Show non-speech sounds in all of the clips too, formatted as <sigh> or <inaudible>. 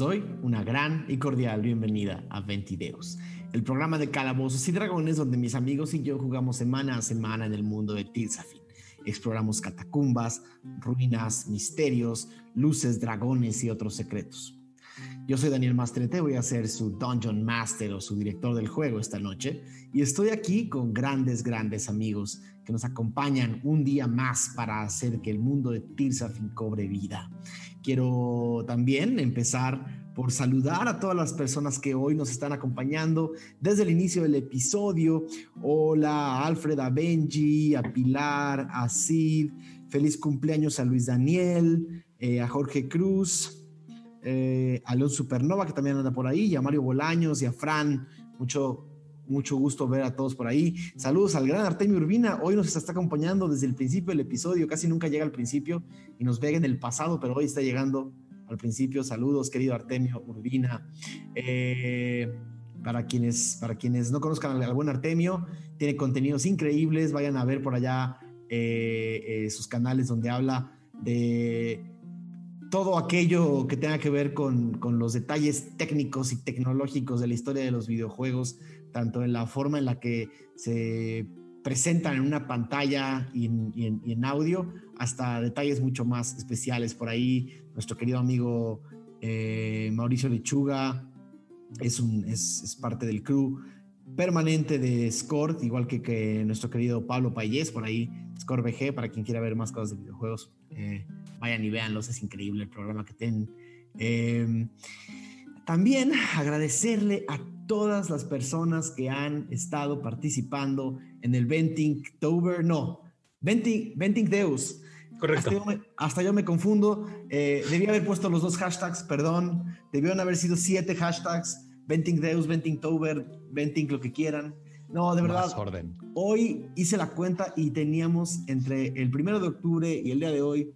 Doy una gran y cordial bienvenida a Ventideos, el programa de calabozos y dragones donde mis amigos y yo jugamos semana a semana en el mundo de Tilsafin. Exploramos catacumbas, ruinas, misterios, luces, dragones y otros secretos. Yo soy Daniel Mastrete, voy a ser su Dungeon Master o su director del juego esta noche y estoy aquí con grandes, grandes amigos que nos acompañan un día más para hacer que el mundo de Tirsafin cobre vida. Quiero también empezar por saludar a todas las personas que hoy nos están acompañando desde el inicio del episodio. Hola a Alfred, a Benji, a Pilar, a Sid. Feliz cumpleaños a Luis Daniel, eh, a Jorge Cruz, eh, a León Supernova, que también anda por ahí, y a Mario Bolaños y a Fran. Mucho, mucho gusto ver a todos por ahí. Saludos al gran Artemio Urbina. Hoy nos está acompañando desde el principio del episodio. Casi nunca llega al principio y nos ve en el pasado, pero hoy está llegando al principio. Saludos, querido Artemio Urbina. Eh, para quienes, para quienes no conozcan al buen Artemio, tiene contenidos increíbles. Vayan a ver por allá eh, eh, sus canales donde habla de todo aquello que tenga que ver con, con, los detalles técnicos y tecnológicos de la historia de los videojuegos, tanto en la forma en la que se presentan en una pantalla y en, audio, hasta detalles mucho más especiales. Por ahí, nuestro querido amigo eh, Mauricio Lechuga es, un, es, parte del crew permanente de Score, igual que, que nuestro querido Pablo Payés, por ahí, Score VG, para quien quiera ver más cosas de videojuegos. Eh, vayan y véanlos, es increíble el programa que tienen. Eh, también agradecerle a todas las personas que han estado participando en el Venting Tober, no, Venting, Venting Deus. Correcto. Hasta yo me, hasta yo me confundo. Eh, debía haber puesto los dos hashtags, perdón. Debieron haber sido siete hashtags. Venting Deus, Venting Tober, Venting lo que quieran. No, de verdad. Más orden. Hoy hice la cuenta y teníamos entre el primero de octubre y el día de hoy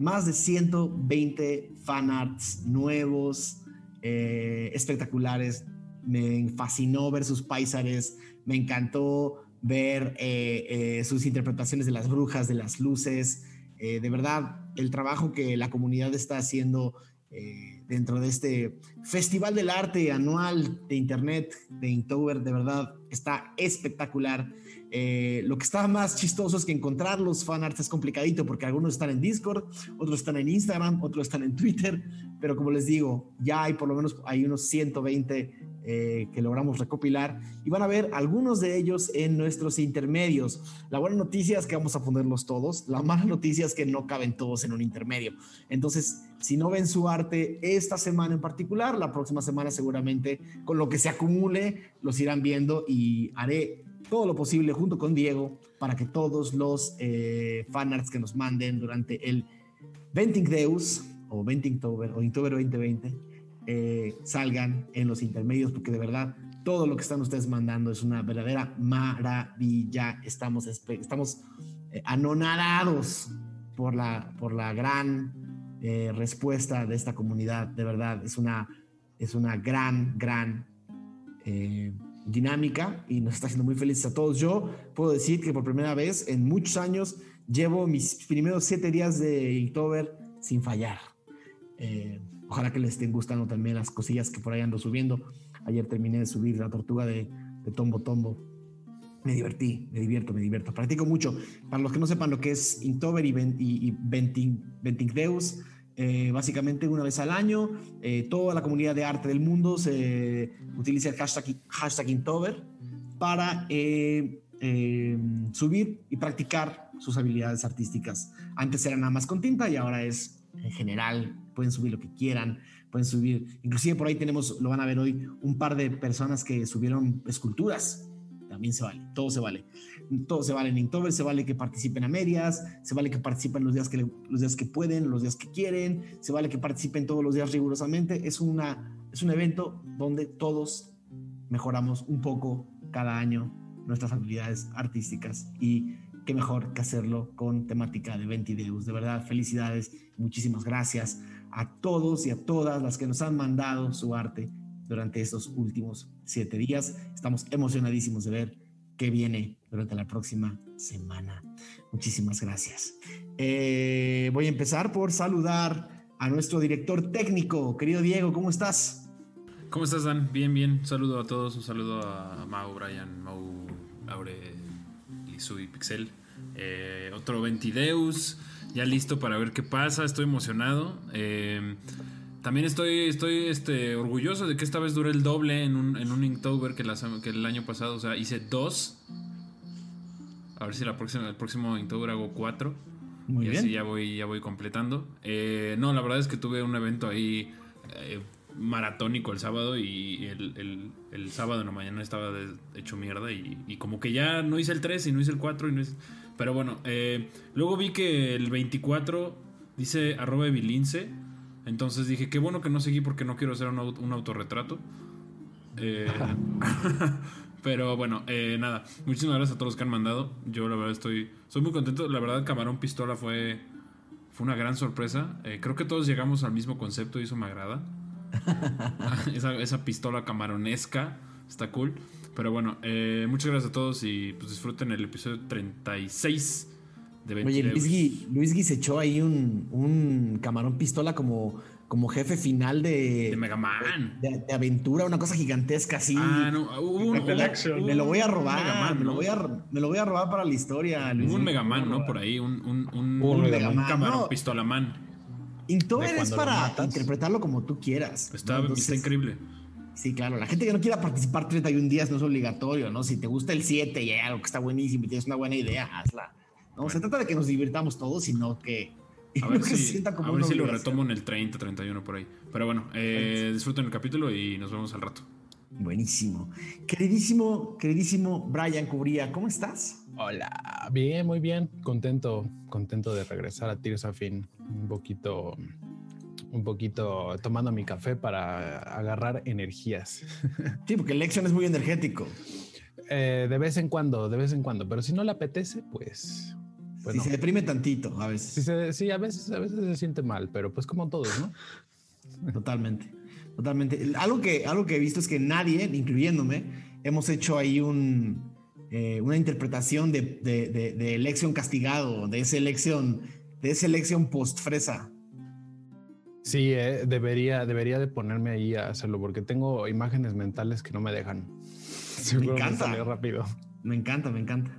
más de 120 fanarts nuevos, eh, espectaculares. Me fascinó ver sus paisares, me encantó ver eh, eh, sus interpretaciones de las brujas, de las luces. De verdad, el trabajo que la comunidad está haciendo dentro de este Festival del Arte anual de Internet de Inktober, de verdad, está espectacular. Eh, lo que está más chistoso es que encontrar los fanarts es complicadito porque algunos están en Discord, otros están en Instagram, otros están en Twitter, pero como les digo, ya hay por lo menos hay unos 120 eh, que logramos recopilar y van a ver algunos de ellos en nuestros intermedios. La buena noticia es que vamos a ponerlos todos, la mala noticia es que no caben todos en un intermedio. Entonces, si no ven su arte esta semana en particular, la próxima semana seguramente con lo que se acumule los irán viendo y haré todo lo posible junto con Diego para que todos los eh, fanarts que nos manden durante el Venting Deus o Ventingtober o Inktober 2020 eh, salgan en los intermedios porque de verdad todo lo que están ustedes mandando es una verdadera maravilla. Estamos, estamos eh, anonadados por la, por la gran eh, respuesta de esta comunidad. De verdad, es una, es una gran, gran dinámica y nos está haciendo muy felices a todos. Yo puedo decir que por primera vez en muchos años llevo mis primeros siete días de Inktober sin fallar. Eh, ojalá que les estén gustando también las cosillas que por ahí ando subiendo. Ayer terminé de subir la tortuga de, Tombo Tombo. Me divertí, me divierto, me divierto. Practico mucho. Para los que no sepan lo que es Inktober y, y, y Deus, eh, básicamente una vez al año, eh, toda la comunidad de arte del mundo se utiliza el hashtag, hashtag Inktober para eh, eh, subir y practicar sus habilidades artísticas. Antes era nada más con tinta y ahora es en general. Pueden subir lo que quieran, pueden subir. Inclusive por ahí tenemos, lo van a ver hoy, un par de personas que subieron esculturas también se vale, todo se vale. Todo se vale en Inktober, se vale que participen a medias, se vale que participen los días que, los días que pueden, los días que quieren, se vale que participen todos los días rigurosamente. Es, una, es un evento donde todos mejoramos un poco cada año nuestras habilidades artísticas y qué mejor que hacerlo con temática de Ventideus. De verdad, felicidades, muchísimas gracias a todos y a todas las que nos han mandado su arte durante estos últimos siete días. Estamos emocionadísimos de ver qué viene durante la próxima semana. Muchísimas gracias. Eh, voy a empezar por saludar a nuestro director técnico, querido Diego, ¿cómo estás? ¿Cómo estás, Dan? Bien, bien. Un saludo a todos, un saludo a Mau, Brian, Mau, Aure, Lizu y Pixel. Eh, otro Ventideus, ya listo para ver qué pasa, estoy emocionado. Eh, también estoy, estoy este, orgulloso de que esta vez duré el doble en un, en un Inktober que, que el año pasado. O sea, hice dos. A ver si la próxima, el próximo Inktober hago cuatro. Muy y bien. así ya voy, ya voy completando. Eh, no, la verdad es que tuve un evento ahí eh, maratónico el sábado y el, el, sábado en la mañana estaba hecho mierda y, como que ya no hice el 3 y no hice el 4 y no hice... Pero bueno, eh, luego vi que el 24 dice arroba bilince entonces dije, qué bueno que no seguí porque no quiero hacer un, autorretrato. Eh, <laughs> <laughs> pero bueno, eh, nada. Muchísimas gracias a todos los que han mandado. Yo la verdad estoy, soy muy contento. La verdad, Camarón Pistola fue, fue una gran sorpresa. Eh, creo que todos llegamos al mismo concepto y eso me agrada. <laughs> esa, esa, pistola camaronesca está cool. Pero bueno, muchas gracias a todos y pues disfruten el episodio 36 Oye, Luis Gui, se echó ahí un, camarón pistola como, como jefe final de. De Mega Man. De, aventura, una cosa gigantesca así. Ah, no. me lo voy a robar, me, lo voy a, me lo voy a robar para la historia. un Mega Man, ¿no? Por ahí, un, un, un, un camarón pistola man. Inktober es para interpretarlo como tú quieras. Está, está increíble. Sí, claro. La gente que no quiera participar 31 días no es obligatorio, ¿no? Si te gusta el 7 y hay algo que está buenísimo y tienes una buena idea, hazla. No se trata de que nos divirtamos todos, sino que. <laughs> A ver, si, a ver si lo retomo en el 30, 31 por ahí. Pero bueno, eh, disfruten el capítulo y nos vemos al rato. Buenísimo. Queridísimo, queridísimo Brian Cubría, ¿cómo estás? Hola, bien, muy bien. Contento, contento de regresar a Tears of Fin. Un poquito, un poquito tomando mi café para agarrar energías. <laughs> Sí, porque el Lexion es muy energético. Eh, de vez en cuando, de vez en cuando. Pero si no le apetece, pues pues se deprime tantito a veces. Sí, a veces, a veces se siente mal, pero pues como todos, ¿no? <laughs> Totalmente, totalmente. Algo que, algo que he visto es que nadie, incluyéndome, hemos hecho ahí un, eh, una interpretación de, de, elección castigado, de esa elección, de esa elección post-fresa. Sí, eh, debería, debería de ponerme ahí a hacerlo porque tengo imágenes mentales que no me dejan. <laughs> Me encanta. rápido. Me encanta, me encanta.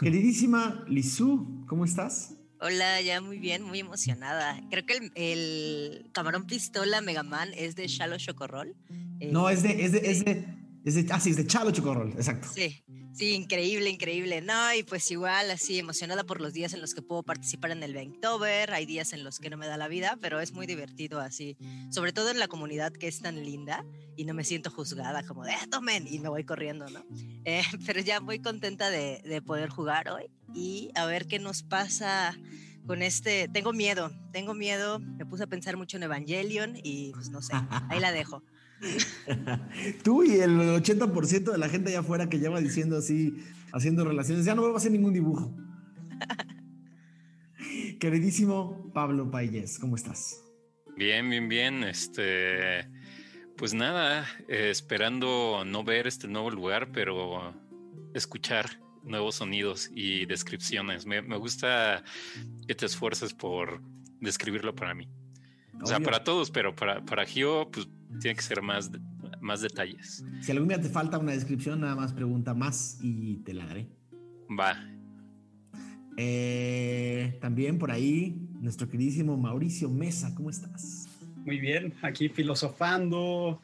Queridísima Lizu, ¿cómo estás? Hola, ya muy bien, muy emocionada. Creo que el, camarón pistola Megaman es de Shallow Chocorrol. no, es de, es de, es de, es de, ah, sí, es de Chalo Chocorrol, exacto. Sí, Sí, increíble, increíble. No, y pues igual así emocionada por los días en los que puedo participar en el Banktober. Hay días en los que no me da la vida, pero es muy divertido así. Sobre todo en la comunidad que es tan linda y no me siento juzgada como de, ah, tomen, y me voy corriendo, ¿no? <laughs> Eh, pero ya muy contenta de, de poder jugar hoy y a ver qué nos pasa con este. Tengo miedo, tengo miedo. Me puse a pensar mucho en Evangelion y pues no sé, ahí la <laughs> dejo. <laughs> Tú y el 80% de la gente allá afuera que lleva diciendo así, haciendo relaciones, ya no va a hacer ningún dibujo. <laughs> Queridísimo Pablo Payés, ¿cómo estás? Bien, bien, bien. Este, pues nada, eh, esperando no ver este nuevo lugar, pero escuchar nuevos sonidos y descripciones. Me, gusta que te esfuerces por describirlo para mí. O sea, para todos, pero para, para Gio, pues tiene que ser más, más detalles. Si algún día te falta una descripción, nada más pregunta más y te la daré. Va. Eh, también por ahí, nuestro queridísimo Mauricio Mesa, ¿cómo estás? Muy bien, aquí filosofando,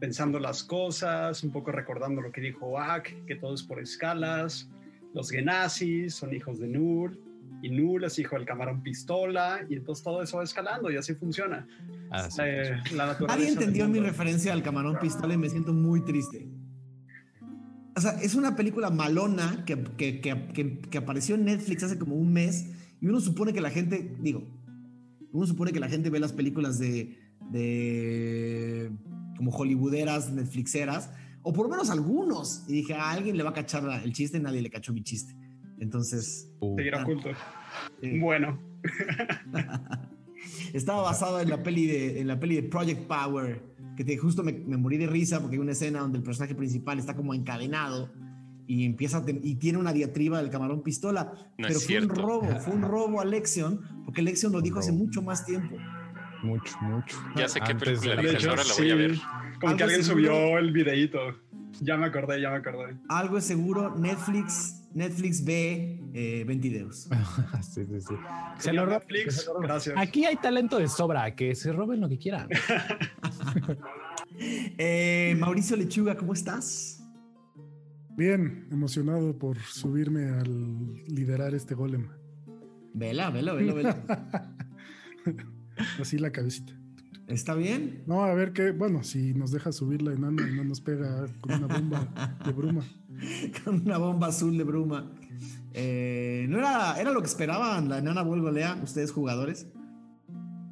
pensando las cosas, un poco recordando lo que dijo Ak, que todo es por escalas. Los genazis son hijos de Nur, y Nur es hijo del camarón pistola, y entonces todo eso va escalando y así funciona. Ah, eh, Nadie entendió mi referencia al camarón pistola y me siento muy triste. O sea, es una película malona que, que, que, que, apareció en Netflix hace como un mes y uno supone que la gente, digo, uno supone que la gente ve las películas de, de como hollywooderas, netflixeras, o por lo menos algunos. Y dije, a alguien le va a cachar el chiste y nadie le cachó mi chiste. Entonces... Seguir oculto. Bueno. <laughs> Estaba basado en la peli de, en la peli de Project Power, que te, justo me, morí de risa porque hay una escena donde el personaje principal está como encadenado y empieza y tiene una diatriba del camarón pistola. pero fue un robo, fue un robo a Lexion, porque Lexion lo dijo hace mucho más tiempo. Mucho, mucho. Ya sé qué película de la De dices, hecho, ahora la voy a ver. Como que alguien subió el videíto. Ya me acordé, ya me acordé. Algo es seguro, Netflix, Netflix ve eh, 20 videos. <laughs> sí, sí, sí. Se lo Netflix, se lo roban. gracias. Aquí hay talento de sobra, que se roben lo que quieran. <laughs> <laughs> Eh, Mauricio Lechuga, ¿cómo estás? Bien, emocionado por subirme al liderar este golem. Vela, vela, vela, vela. Así la cabecita. ¿Está bien? No, a ver qué, bueno, si nos deja subir la enana y no nos pega con una bomba de bruma. <laughs> Con una bomba azul de bruma. Eh, ¿No era, era lo que esperaban la enana Volgolea, ustedes jugadores?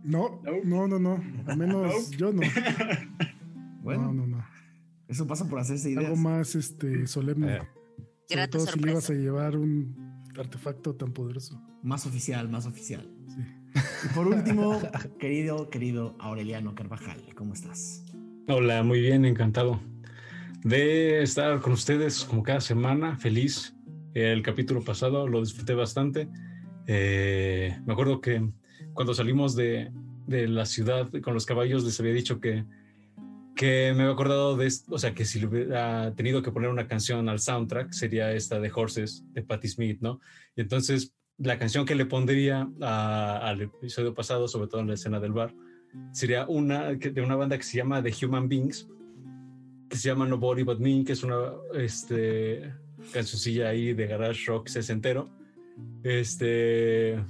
No, No. no, no. Al menos yo no. <laughs> Bueno, No, no, no. eso pasa por hacerse ideas. Algo más este solemne. Eh. Sobre todo si le ibas a llevar un artefacto tan poderoso. Más oficial, más oficial. Y por último, querido, querido Aureliano Carvajal, ¿cómo estás? Hola, muy bien, encantado de estar con ustedes como cada semana, feliz. El capítulo pasado lo disfruté bastante. Eh, me acuerdo que cuando salimos de, de la ciudad con los caballos les había dicho que, que me había acordado de, est- o sea, que si le hubiera tenido que poner una canción al soundtrack sería esta de Horses de Patti Smith, ¿no? Y entonces la canción que le pondría a- al episodio pasado, sobre todo en la escena del bar, sería una de una banda que se llama The Human Beings, que se llama Nobody But Me, que es una este, cancioncilla ahí de garage rock sesentero, este,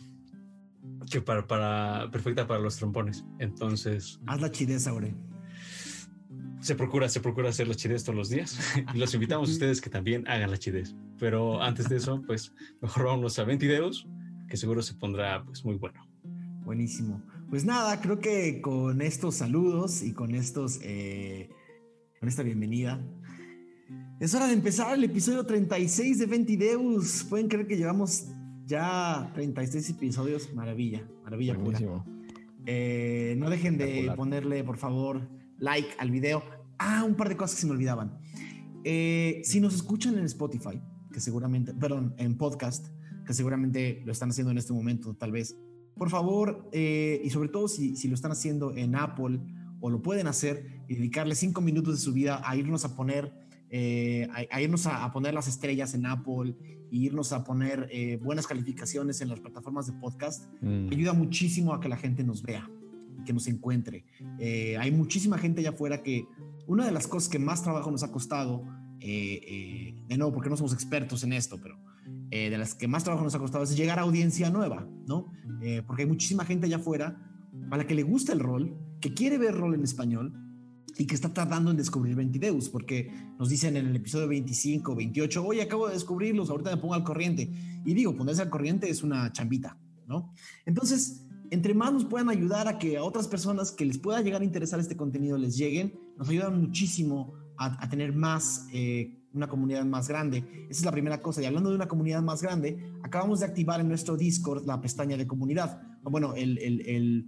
que para, para, perfecta para los trompones. Entonces, Haz la chidez, Aure. se procura, se procura hacer la chidez todos los días y <laughs> los invitamos a ustedes que también hagan la chidez. Pero antes de eso, pues mejor vámonos a 20 videos, que seguro se pondrá pues muy bueno. Buenísimo. Pues nada, creo que con estos saludos y con estos, eh, con esta bienvenida, es hora de empezar el episodio 36 de Ventideus. Pueden creer que llevamos ya 36 episodios. Maravilla, maravilla pura. Buenísimo. Eh, no dejen de ponerle, por favor, like al video. Ah, un par de cosas que se me olvidaban. Eh, si nos escuchan en Spotify, que seguramente, perdón, en podcast, que seguramente lo están haciendo en este momento, tal vez, por favor, eh, y sobre todo si, si lo están haciendo en Apple o lo pueden hacer y dedicarle cinco minutos de su vida a irnos a poner, eh, a, a irnos a, a poner las estrellas en Apple, e irnos a poner eh, buenas calificaciones en las plataformas de podcast, Mm. ayuda muchísimo a que la gente nos vea, que nos encuentre. Hay muchísima gente allá afuera que una de las cosas que más trabajo nos ha costado, eh, eh, de nuevo, porque no somos expertos en esto, pero eh, de las que más trabajo nos ha costado es llegar a audiencia nueva, ¿no? Porque hay muchísima gente allá afuera a la que le gusta el rol, que quiere ver rol en español y que está tardando en descubrir Ventideus, porque nos dicen en el episodio 25, 28, oye, acabo de descubrirlos, ahorita me pongo al corriente. Y digo, ponerse al corriente es una chambita, ¿no? Entonces, entre más nos puedan ayudar a que a otras personas que les pueda llegar a interesar este contenido les lleguen, nos ayudan muchísimo a, tener más, eh, una comunidad más grande. Esa es la primera cosa. Y hablando de una comunidad más grande, acabamos de activar en nuestro Discord la pestaña de comunidad, bueno, el- el-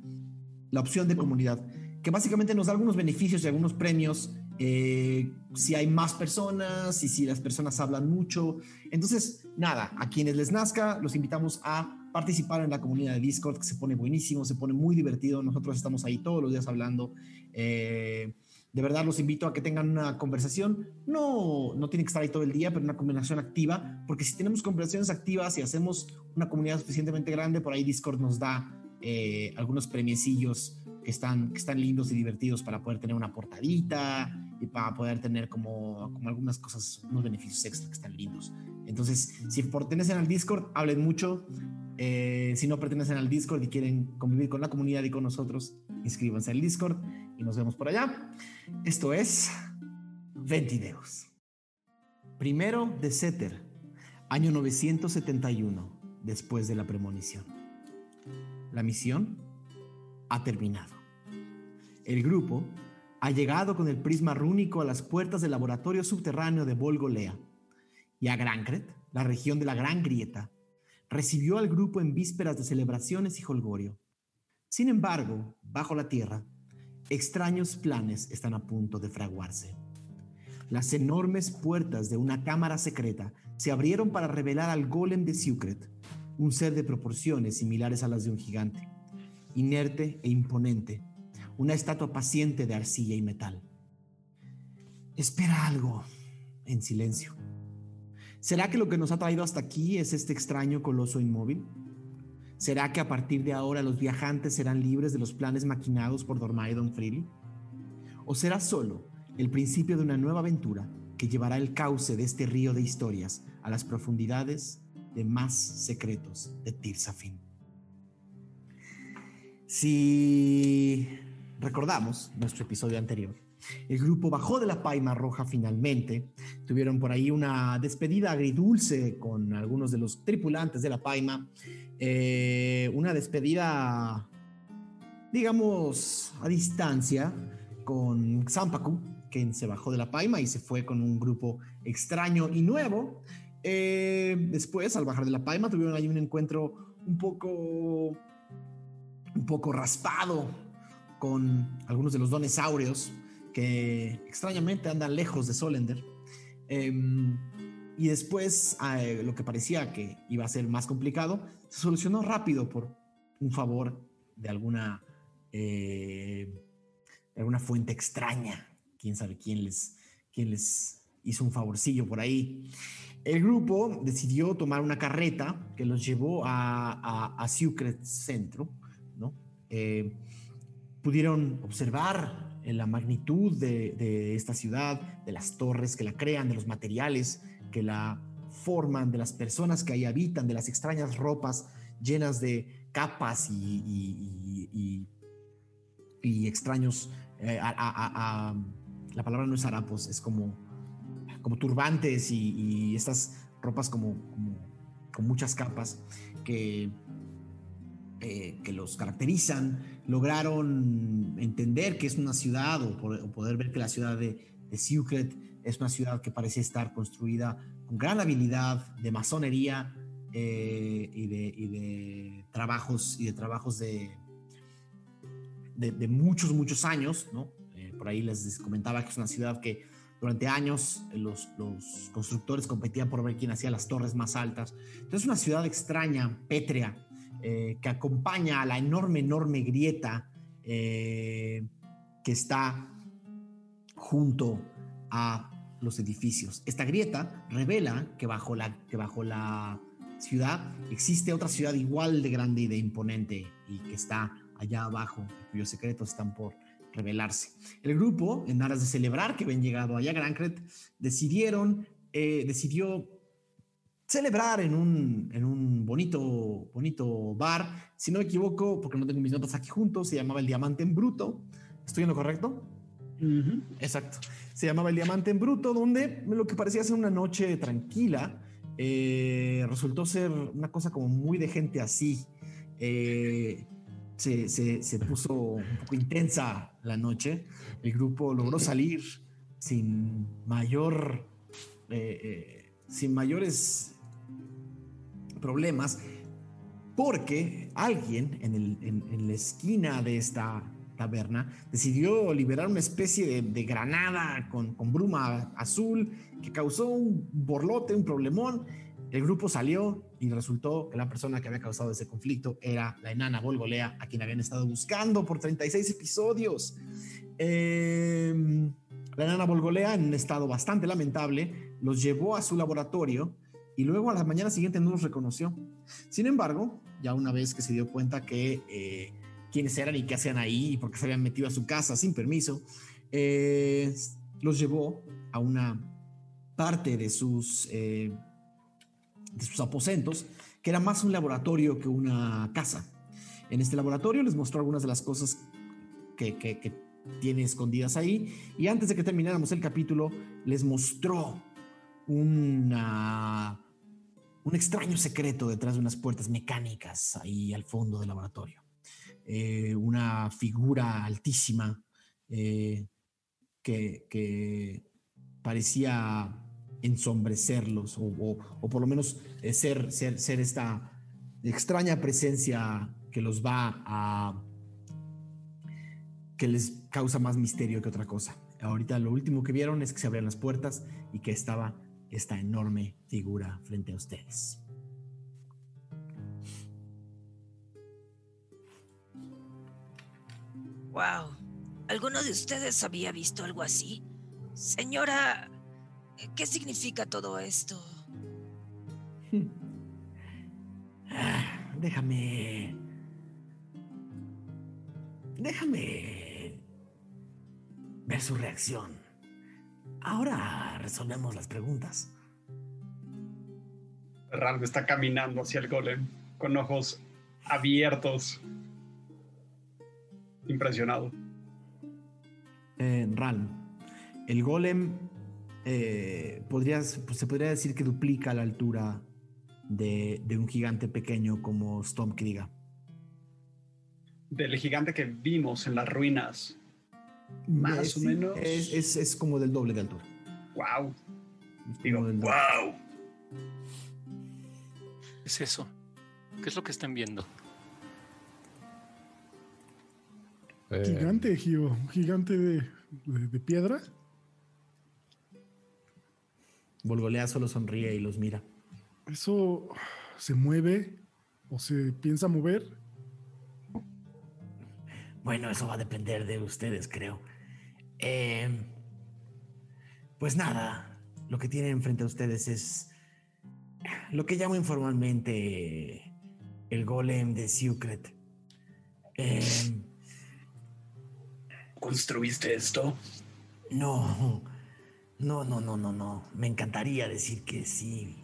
la opción de comunidad, que básicamente nos da algunos beneficios y algunos premios eh, si hay más personas y si las personas hablan mucho. Entonces, nada, a quienes les nazca, los invitamos a participar en la comunidad de Discord, que se pone buenísimo, se pone muy divertido. Nosotros estamos ahí todos los días hablando. Eh, de verdad los invito a que tengan una conversación. No, no tiene que estar ahí todo el día, pero una conversación activa, porque si tenemos conversaciones activas y hacemos una comunidad suficientemente grande, por ahí Discord nos da eh, algunos premiecillos que están, que están lindos y divertidos para poder tener una portadita y para poder tener como, como algunas cosas, unos beneficios extra que están lindos. Entonces, si pertenecen al Discord, hablen mucho. Eh, si no pertenecen al Discord y quieren convivir con la comunidad y con nosotros, inscríbanse al Discord y nos vemos por allá. Esto es Ventideus. Primero de Setter, año 971, después de la premonición. La misión ha terminado. El grupo ha llegado con el prisma rúnico a las puertas del laboratorio subterráneo de Volgolea y a Grancret, la región de la Gran Grieta, recibió al grupo en vísperas de celebraciones y holgorio. Sin embargo, bajo la tierra, extraños planes están a punto de fraguarse. Las enormes puertas de una cámara secreta se abrieron para revelar al golem de Sucret, un ser de proporciones similares a las de un gigante. inerte e imponente, una estatua paciente de arcilla y metal. Espera algo en silencio. ¿Será que lo que nos ha traído hasta aquí es este extraño coloso inmóvil? ¿Será que a partir de ahora los viajantes serán libres de los planes maquinados por Dormaedon Freely? ¿O será solo el principio de una nueva aventura que llevará el cauce de este río de historias a las profundidades de más secretos de Tirsafin? Si recordamos nuestro episodio anterior, el grupo bajó de la Paima Roja finalmente. Tuvieron por ahí una despedida agridulce con algunos de los tripulantes de la Paima. Eh, una despedida, digamos, a distancia con Zampacu, quien se bajó de la Paima y se fue con un grupo extraño y nuevo. Eh, después, al bajar de la Paima, tuvieron ahí un encuentro un poco, un poco raspado con algunos de los dones áureos que extrañamente andan lejos de Solender. Em, y después, eh, lo que parecía que iba a ser más complicado, se solucionó rápido por un favor de alguna, eh, alguna fuente extraña. Quién sabe quién les, quién les hizo un favorcillo por ahí. El grupo decidió tomar una carreta que los llevó a, a, a Sucre Centro, ¿no? Eh, pudieron observar la magnitud de, esta ciudad, de las torres que la crean, de los materiales que la forman, de las personas que ahí habitan, de las extrañas ropas llenas de capas y, y, extraños, eh, la palabra no es harapos, es como, como turbantes y, estas ropas como, como con muchas capas que eh, que los caracterizan, lograron entender que es una ciudad o, poder ver que la ciudad de, de Secret es una ciudad que parece estar construida con gran habilidad de masonería eh, y, de, trabajos y de trabajos de, de, muchos, muchos años, ¿no? Eh, por ahí les comentaba que es una ciudad que durante años los, los, constructores competían por ver quién hacía las torres más altas. Entonces es una ciudad extraña, pétrea, eh, que acompaña a la enorme, enorme grieta eh, que está junto a los edificios. Esta grieta revela que bajo, la, que bajo la ciudad existe otra ciudad igual de grande y de imponente y que está allá abajo, cuyos secretos están por revelarse. El grupo, en aras de celebrar que habían llegado allá a Grancret, decidieron, eh, decidió celebrar en un, en un bonito, bonito bar. Si no me equivoco, porque no tengo mis notas aquí juntos, se llamaba el Diamante en Bruto. ¿Estoy en lo correcto? Exacto. Se llamaba el Diamante en Bruto, donde lo que parecía ser una noche tranquila eh, resultó ser una cosa como muy de gente así. Eh, se, se, se, puso un poco intensa la noche. El grupo logró salir sin mayor, eh, sin mayores problemas porque alguien en, la esquina de esta taberna decidió liberar una especie de, granada con, bruma azul que causó un borlote, un problemón. El grupo salió y resultó que la persona que había causado ese conflicto era la enana Volgolea, a quien habían estado buscando por 36 episodios. Em, la enana Volgolea, en un estado bastante lamentable, los llevó a su laboratorio y luego a la mañana siguiente no los reconoció. Sin embargo, ya una vez que se dio cuenta que eh, quiénes eran y qué hacían ahí y se habían metido a su casa sin permiso, eh, los llevó a una parte de sus, eh, de sus aposentos, que era más un laboratorio que una casa. En este laboratorio les mostró algunas de las cosas que tiene escondidas ahí y antes de que termináramos el capítulo les mostró una un extraño secreto detrás de unas puertas mecánicas ahí al fondo del laboratorio. Eh, una figura altísima eh, que, parecía ensombrecerlos o, por lo menos eh, ser, ser, ser esta extraña presencia que los va a que les causa más misterio que otra cosa. Ahorita lo último que vieron es que se abrían las puertas y que estaba esta enorme figura frente a ustedes. Wow. ¿Alguno de ustedes había visto algo así? Señora, ¿qué significa todo esto? <laughs> Ah, déjame. Déjame ver su reacción. Ahora resolvemos las preguntas. Ralph está caminando hacia el golem con ojos abiertos. Impresionado. Eh, el golem eh, podrías- pues, se podría decir que duplica la altura de, de un gigante pequeño como Stormkriga. Del gigante que vimos en las ruinas. Más Eh, o menos. Es, es- es como del doble de altura. Wow. Es Digo, wow. ¿Qué es eso? ¿Qué es lo que están viendo? Eh, Gigante, Gio. Un gigante de, de- de piedra. Volgolea solo sonríe y los mira. ¿Eso se mueve o se piensa mover? Bueno, eso va a depender de ustedes, creo. Eh, pues nada, lo que tienen frente a ustedes es lo que llamo informalmente el golem de Secret. Eh, ¿Construiste esto? no, no, no, no, no, no. Me encantaría decir que sí.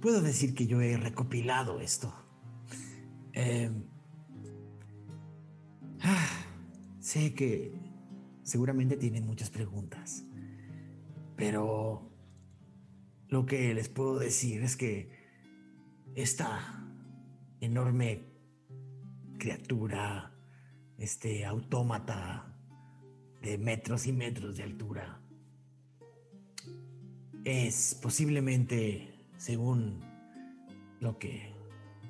Puedo decir que yo he recopilado esto. Eh, ah, sé que seguramente tienen muchas preguntas, pero lo que les puedo decir es que esta enorme criatura, este autómata de metros y metros de altura, es posiblemente, según lo que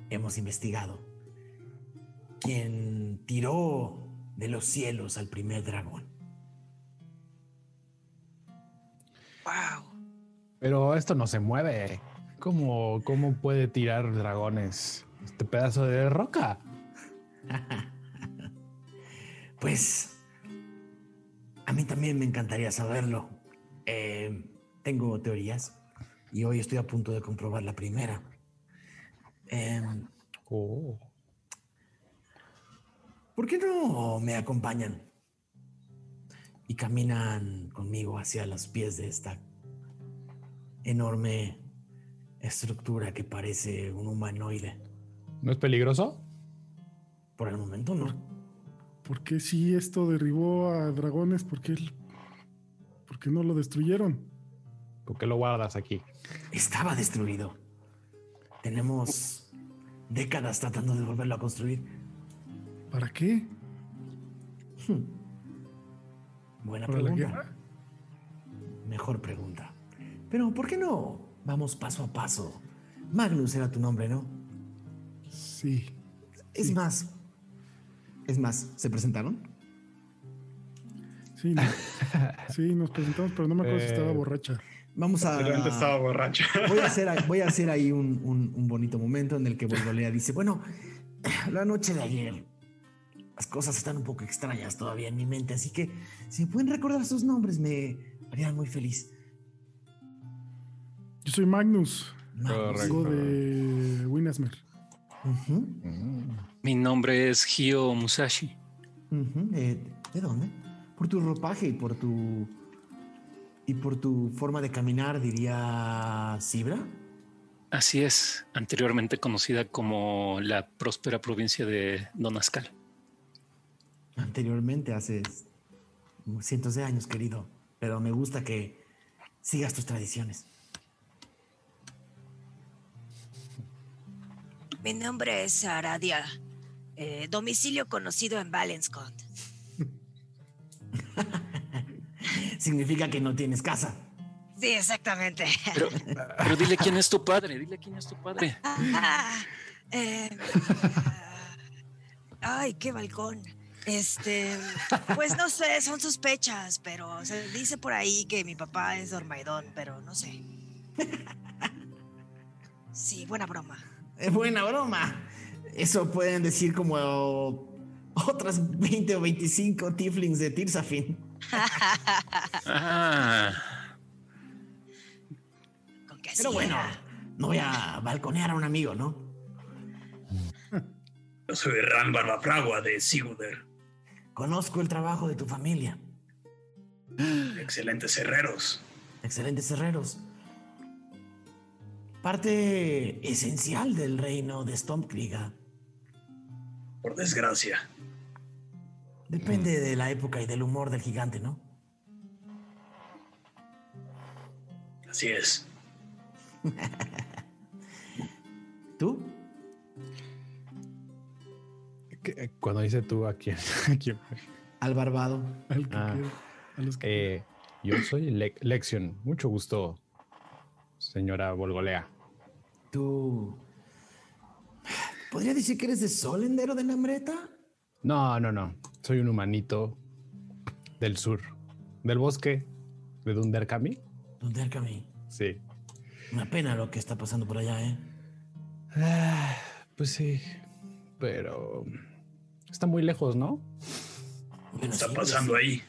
hemos investigado, quien tiró de los cielos al primer dragón. Wow. Pero esto no se mueve. ¿Cómo, ¿Cómo puede tirar dragones este pedazo de roca? <laughs> Pues a mí también me encantaría saberlo. Eh, tengo teorías y hoy estoy a punto de comprobar la primera. Em, Oh. ¿Por qué no me acompañan? Y caminan conmigo hacia los pies de esta enorme estructura que parece un humanoide. ¿No es peligroso? Por el momento no. ¿Por qué si esto derribó a dragones? ¿Por qué, por qué no lo destruyeron? ¿Por qué lo guardas aquí? Estaba destruido. Tenemos décadas tratando de volverlo a construir. ¿Para qué? Buena ¿Para la pregunta. guerra? Mejor pregunta. Pero ¿por qué no vamos paso a paso? Magnus era tu nombre, ¿no? Sí. Es Sí. más. Es más, ¿se presentaron? Sí, no- <laughs> sí, nos presentamos, pero no me acuerdo si estaba Eh, borracha. Vamos a. Posiblemente estaba borracho. Voy a hacer, <laughs> voy a hacer ahí un, un- un bonito momento en el que Volgolea dice: Bueno, la noche de ayer, las cosas están un poco extrañas todavía en mi mente, así que si me pueden recordar sus nombres, me harían muy feliz. Yo soy Magnus, Magnus. vengo de Winasmer. Mi nombre es Hio Musashi. Eh, ¿De dónde? Por tu ropaje y por tu. Y por tu forma de caminar, diría. ¿Sibra? Así es, anteriormente conocida como la próspera provincia de Donascal. Anteriormente, hace cientos de años, querido. Pero me gusta que sigas tus tradiciones. Mi nombre es Aradia. eh, domicilio conocido en Valenscont. <laughs> Significa que no tienes casa. Sí, exactamente. Pero, pero dile quién es tu padre, dile quién es tu padre. <laughs> Ah, eh, ah, ay, qué balcón. Este, pues no sé, son sospechas, pero se dice por ahí que mi papá es Dormaidón, pero no sé. Sí, buena broma. Es buena broma. Eso pueden decir como otras 20 o 25 tieflings de Tirsafin. Ah, <laughs> Con que Pero bueno, no voy a balconear a un amigo, ¿no? Yo soy Ran Barbafragua de Siguder. Conozco el trabajo de tu familia. Excelentes herreros. Excelentes herreros. Parte esencial del reino de Stormkriga. Por desgracia. Depende de la época y del humor del gigante, ¿no? Así es. <laughs> ¿Tú? ¿Qué- Cuando dice tú a quién, <laughs> a quién? Al barbado. Al que Ah. quiera, a los que Eh, yo soy Le- Lexion. Mucho gusto, señora Volgolea. ¿Tú? ¿Podría decir que eres de Solendero de Nambreta? No, no, no. Soy un humanito del sur, del bosque de Dunderkami. ¿Dónde Arcami? Sí. Una pena lo que está pasando por allá, ¿eh? Ah, pues sí, pero está muy lejos, ¿no? ¿Qué está pasando ahí?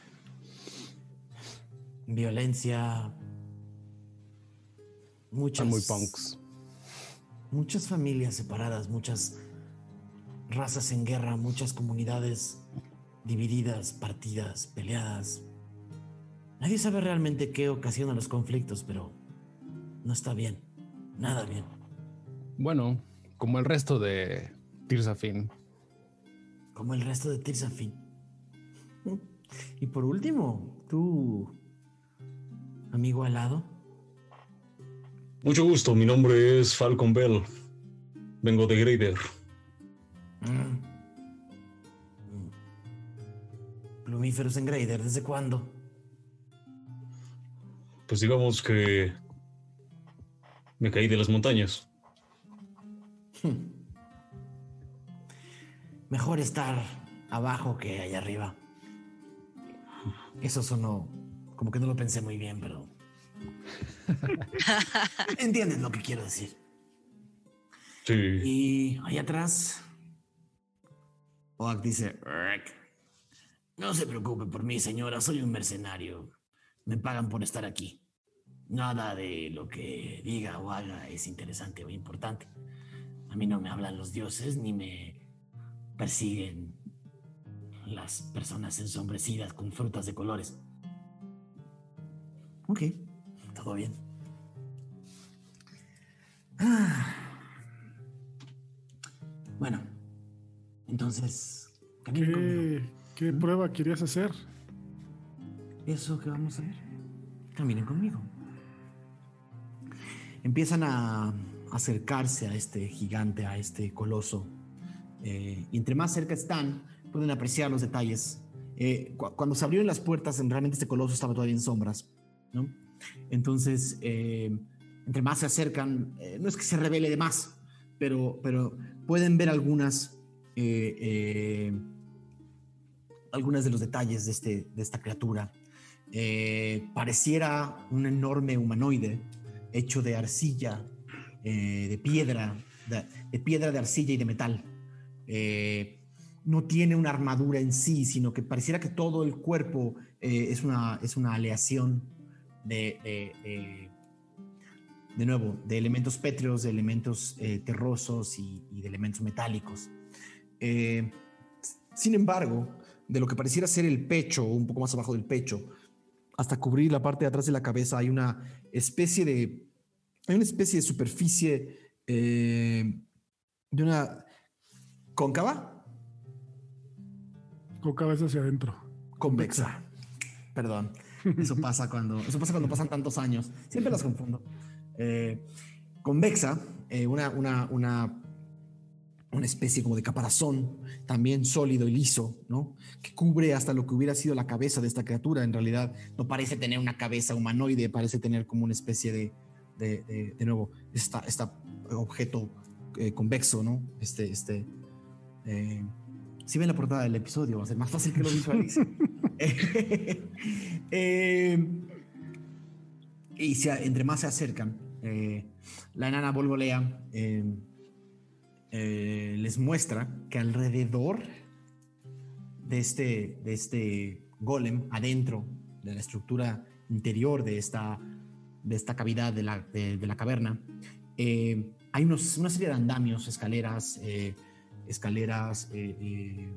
Violencia. Muchas. Están muy punks. Muchas familias separadas, muchas razas en guerra, muchas comunidades divididas, partidas, peleadas. Nadie sabe realmente qué ocasiona los conflictos, pero no está bien. Nada bien. Bueno, como el resto de Tirsafin. Como el resto de Tirsafin. Y por último, tú, amigo alado. Mucho gusto, mi nombre es Falcon Bell. Vengo de Grader. Mm. Plumíferos en Grader, ¿desde cuándo? Pues digamos que me caí de las montañas. Mejor estar abajo que allá arriba. Eso sonó como que no lo pensé muy bien, pero. <laughs> Entienden lo que quiero decir. Sí. Y allá atrás. Oak dice: "Rick, No se preocupe por mí, señora. Soy un mercenario. Me pagan por estar aquí. Nada de lo que diga o haga es interesante o importante. A mí no me hablan los dioses ni me persiguen las personas ensombrecidas con frutas de colores. Ok, todo bien. Ah. Bueno, entonces, caminen conmigo. ¿Qué, qué prueba querías hacer? Eso que vamos a ver. Caminen conmigo. Empiezan a acercarse a este gigante, a este coloso. Eh, y entre más cerca están, pueden apreciar los detalles. Eh, cu- cuando se abrieron las puertas, en- realmente este coloso estaba todavía en sombras. ¿no? Entonces, eh, entre más se acercan, no es que se revele de más, pero, pero pueden ver algunas, algunas de los detalles de, este, de esta criatura. Pareciera un enorme humanoide hecho de arcilla, de piedra, de piedra, de arcilla y de metal. Eh, no tiene una armadura en sí, sino que pareciera que todo el cuerpo eh, es, una, es una aleación de, de, nuevo, de elementos pétreos, de elementos eh, terrosos y, de elementos metálicos. Sin embargo, de lo que pareciera ser el pecho, un poco más abajo del pecho, hasta cubrir la parte de atrás de la cabeza, hay una especie de, hay una especie de superficie de una cóncava, Con cabeza hacia adentro. convexa. Perdón, eso pasa cuando, eso pasa cuando pasan tantos años. Siempre las confundo. Eh, convexa, eh, una, una, una, una especie como de caparazón, también sólido y liso, ¿no? Que cubre hasta lo que hubiera sido la cabeza de esta criatura. En realidad, no parece tener una cabeza humanoide, parece tener como una especie de, de, de, de nuevo, esta, esta objeto eh, convexo, ¿no? Este, este. Eh, si ven la portada del episodio, va a ser más fácil que lo visualicen. <laughs> <laughs> Eh, y se- entre más se acercan, eh, la enana Volgolea eh, eh, les muestra que alrededor de este, de este golem adentro de la estructura interior de esta, de esta cavidad de la, de, de la caverna, hay unos, una serie de andamios, escaleras, escaleras, eh, eh,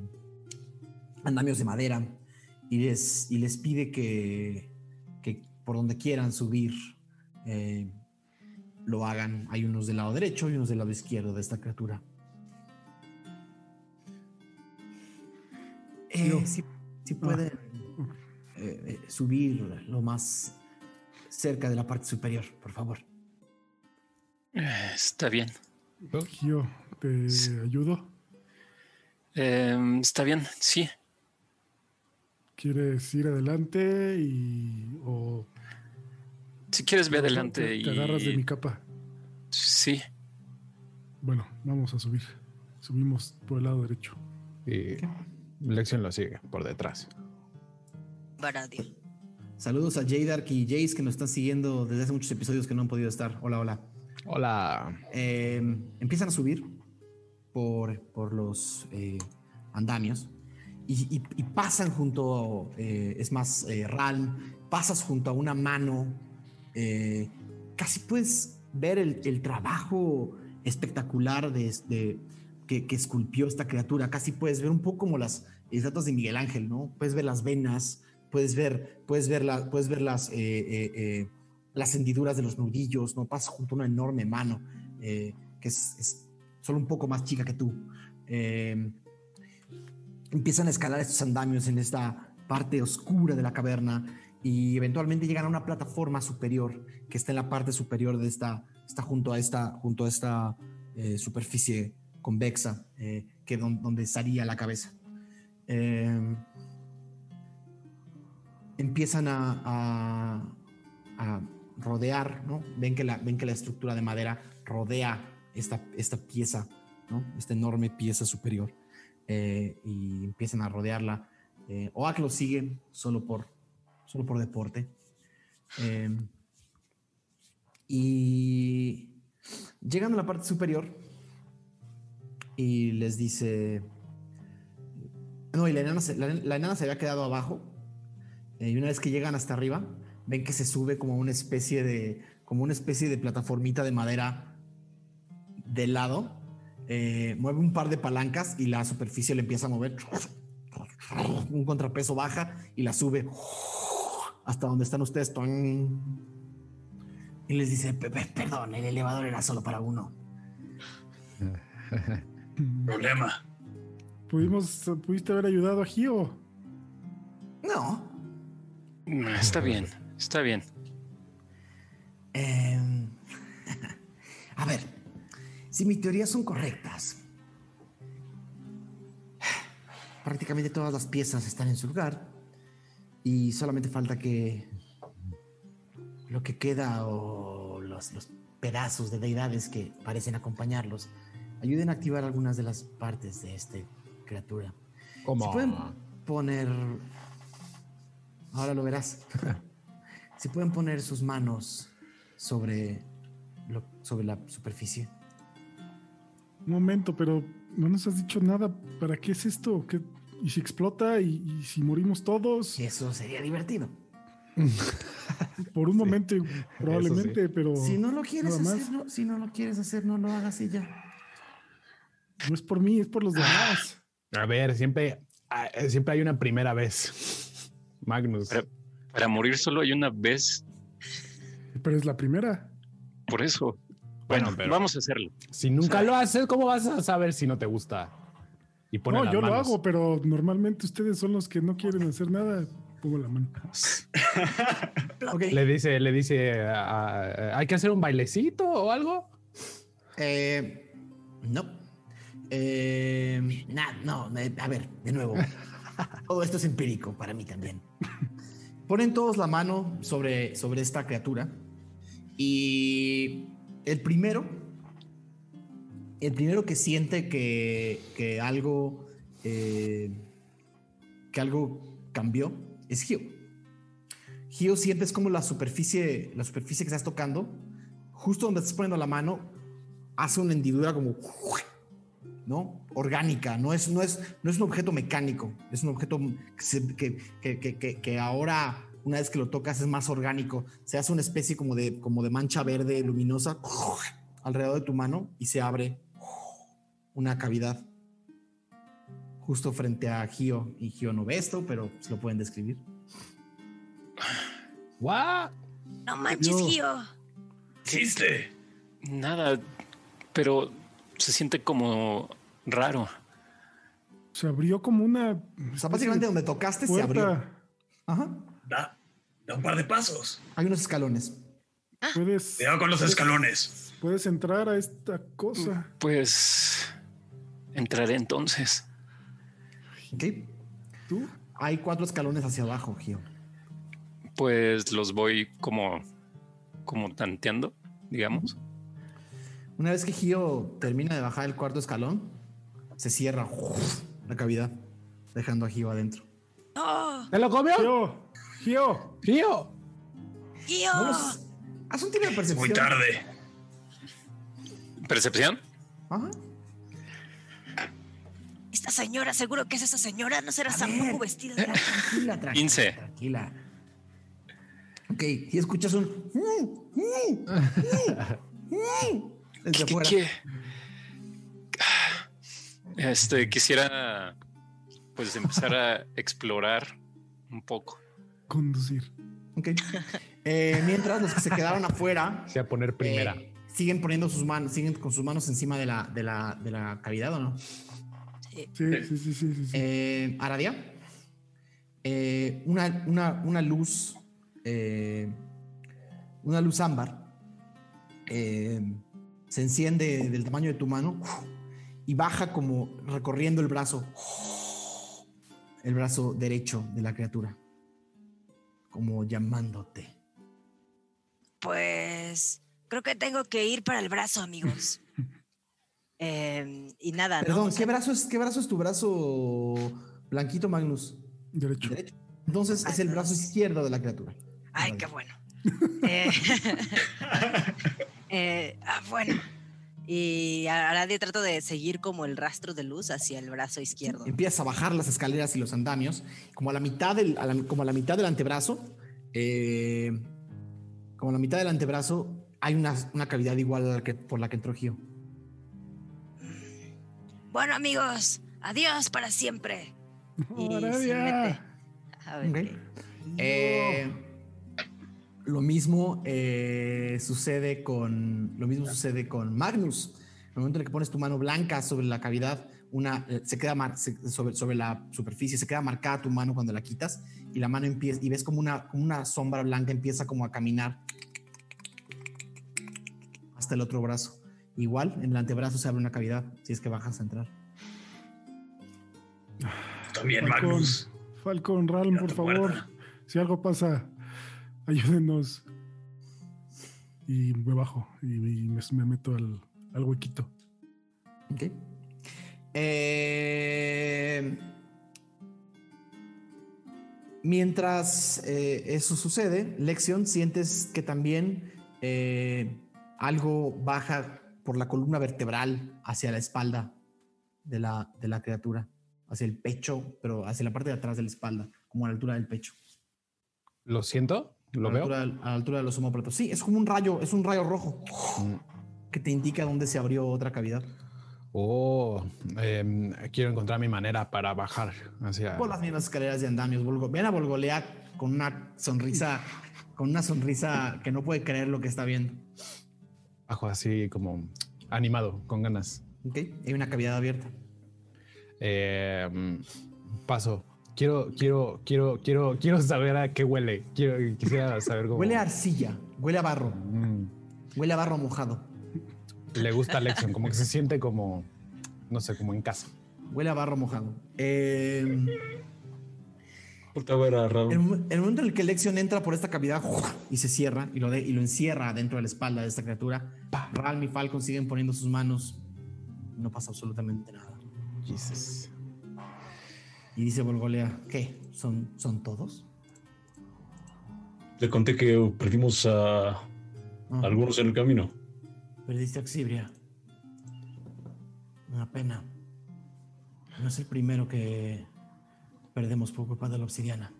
andamios de madera, y les, y les pide que, que por donde quieran subir, eh, lo hagan. Hay unos del lado derecho y unos del lado izquierdo de esta criatura. Eh, Yo. si, si pueden eh, eh, subir lo más cerca de la parte superior, por favor. Está bien. Gio, ¿te ayudo? Em, está bien, sí. ¿Quieres ir adelante y o Si quieres, ve te- adelante te, y. te agarras de mi capa? Sí. Bueno, vamos a subir. Subimos por el lado derecho. Y Lexion lo sigue por detrás. Baradio. Saludos a J-Dark y Jace que nos están siguiendo desde hace muchos episodios que no han podido estar. Hola, hola. Hola. Eh, empiezan a subir por, por los eh, andamios y, y- y pasan junto, eh, es más, eh, Ral, pasas junto a una mano, eh, casi puedes ver el, el trabajo espectacular de, de- que, que esculpió esta criatura, casi puedes ver un poco como las estatuas de Miguel Ángel, ¿no? Puedes ver las venas, puedes ver, puedes ver, la- puedes ver las, eh, las hendiduras de los nudillos, ¿no? Pasas junto a una enorme mano que es, es solo un poco más chica que tú. Eh, empiezan a escalar estos andamios en esta parte oscura de la caverna y eventualmente llegan a una plataforma superior que está en la parte superior de esta, está junto a esta, junto a esta eh, superficie convexa eh, que don- donde estaría la cabeza. Eh, empiezan a, a- a rodear, ¿no? Ven que la, ven que la estructura de madera rodea esta, esta pieza, ¿no? Esta enorme pieza superior. eh, y empiezan a rodearla. Eh, Oak lo sigue solo por, solo por deporte. Eh, y llegan a la parte superior y les dice... No, y la enana se, la, la enana se había quedado abajo. eh, y una vez que llegan hasta arriba, ven que se sube como una especie de, como una especie de plataformita de madera de lado. eh, mueve un par de palancas y la superficie le empieza a mover. Un contrapeso baja y la sube hasta donde están ustedes. Y les dice, "Pe- pe- perdón, el elevador era solo para uno. Problema. Pudimos, pudiste haber ayudado a Gio. No. Mm, Está bien, está bien. Em, <laughs> a ver, si mis teorías son correctas, prácticamente todas las piezas están en su lugar y solamente falta que lo que queda o los, los pedazos de deidades que parecen acompañarlos ayuden a activar algunas de las partes de esta criatura. Como Si pueden poner. Ahora lo verás. <laughs> si pueden poner sus manos sobre, lo- sobre la superficie. Un momento, pero no nos has dicho nada. ¿Para qué es esto? ¿Qué- ¿Y si explota? ¿Y, y si morimos todos? Eso sería divertido. <laughs> Por un momento, probablemente, pero Si no lo quieres hacer, no, si no lo quieres hacer, no lo hagas y ya. no es por mí, es por los demás. A ver, siempre, ah, eh, siempre hay una primera vez. Magnus. Pero- Para morir solo hay una vez, Pero es la primera. por eso. Bueno, Bueno, pero- vamos a hacerlo. Si nunca lo haces, ¿cómo vas a saber si no te gusta? Y No, yo lo manos. hago, pero normalmente ustedes son los que no quieren hacer nada. Pongo la mano. <laughs> Ok. Le dice, le dice, ah, ah, ¿hay que hacer un bailecito o algo? Eh, no. Eh, nah, no, eh, a ver, de nuevo. <laughs> Todo esto es empírico para mí también. Ponen todos la mano sobre, sobre esta criatura y el primero, el primero que siente que, algo, eh, que algo cambió es Gio. Gio sientes como la superficie, la superficie que estás tocando, justo donde estás poniendo la mano, hace una hendidura como ¿no? Orgánica, no es, no es, no es un objeto mecánico, es un objeto que- que- que- que ahora, una vez que lo tocas, es más orgánico. Se hace una especie como de, como de mancha verde luminosa alrededor de tu mano y se abre una cavidad justo frente a Gio. Y Gio no ve esto, pero se lo pueden describir. ¡Guau! No manches, Gio. ¿Hiciste? Nada, pero se siente como raro. Se abrió como una. O sea, básicamente donde tocaste se abrió. Ajá. Da, da un par de pasos. Hay unos escalones. Puedes, Cuidado con los escalones. puedes entrar a esta cosa. Pues entraré entonces. ¿Ok? ¿Tú? Hay cuatro escalones hacia abajo, Gio. Pues los voy como, como tanteando, digamos. Una vez que Gio termina de bajar el cuarto escalón, se cierra la cavidad, dejando a Gio adentro. ¡No! ¿Te lo comió? Gio, Gio, ¡Gio! ¡Gio! Haz un tiro de percepción. Muy tarde. ¿Percepción? Ajá. Esta señora, seguro que es esa señora. ¿No será poco vestida de blanco? Tranquila, tranquila. 15. Tranquila. Ok, si escuchas un. Desde ¿Qué- afuera. qué? Este, quisiera pues empezar a explorar un poco. Conducir. Ok. <laughs> Eh, mientras los que se quedaron afuera <laughs> Se va a poner primera. eh, siguen poniendo sus manos, siguen con sus manos encima de la, de la, de la cavidad, ¿o no? Sí, sí, sí, sí. sí, sí. Eh, Aradia, eh, una, una, una luz, eh, una luz ámbar, eh, se enciende del tamaño de tu mano y baja como recorriendo el brazo, el brazo derecho de la criatura, como llamándote. Pues creo que tengo que ir para el brazo, amigos. <laughs> Em, y nada, ¿no? Perdón, O sea, ¿qué brazo es, qué brazo es tu brazo blanquito, Magnus? Derecho. Derecho. Entonces es el brazo izquierdo de la criatura. Ay, qué bueno. Eh, <laughs> eh, ah, bueno. Y ahora de trato de seguir como el rastro de luz hacia el brazo izquierdo. Empiezas a bajar las escaleras y los andamios, como a la mitad del, a la- como a la mitad del antebrazo, eh, como a la mitad del antebrazo hay una, una cavidad igual a la que por la que entró Gio. Bueno, amigos, adiós para siempre. <laughs> Y se Aradia. mete. A ver qué- Eh, lo mismo eh, sucede con lo mismo sucede con Magnus. En el momento en el que pones tu mano blanca sobre la cavidad, una eh, se queda mar- se- sobre, sobre la superficie, se queda marcada tu mano cuando la quitas y la mano empieza y ves como una como una sombra blanca empieza como a caminar hasta el otro brazo. Igual en el antebrazo se abre una cavidad si es que bajas a entrar. También Magnus. Falcon, Ralm, Mira por favor. puerta. Si algo pasa, ayúdenos. Y me bajo y, y me, me meto al, al huequito. Ok. Eh, mientras eh, eso sucede, Lexion, sientes que también eh, algo baja por la columna vertebral hacia la espalda de la, de la criatura, hacia el pecho, pero hacia la parte de atrás de la espalda, como a la altura del pecho. ¿Lo siento? ¿Lo a, la veo? altura, a la altura de los homóplatos. Sí, es como un rayo, es un rayo rojo Mm. que te indica dónde se abrió otra cavidad. Oh, em, quiero encontrar mi manera para bajar hacia. por las mismas escaleras de andamios. Volgo- Ven a Volgolea con una sonrisa, con una sonrisa que no puede creer lo que está viendo. Bajo así como animado, con ganas. ¿Ok? Hay una cavidad abierta. Em, paso. Quiero, quiero, quiero, quiero, quiero saber a qué huele. Quiero, quisiera saber cómo. Huele a arcilla, huele a barro, Mm. huele a barro mojado, Le gusta Lexion, como que se siente como, no sé, como en casa. huele a barro mojado. Eh, Voltea a ver a Raúl. el, el momento en el que Lexion entra por esta cavidad y se cierra y lo, de- y lo encierra dentro de la espalda de esta criatura, Ralm y Falcon siguen poniendo sus manos. No pasa absolutamente nada. Jesus. Y dice Volgolea, ¿qué? ¿Son, ¿Son todos? Le conté que perdimos a Ah, algunos en el camino. Perdiste a Xibria. Una pena. No es el primero que perdemos por culpa de la obsidiana.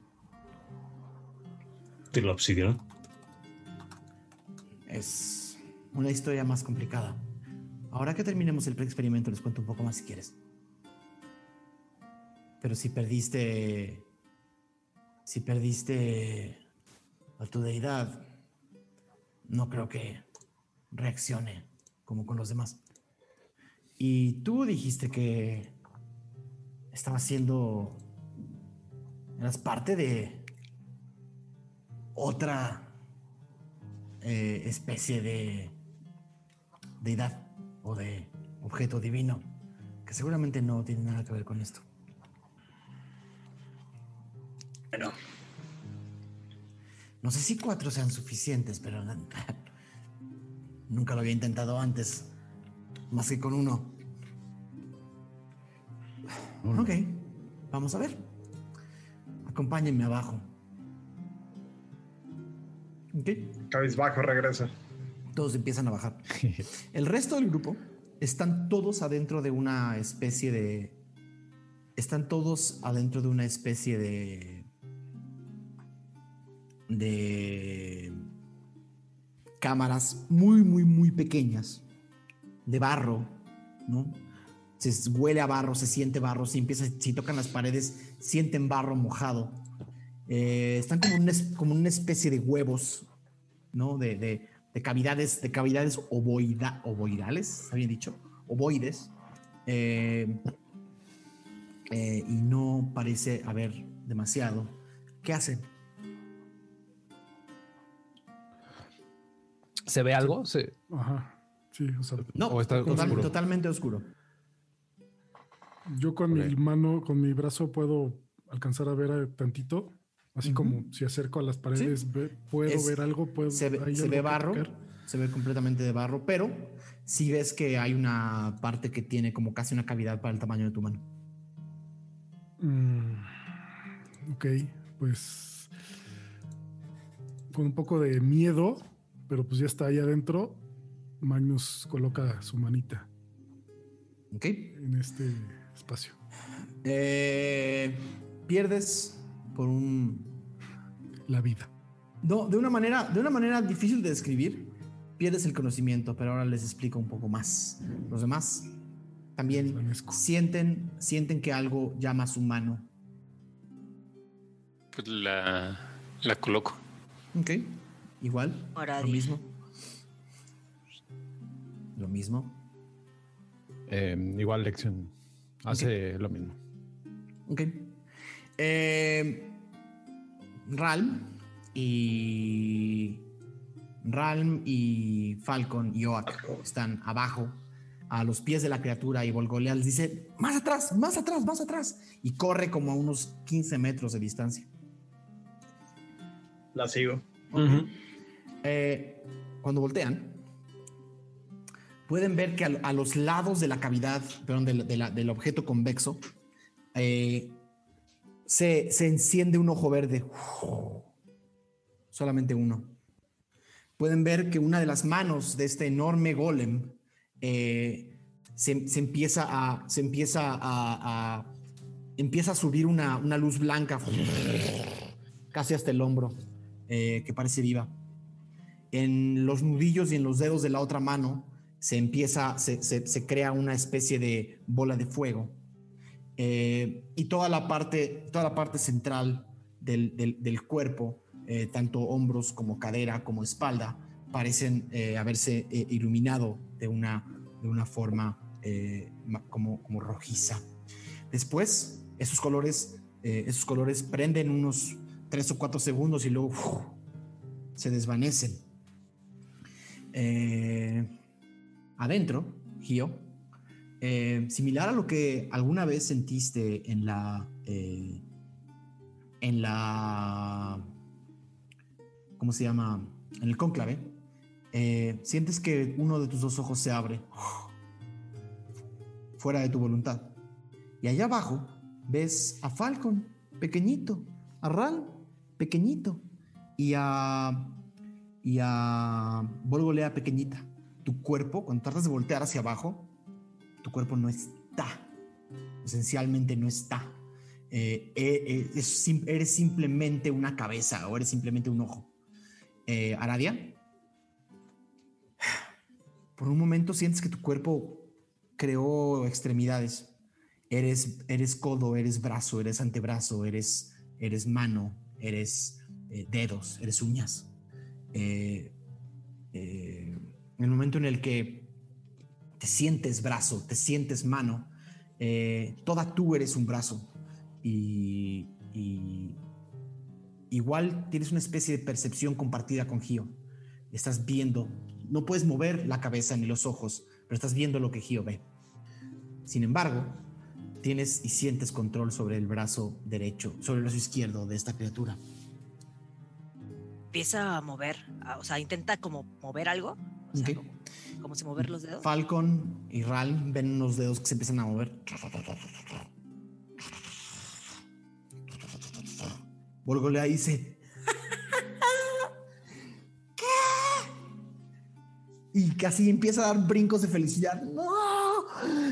¿De la obsidiana? Es una historia más complicada. Ahora que terminemos el experimento les cuento un poco más si quieres. Pero si perdiste... Si perdiste a tu deidad, no creo que reaccione como con los demás. Y tú dijiste que estaba siendo... Eras parte de otra eh, especie de deidad o de objeto divino que seguramente no tiene nada que ver con esto. Bueno, No sé si cuatro sean suficientes, pero nunca lo había intentado antes, más que con uno. Ok, vamos a ver. Acompáñenme abajo. Ok. Cabizbajo regresa. Todos empiezan a bajar. <laughs> El resto del grupo están todos adentro de una especie de. Están todos adentro de una especie de. De. cámaras muy, muy, muy pequeñas. De barro, ¿no? Se huele a barro, se siente barro. Si, empieza, si tocan las paredes, sienten barro mojado. Eh, están como una, como una especie de huevos, ¿no? De, de- de cavidades, de cavidades ovoida- ovoidales, ¿está dicho? Ovoides. Eh, eh, y no parece haber demasiado. ¿Qué hacen? ¿Se ve algo? Se- Ajá. Sí, o sea, No, ¿O está total- oscuro? totalmente oscuro. yo con mi mano, con mi brazo puedo alcanzar a ver a tantito. Así como si acerco a las paredes, ve- puedo Es- ver algo, puedo Se ve, ¿hay se ve barro, se ve completamente de barro, pero sí ves que hay una parte que tiene como casi una cavidad para el tamaño de tu mano. Mm, ok, pues con un poco de miedo, pero pues ya está ahí adentro. Magnus coloca su manita ¿Ok? en este espacio. Eh, pierdes por un La vida. No, de una manera, de una manera difícil de describir, pierdes el conocimiento, pero ahora les explico un poco más. Los demás también sienten, sienten que algo llama a su mano. Pues la, la coloco. Ok, igual, lo mismo. Lo mismo. eh, igual lección. Hace lo mismo. Ok. Eh, Ralm y. Ralm y Falcon y Oak están abajo, a los pies de la criatura, y Volgolea les dice: Más atrás, más atrás, más atrás. Y corre como a unos 15 metros de distancia. La sigo. Eh, cuando voltean, pueden ver que a, los lados de la cavidad, perdón, del, objeto convexo, eh, se, se enciende un ojo verde. Solamente uno. Pueden ver que una de las manos de este enorme golem eh, se, se empieza a. Se empieza a, empieza a subir una, una luz blanca casi hasta el hombro, que parece viva en los nudillos y en los dedos de la otra mano se empieza, se, se- se crea una especie de bola de fuego. Eh, y toda la parte, toda la parte central del, del- del cuerpo, eh, tanto hombros como cadera como espalda, parecen eh, haberse eh, iluminado de una, de una forma eh, como, como rojiza. Después, esos colores, eh, esos colores prenden unos tres o cuatro segundos y luego ¡uf! se desvanecen. Eh, adentro, Gio, eh, similar a lo que alguna vez sentiste en la. eh, en la. ¿Cómo se llama? En el cónclave. eh, sientes que uno de tus dos ojos se abre. Fuera de tu voluntad. Y allá abajo ves a Falcon, pequeñito. A Ral, pequeñito. Y a y a Volgolea pequeñita. Tu cuerpo, cuando tratas de voltear hacia abajo, tu cuerpo no está esencialmente no está. Eh, eh, eh, eres simplemente una cabeza o eres simplemente un ojo. Aradia, por un momento sientes que tu cuerpo creó extremidades. Eres, eres codo, eres brazo, eres antebrazo, eres, eres mano, eres dedos, eres uñas. Eh, eh, el momento en el que te sientes brazo, te sientes mano, eh, toda tú eres un brazo. Y, y igual tienes una especie de percepción compartida con Gio. Estás viendo, no puedes mover la cabeza ni los ojos, pero estás viendo lo que Gio ve. Sin embargo, tienes y sientes control sobre el brazo derecho, sobre el brazo izquierdo de esta criatura. Empieza a mover, a- o sea, intenta como mover algo. O sea, como, como si mover los dedos. Falcon y Ral ven unos dedos que se empiezan a mover. Volgolea dice: <laughs> ¿Qué? Y casi empieza a dar brincos de felicidad. ¡No!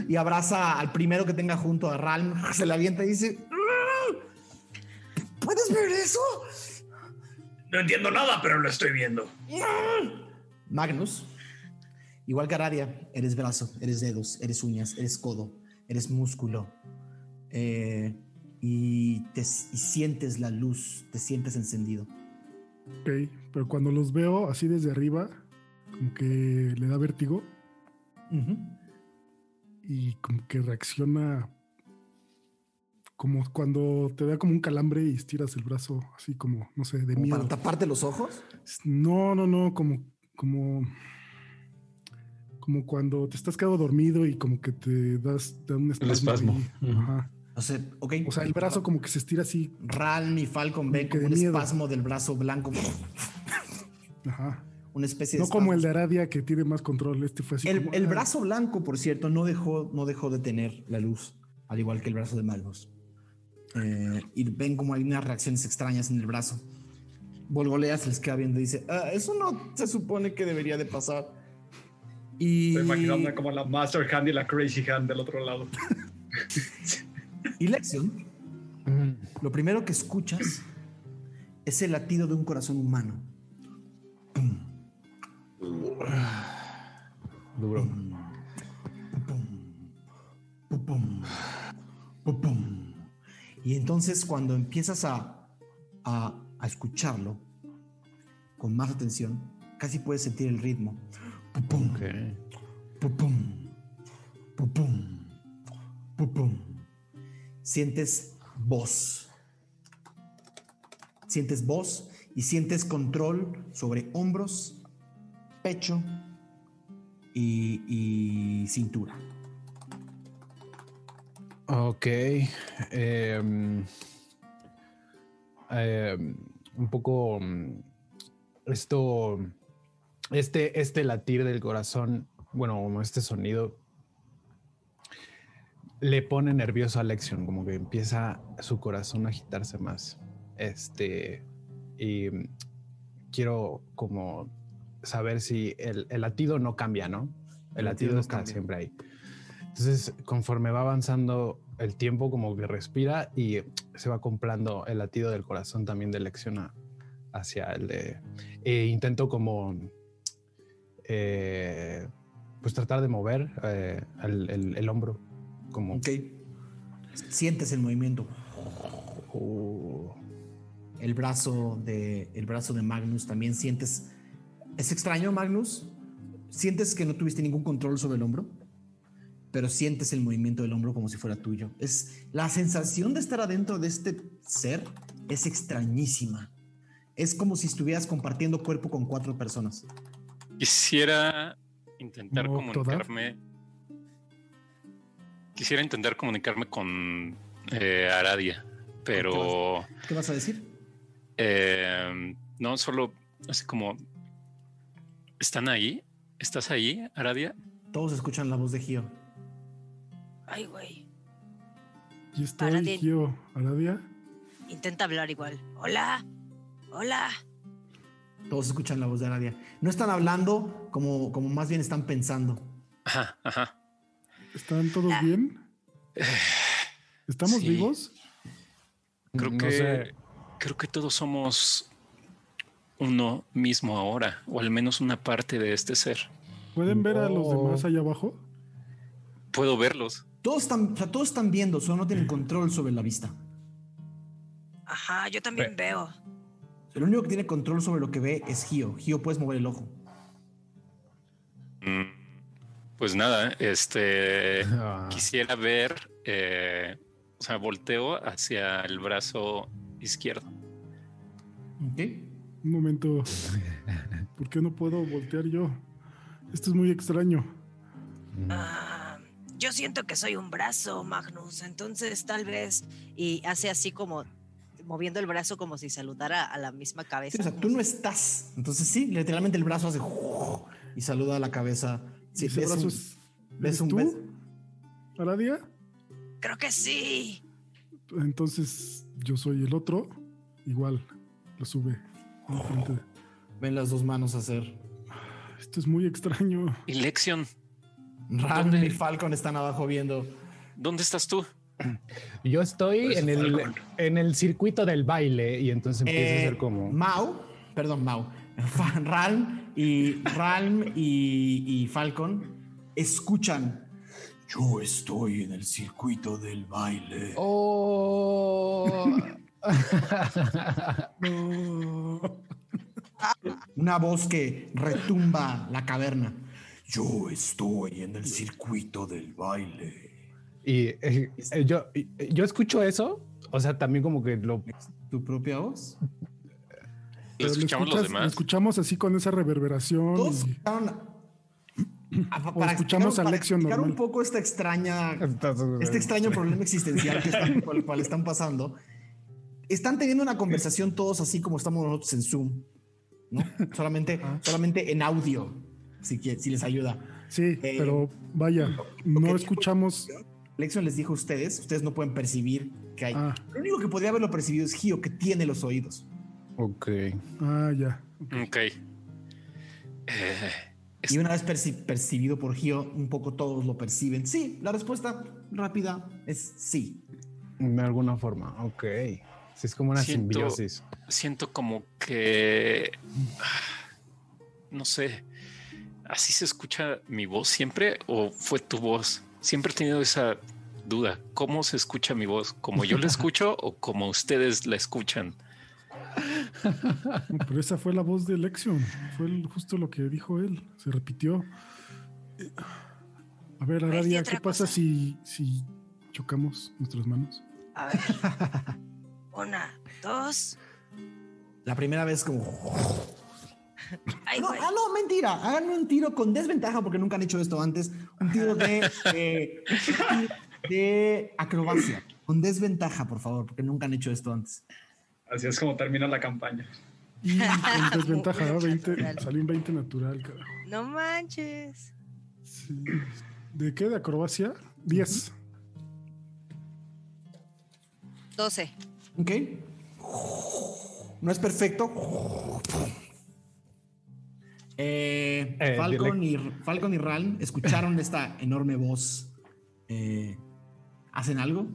Y abraza al primero que tenga junto a Ral. Se le avienta y dice: "¡Ah! ¿Puedes ver eso? No entiendo nada, pero lo estoy viendo. Magnus, igual que Aradia, eres brazo, eres dedos, eres uñas, eres codo, eres músculo. Eh, y, te, y sientes la luz, te sientes encendido. Ok, pero cuando los veo así desde arriba, como que le da vértigo y como que reacciona como cuando te da como un calambre y estiras el brazo así como, no sé, de miedo. para taparte los ojos. No, no, no, como, como, como cuando te estás quedado dormido y como que te das te da un espasmo. espasmo. Ajá. O sea, ok. O sea, el brazo como que se estira así. Ral y Falcon ven como un miedo. espasmo del brazo blanco. Ajá. Una especie de No como el de Aradia que tiene más control. Este fue así. El, como, el ah, brazo blanco, por cierto, no dejó, no dejó de tener la luz, al igual que el brazo de Magnus. Eh, y ven como hay unas reacciones extrañas en el brazo. Volgolea se les queda viendo y dice: "Ah, Eso no se supone que debería de pasar. Y, Estoy imaginando como la Master Hand y la Crazy Hand del otro lado. <laughs> y Lexion, lo primero que escuchas es el latido de un corazón humano. Duro. Y entonces cuando empiezas a, a, a escucharlo con más atención, casi puedes sentir el ritmo. Pum, pum, Ok. pum, pum, pum, pum, pum, pum. Sientes voz. Sientes voz y sientes control sobre hombros, pecho y, y cintura. Ok. em, em, un poco mm, esto, este, este latir del corazón, bueno, este sonido, le pone nervioso a Lexion, como que empieza su corazón a agitarse más. Este, y mm, quiero como saber si el, el latido no cambia, ¿no? El, El latido latido no está cambia. siempre ahí. Entonces, conforme va avanzando el tiempo, como que respira y se va comprando el latido del corazón también de Lexion a- hacia el de. E intento como. eh, pues tratar de mover eh, el, el- el hombro. Como. Ok. Sientes el movimiento. uh, El brazo de, el brazo de Magnus también sientes. Es extraño, Magnus. Sientes que no tuviste ningún control sobre el hombro, pero sientes el movimiento del hombro como si fuera tuyo. Es la sensación de estar adentro de este ser es extrañísima. Es como si estuvieras compartiendo cuerpo con cuatro personas. Quisiera intentar No, ¿toda? comunicarme. Quisiera intentar comunicarme con eh, Aradia, pero ¿Qué vas a decir? eh, no solo así como. ¿Están ahí? ¿Estás ahí, Aradia? Todos escuchan la voz de Gio. Ay, güey. Y estoy, Aradia. Gio. Aradia. Intenta hablar igual. Hola. Hola. Todos escuchan la voz de Aradia. No están hablando como, como más bien están pensando. Ajá, ajá. ¿Están todos Ah. bien? ¿Estamos Sí. vivos? Creo No que sé. creo que todos somos uno mismo ahora, o al menos una parte de este ser. ¿Pueden ver a los No. demás allá abajo? Puedo verlos. Todos están, o sea, todos están viendo, solo no tienen control sobre la vista. Ajá, yo también veo. El único que tiene control sobre lo que ve es Gio. Gio, puedes mover el ojo. Mm, Pues nada, este Ah, quisiera ver, eh, o sea, volteo hacia el brazo izquierdo. ¿Ok? Un momento. ¿Por qué no puedo voltear yo? Esto es muy extraño. Ah, yo siento que soy un brazo, Magnus. Entonces, tal vez. Y hace así como moviendo el brazo como si saludara a la misma Sí, cabeza. o sea, tú si- no estás. Entonces sí, literalmente el brazo hace y saluda a la cabeza. Sí, ¿Ese ves brazo un, es, ves ¿eres un tú? ves- Aradia? Creo que sí. Entonces yo soy el otro. Igual, lo sube. enfrente. ven las dos manos hacer. Esto es muy extraño. Y ¿Dónde? y Falcon están abajo viendo. ¿dónde estás tú? Yo estoy Pues, en el, Falcon. en el circuito del baile y entonces empieza a Eh, ser como. Mau, perdón, Mau. <laughs> Ralm y Ralm y, y Falcon escuchan. Yo estoy en el circuito del baile. ¡Oh! <laughs> Una voz que retumba la caverna. Yo estoy en el circuito del baile. y eh, eh, yo, y- yo escucho eso. O sea, también como que lo. ¿Tu propia voz? ¿Lo escuchamos los demás? Lo escuchamos así con esa reverberación. Todos y- a- escuchamos a para Lección explicar un poco esta extraña este extraño problema existencial que están, por el cual están pasando. Están teniendo una conversación todos así como estamos nosotros en Zoom, ¿no? Solamente, solamente en audio, si, si les ayuda. Sí, Eh, pero vaya, no escuchamos. Lexion les dijo a ustedes, ustedes no pueden percibir que hay. Ah, Lo único que podría haberlo percibido es Gio, que tiene los oídos. Ok. ah, ya. Ok. Eh, Y una vez perci- percibido por Gio, un poco todos lo perciben. Sí, la respuesta rápida es sí. De alguna forma. Ok. Sí, es como una Siento- simbiosis. siento como que, ah, no sé, así se escucha mi voz siempre o fue tu voz. Siempre he tenido esa duda. ¿Cómo se escucha mi voz? ¿Como yo la escucho o como ustedes la escuchan? <laughs> Pero esa fue la voz de Lexion. Fue el- justo lo que dijo él. Se repitió. Eh, A ver, Aradia, ¿qué pasa si, si chocamos nuestras manos? A ver. <laughs> Una, dos. La primera vez como... <laughs> Ay, No, ah, no, mentira. Háganme un tiro con desventaja porque nunca han hecho esto antes. Un tiro de, de, <laughs> de acrobacia. Con desventaja, por favor, porque nunca han hecho esto antes. Así es como termina la campaña. Y con <laughs> desventaja, Muy 20, natural. salí en 20 natural, carajo. No manches. Sí. ¿De qué? ¿De acrobacia? 10. 12. ¿Ok? No es perfecto. Eh, Eh, Falcon, y, Falcon y Ralm escucharon esta enorme voz. Eh, ¿Hacen algo?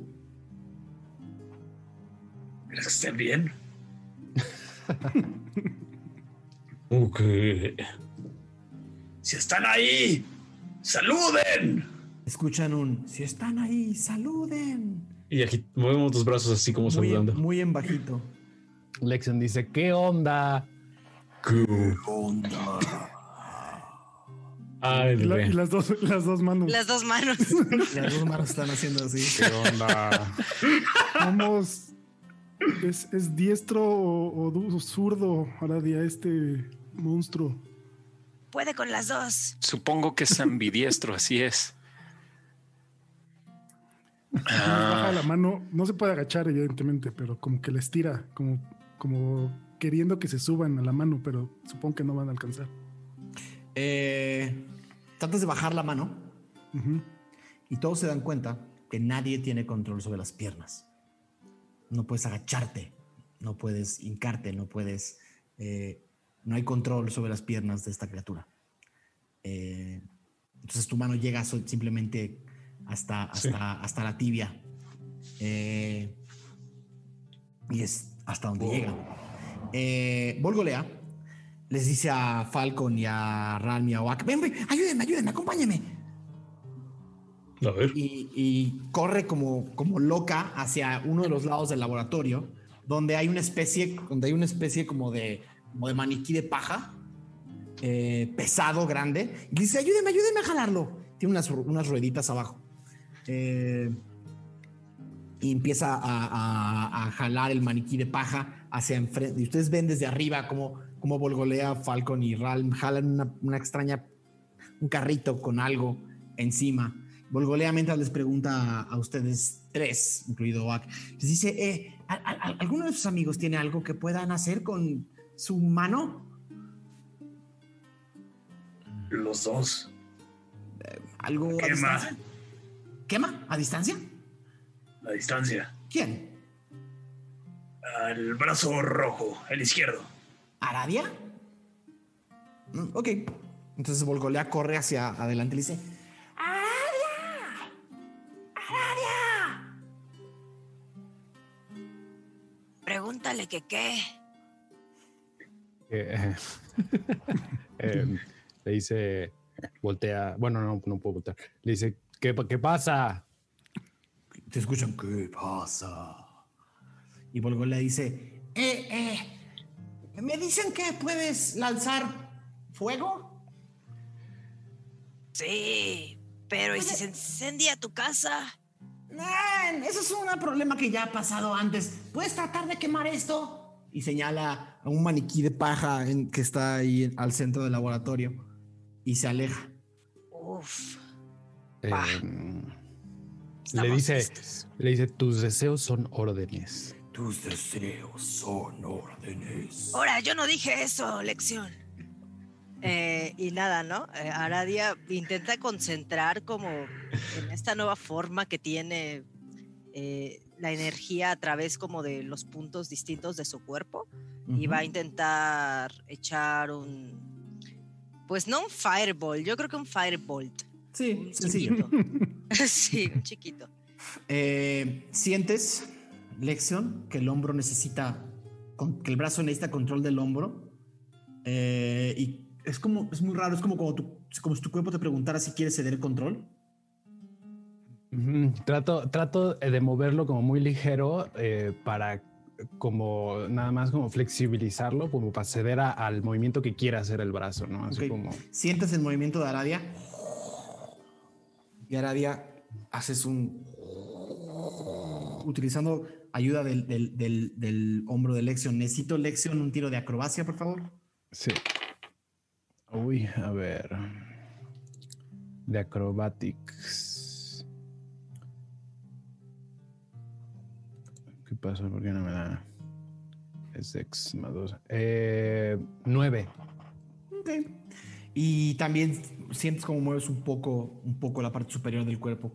¿Crees que estén bien? <laughs> Ok. Si están ahí, saluden. Escuchan un, si están ahí, saluden. Y aquí movemos los brazos así como Muy, saludando. muy en bajito. Lexion dice: ¿Qué onda? Ay, Y, la- bebé. y las, dos, las dos manos. Las dos manos. <laughs> Las dos manos están haciendo así. ¿Qué onda? Vamos. ¿Es, es diestro o, o zurdo, Aradia, este monstruo? Puede con las dos. Supongo que es ambidiestro, así es. Baja Ah, la mano, no se puede agachar, evidentemente, pero como que la estira, como, como queriendo que se suban a la mano, pero supongo que no van a alcanzar. Eh, tratas de bajar la mano y todos se dan cuenta que nadie tiene control sobre las piernas. No puedes agacharte, no puedes hincarte, no puedes... eh, no hay control sobre las piernas de esta criatura. Eh, entonces tu mano llega simplemente hasta, hasta, hasta la tibia. Eh, y es hasta donde llega. Eh, Volgolea les dice a Falcon y a Ralm y a Oak, ven, ven, ayúdenme, ayúdenme, acompáñenme. A ver. Y, y corre como, como loca hacia uno de los lados del laboratorio, donde hay una especie, donde hay una especie como de, como de maniquí de paja, eh, pesado, grande. Y dice, ayúdenme, ayúdenme a jalarlo. Tiene unas, unas rueditas abajo. Eh, y empieza a, a- a jalar el maniquí de paja hacia enfrente. Y ustedes ven desde arriba cómo, cómo Volgolea, Falcon y Ralm jalan una, una extraña, un carrito con algo encima. Volgolea mientras les pregunta a, a ustedes tres, incluido Oak, les dice, eh, ¿al- al- ¿alguno de sus amigos tiene algo que puedan hacer con su mano? Los dos. ¿Algo a Quema. distancia? ¿Quema? ¿A distancia? A distancia. ¿Quién? Al brazo rojo, el izquierdo. ¿Aradia? Mm, ok. Entonces Volgolea corre hacia adelante y le dice, ¡Aradia! ¡Aradia! Pregúntale que qué. Eh, <laughs> eh, le dice, voltea, bueno, no, no puedo voltear. Le dice, ¿qué, qué pasa? Te escuchan, ¿qué pasa? Y Volgolea dice, eh, eh, ¿me dicen que puedes lanzar fuego? Sí, pero ¿y si se incendia tu casa? Man, eso es un problema que ya ha pasado antes. ¿Puedes tratar de quemar esto? Y señala a un maniquí de paja en- que está ahí en- al centro del laboratorio y se aleja. Uf. Eh, le dice, listos. le dice, tus deseos son órdenes. Tus deseos son órdenes. Ahora, yo no dije eso, lección. Eh, y nada, ¿no? Eh, Aradia intenta concentrar como en esta nueva forma que tiene eh, la energía a través como de los puntos distintos de su cuerpo y va a intentar echar un, pues no un fireball, yo creo que un firebolt. Sí, Un sencillo. chiquito. <laughs> <laughs> sí, un chiquito. Eh, Sientes, Lexion, que el hombro necesita, que el brazo necesita control del hombro. Eh, y es como, es muy raro, es como, como, tu, como si tu cuerpo te preguntara si quieres ceder el control. Trato, trato de moverlo como muy ligero eh, para como nada más como flexibilizarlo, como para ceder a- al movimiento que quiera hacer el brazo, ¿no? Así como... Sientes el movimiento de Aradia. Y Aradia haces un. Utilizando ayuda del, del, del, del hombro de Lexion. Necesito Lexion un tiro de acrobacia, por favor. Sí. Uy, a ver. De acrobatics. ¿Qué pasa? ¿Por qué no me da? Es X más dos. Eh, nueve. Ok. Y también sientes como mueves un poco, un poco la parte superior del cuerpo.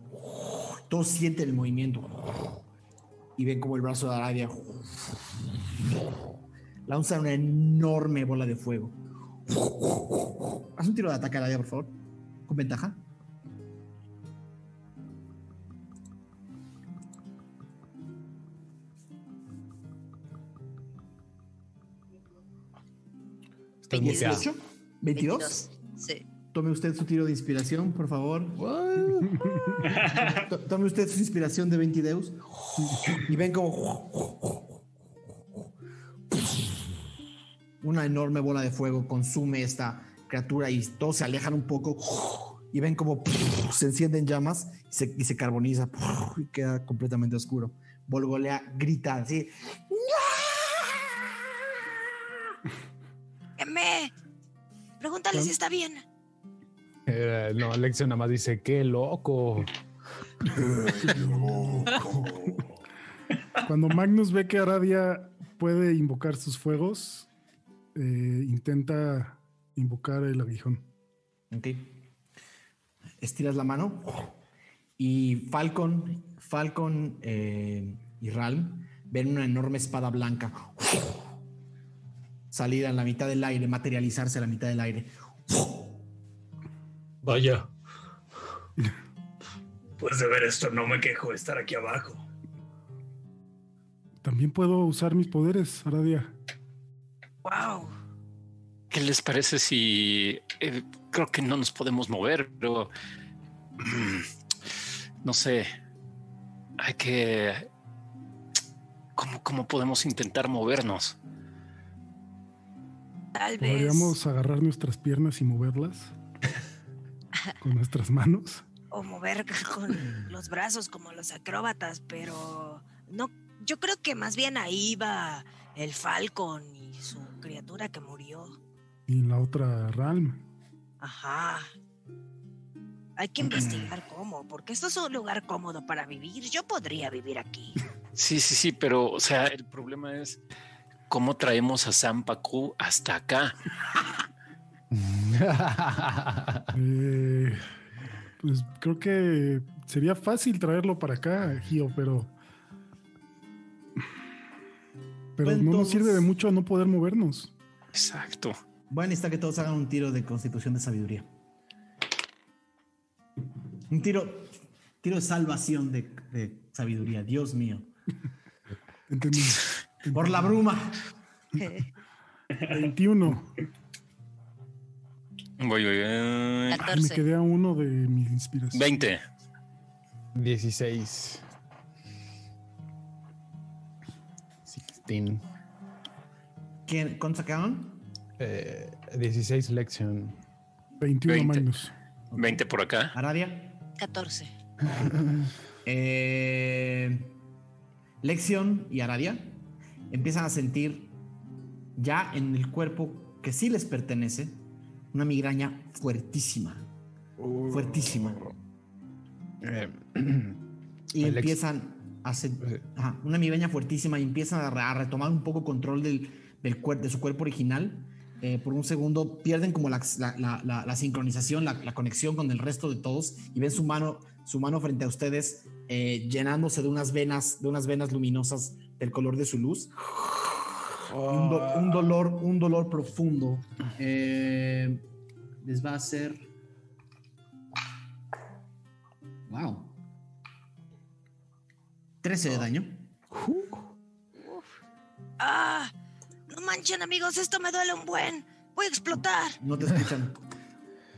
Todos sienten el movimiento. Y ven como el brazo de Aradia lanza una enorme bola de fuego. Haz un tiro de ataque a Aradia, por favor. Con ventaja. Muteado. 18, 22. Sí. Tome usted su tiro de inspiración, por favor. To- Tome usted su inspiración de 20 deus. Y ven como. Una enorme bola de fuego consume esta criatura y todos se alejan un poco. Y ven como se encienden llamas y se, y se carboniza y queda completamente oscuro. Volgolea grita así. ¿Qué me? Pregúntale si está bien. Eh, no, Lección nada más dice, qué loco. Cuando Magnus ve que Aradia puede invocar sus fuegos, eh, intenta invocar el aguijón. Ok. Estiras la mano y Falcon, Falcon eh, y Ralm ven una enorme espada blanca salir a la mitad del aire, materializarse a la mitad del aire. Vaya. Pues de ver esto no me quejo de estar aquí abajo. También puedo usar mis poderes, Aradia. ¡Wow! ¿Qué les parece si eh, creo que no nos podemos mover, pero mm, no sé, hay que ¿cómo, cómo podemos intentar movernos? Tal vez. Podríamos agarrar nuestras piernas y moverlas <laughs> <laughs> con nuestras manos. O mover <laughs> con los brazos como los acróbatas, pero no. Yo creo que más bien ahí va el Falcon y su criatura que murió. Y la otra Ralm. Ajá. Hay que investigar <clears throat> cómo, porque esto es un lugar cómodo para vivir. Yo podría vivir aquí. Sí, sí, sí, pero o sea, el problema es cómo traemos a Sam Pacu hasta acá. <laughs> Eh, pues creo que sería fácil traerlo para acá, Gio, pero. Pero Pues no nos sirve de mucho no poder movernos. Exacto. A necesitar que todos hagan un tiro de constitución de sabiduría. Un tiro, tiro de salvación de, de sabiduría. Dios mío. <laughs> Entendí. Por la bruma. <laughs> 21. Voy, voy, voy. Ay, me 14. quedé a uno de mis inspiraciones. 20. 16. 16. ¿Quién, ¿Cuántos sacaron? Eh, 16 lección. 21 20. Magnus. 20 por acá. Aradia. 14. <laughs> Eh, Lexion y Aradia empiezan a sentir ya en el cuerpo que sí les pertenece una migraña fuertísima. Fuertísima. Eh, Y Alex- empiezan a ajá, una migraña fuertísima y empiezan a, re- a retomar un poco control del, del cuer- de su cuerpo original. Eh, por un segundo pierden como la, la- la- sincronización, la, la conexión con el resto de todos y ven su mano, su mano frente a ustedes eh, llenándose de unas venas, de unas venas luminosas del color de su luz. Un, do- un dolor, un dolor profundo. Eh, les va a hacer. Wow. 13 de daño. ¡Ah! No manchen, amigos, esto me duele un buen. Voy a explotar. No te escuchan.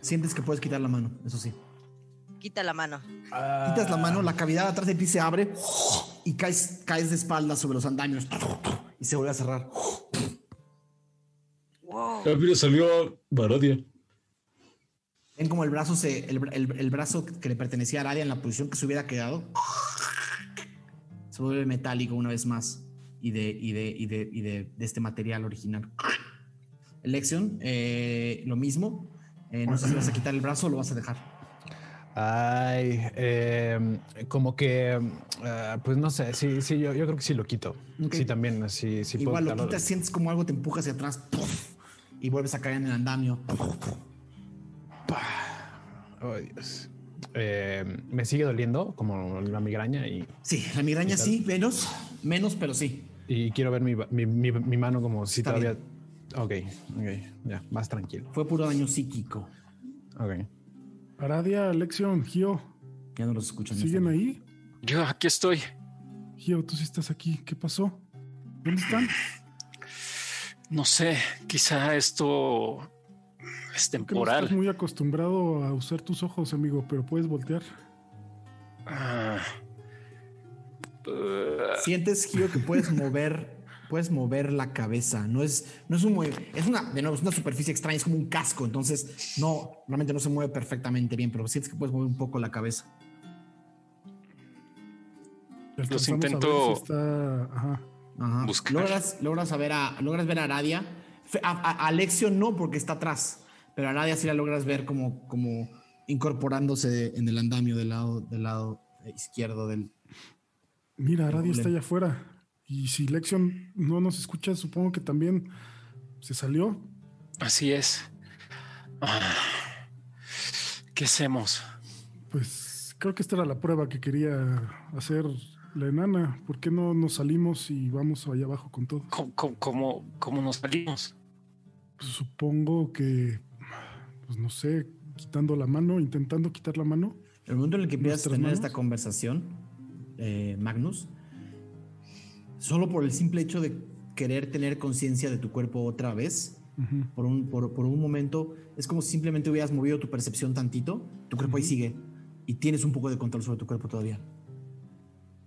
Sientes que puedes quitar la mano, eso sí. Quita la mano. Quitas la mano, la cavidad atrás de ti se abre y caes, caes de espaldas sobre los andamios y se vuelve a cerrar. Wow. Ah, mira, salió Barodia. Ven como el brazo, se, el, el- el brazo que le pertenecía a Aradia en la posición que se hubiera quedado se vuelve metálico una vez más y de, y de, y de, y de, de este material original. Lexion, eh, lo mismo. Eh, no sé si vas a quitar el brazo o lo vas a dejar. Ay, eh, como que, ah, pues no sé, sí, sí, yo, yo creo que sí lo quito. Sí, también, sí, sí. puedo Igual lo quitarlo. quitas, sientes como algo te empuja hacia atrás y vuelves a caer en el andamio. Oh, Dios. Eh, me sigue doliendo como la migraña y, Sí, la migraña sí, menos, menos, pero sí. y quiero ver mi, mi, mi- mi mano como si Está todavía... Ok, ok, ya, más tranquilo. Fue puro daño psíquico. Ok. Aradia, Lexion, Gio, Ya no los escuchan. ¿siguen ahí? Yo aquí estoy. Gio, tú sí estás aquí. ¿Qué pasó? ¿Dónde están? No sé, quizá esto es no temporal. estás muy acostumbrado a usar tus ojos, amigo, pero puedes voltear. Ah. Uh, Sientes, Gio, que puedes mover, puedes mover la cabeza. No es, no es un es una, de nuevo, es una superficie extraña, es como un casco. Entonces, no, realmente no se mueve perfectamente bien, pero sientes que puedes mover un poco la cabeza. Ver intento- si está- ajá. Ajá. Buscar. Logras, logras, a ver a, logras ver a Aradia. Fe- A, a- a Alexio no, porque está atrás. Pero a Aradia sí la logras ver como, como incorporándose en el andamio del lado, del lado izquierdo del. Mira, Aradia está allá afuera. Y si Lexion no nos escucha, supongo que también se salió. así es. Ah. ¿Qué hacemos? Pues creo que esta era la prueba que quería hacer la enana. ¿Por qué no nos salimos y vamos allá abajo con todo? ¿Cómo, cómo- cómo- cómo nos salimos? Pues supongo que, pues no sé, quitando la mano, intentando quitar la mano. El momento en el que empiezas a ¿Nuestras tener manos? esta conversación, eh, Magnus, solo por el simple hecho de querer tener conciencia de tu cuerpo otra vez, por un, por, por un momento, es como si simplemente hubieras movido tu percepción tantito, tu cuerpo ahí sigue y tienes un poco de control sobre tu cuerpo todavía.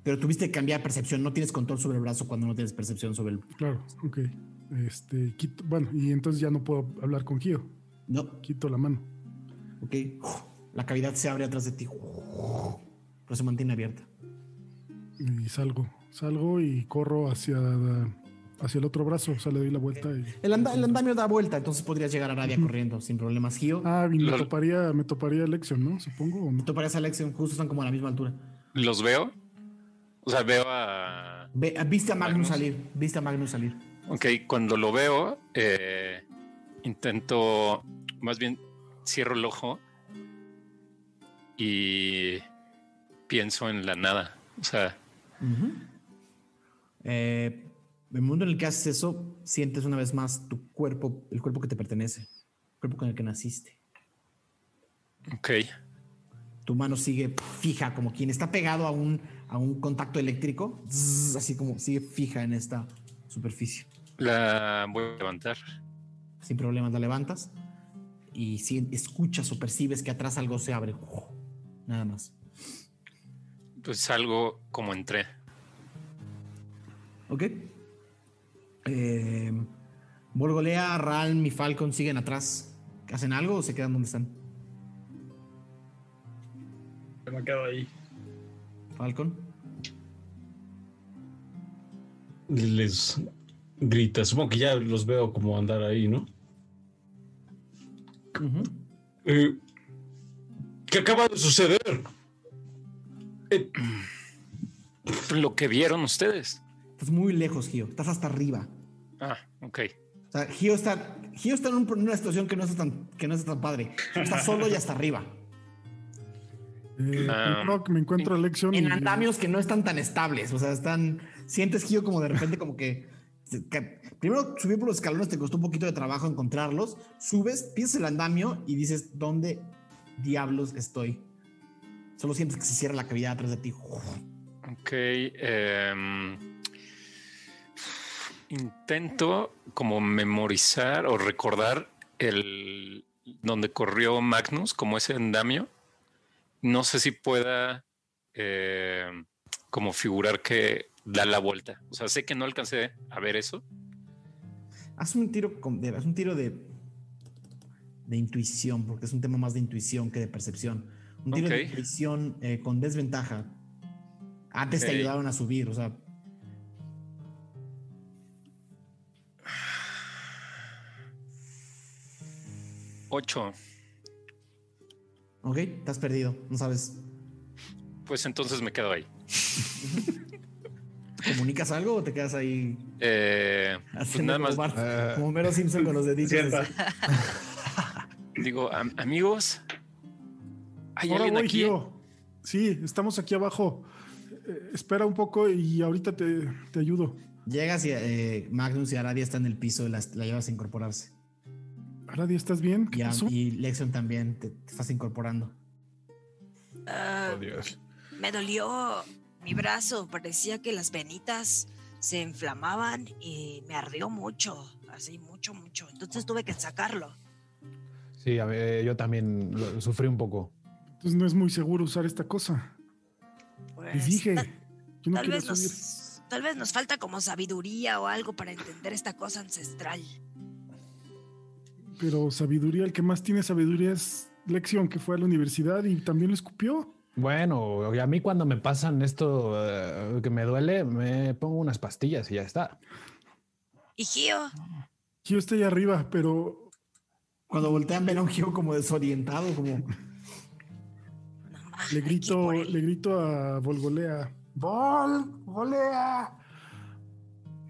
Pero tuviste que cambiar percepción, no tienes control sobre el brazo cuando no tienes percepción sobre el... Claro, ok. Este, quito, bueno, y entonces ya no puedo hablar con Gio. No, Quito la mano. ok. La cavidad se abre atrás de ti, pero se mantiene abierta. Y salgo. Salgo y corro hacia, hacia el otro brazo. O sea, le doy la vuelta y. El, anda- el andamio da vuelta, entonces podrías llegar a Aradia corriendo sin problemas. Gio, Ah, y me toparía, me toparía Lexion, ¿no? Supongo. ¿o no? tú pareces a Alexion, justo están como a la misma altura. ¿Los veo? O sea, veo a... Ve, viste a Magnus, Magnus. salir, viste a Magnus salir. Ok, cuando lo veo, eh, intento, más bien, cierro el ojo y pienso en la nada. O sea, Ujú. Eh, el mundo en el que haces eso, sientes una vez más tu cuerpo, el cuerpo que te pertenece, el cuerpo con el que naciste. ok, Tu mano sigue fija, como quien está pegado a un, a un contacto eléctrico, zzz, así como sigue fija en esta superficie. la voy a levantar. Sin problemas la levantas y si escuchas o percibes que atrás algo se abre. Nada más. Pues salgo como entré. ¿Ok? Eh, Volgolea, Ralm y Falcon siguen atrás. ¿Hacen algo o se quedan donde están? Me quedo ahí. Falcon. Les grita. Supongo que ya los veo como andar ahí, ¿no? Eh, ¿Qué acaba de suceder? Eh, Lo que vieron ustedes. Estás muy lejos, Gio. Estás hasta arriba. Ah, ok. O sea, Gio está, Gio está en, un- en una situación que no es tan, que no es tan padre. Está solo y hasta arriba. Eh, Proc, me encuentro a Lexion. En y- andamios que no están tan estables. O sea, están. Sientes, Gio, como de repente, como que. que- primero subir por los escalones te costó un poquito de trabajo encontrarlos. Subes, piensas el andamio y dices, ¿dónde diablos estoy? Solo sientes que se cierra la cavidad atrás de ti. Ok. em, intento como memorizar o recordar el donde corrió Magnus, como ese andamio. No sé si pueda em, como figurar que da la vuelta. O sea, sé que no alcancé a ver eso. Haz un tiro, con- haz un tiro de, de intuición, porque es un tema más de intuición que de percepción. Un tiro de intuición eh, con desventaja. Antes te ayudaron a subir, o sea. Ocho. Ok, estás perdido, no sabes. Pues entonces me quedo ahí. <laughs> ¿Comunicas algo o te quedas ahí Eh, pues haciendo nada como, más Bart- como Mero Simpson con los deditos? <laughs> Digo, "Am- amigos, ¿hay Ahora alguien voy, aquí? Gio. Sí, estamos aquí abajo. Eh, espera un poco y ahorita te, te ayudo. Llegas y eh, Magnus y Aradia están en el piso y las- la, llevas a incorporarse. Aradia, ¿estás bien? ¿Qué Y, pasó? y Lexion también te, te estás incorporando. Ah, Oh, Dios. me dolió mi brazo, parecía que las venitas se inflamaban y me ardió mucho, así mucho, mucho. Entonces tuve que sacarlo. Sí, a ver, yo también lo- sufrí un poco. Entonces no es muy seguro usar esta cosa. Pues, Les dije, ta- yo no tal, quiero vez nos, tal vez nos falta como sabiduría o algo para entender esta cosa ancestral. Pero sabiduría, el que más tiene sabiduría es Lexion, que fue a la universidad y también lo escupió. Bueno, y a mí cuando me pasan esto eh, que me duele, me pongo unas pastillas y ya está. Y Gio, Gio está ahí arriba, pero Cuando voltean, ven a un Gio como desorientado, como. le grito, le grito a Volgolea. ¡Volgolea!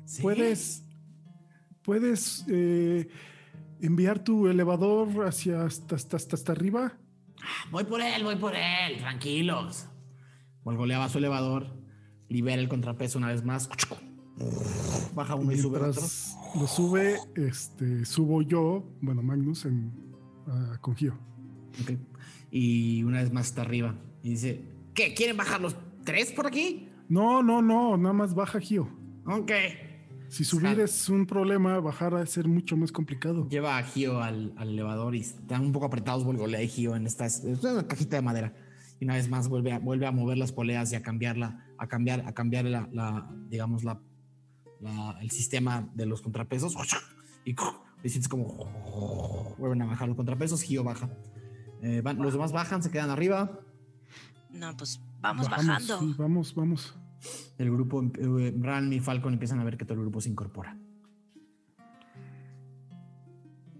¿Sí? ¿Puedes, puedes eh, enviar tu elevador hacia hasta, hasta, hasta, hasta arriba? Voy por él, voy por él, tranquilos. Volgoleaba su elevador, libera el contrapeso una vez más. Baja uno y sube otro. Lo sube, este, subo yo, bueno, Magnus, en, ah, con Gio. Ok. Y una vez más está arriba. Y dice: ¿Qué? ¿Quieren bajar los tres por aquí? No, no, no, nada más baja Gio. Ok. Si subir es un problema, bajar va a ser mucho más complicado. Lleva a Gio al, al elevador y están un poco apretados Volgolea y Gio en esta es una cajita de madera. Y una vez más vuelve a, vuelve a mover las poleas y a cambiarla, a cambiar, a cambiar la, la, digamos, la, la- el sistema de los contrapesos. Y, y sientes como vuelven a bajar los contrapesos, Gio baja. Eh, van- los demás bajan, se quedan arriba. No, pues vamos Bajamos, bajando. sí, vamos, vamos. El grupo, eh, y Falcon empiezan a ver que todo el grupo se incorpora.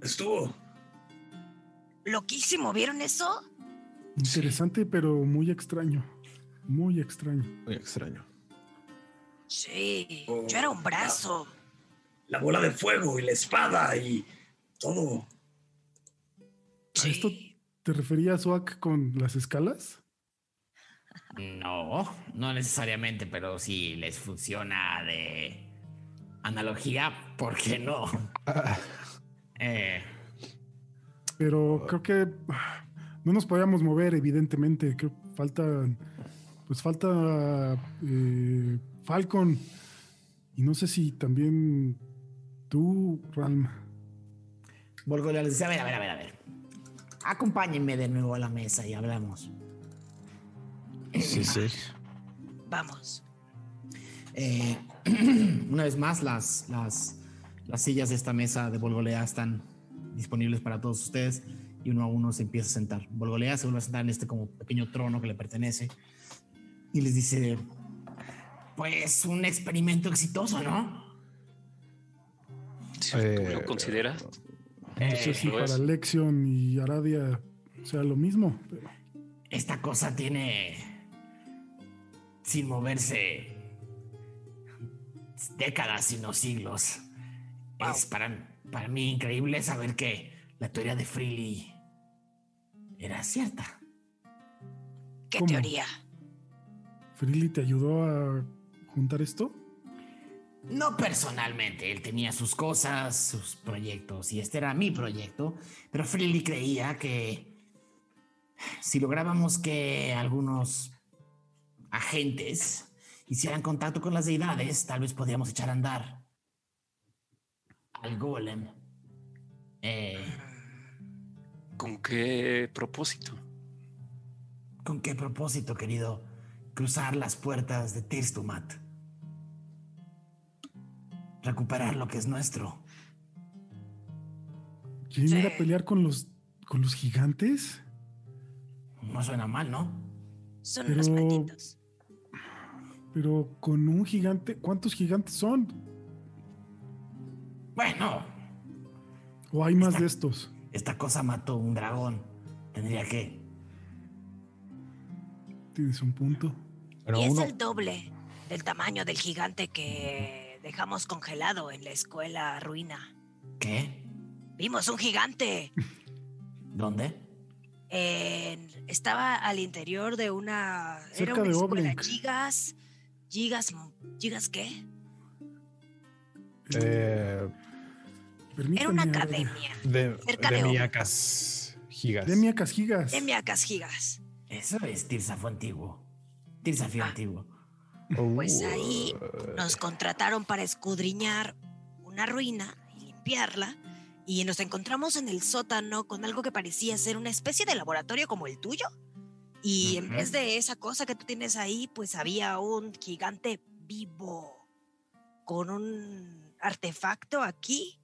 Estuvo. Loquísimo, ¿vieron eso? Interesante, pero muy extraño. Muy extraño. Muy extraño. Sí, Oh, yo era un brazo. La bola de fuego y la espada y todo. ¿A esto te referías, Oak, con las escalas? No, no necesariamente, pero si les funciona de analogía, ¿por qué no? Eh, Pero creo que ah, no nos podíamos mover, evidentemente. Creo que falta. Pues falta eh, Falcon. Y no sé si también tú, Ralm. Volgolea les dice, a ver, a ver, a ver, a ver. Acompáñenme de nuevo a la mesa y hablamos. Sí, sí. Vamos. Eh, <clears throat> una vez más, las, las, las sillas de esta mesa de Volgolea están disponibles para todos ustedes y uno a uno se empieza a sentar. Volgolea se vuelve a sentar en este como pequeño trono que le pertenece y les dice, Pues un experimento exitoso, ¿no? Sí, ¿tú Eh, ¿Lo consideras? No sé si para. Lexion y Aradia sea lo mismo. pero Esta cosa tiene, sin moverse, décadas, sino siglos. Es para, para mí increíble saber que la teoría de Freely era cierta. ¿Qué ¿Cómo? teoría? ¿Freely te ayudó a juntar esto? No personalmente, él tenía sus cosas, sus proyectos, y este era mi proyecto, pero Freely creía que si lográbamos que algunos agentes hicieran contacto con las deidades, tal vez podríamos echar a andar al golem. Eh, ¿Con qué propósito? ¿Con qué propósito, querido? Cruzar las puertas de Tirstumat. Recuperar lo que es nuestro. ¿Quieren ir a pelear con los, con los gigantes? No suena mal, ¿no? Son Pero- unos malditos. Pero con un gigante, ¿cuántos gigantes son? Bueno, ¿O hay más de estos? esta cosa mató un dragón. Tendría que. Tienes un punto. Pero y es el doble del tamaño del gigante que dejamos congelado en la escuela ruina. ¿Qué? Vimos un gigante. ¿Dónde? En- estaba al interior de una. era Cerca una de escuela. Gigas. Gigas. ¿Gigas qué? eh, Era una academia. de, Cerca de de miacas gigas. Demiacas gigas. Demiacas gigas. Eso es Tirsafo antiguo. Tirsafio antiguo. Pues ahí nos contrataron para escudriñar una ruina y limpiarla. Y nos encontramos en el sótano con algo que parecía ser una especie de laboratorio como el tuyo. Y en vez de esa cosa que tú tienes ahí, pues había un gigante vivo con un artefacto aquí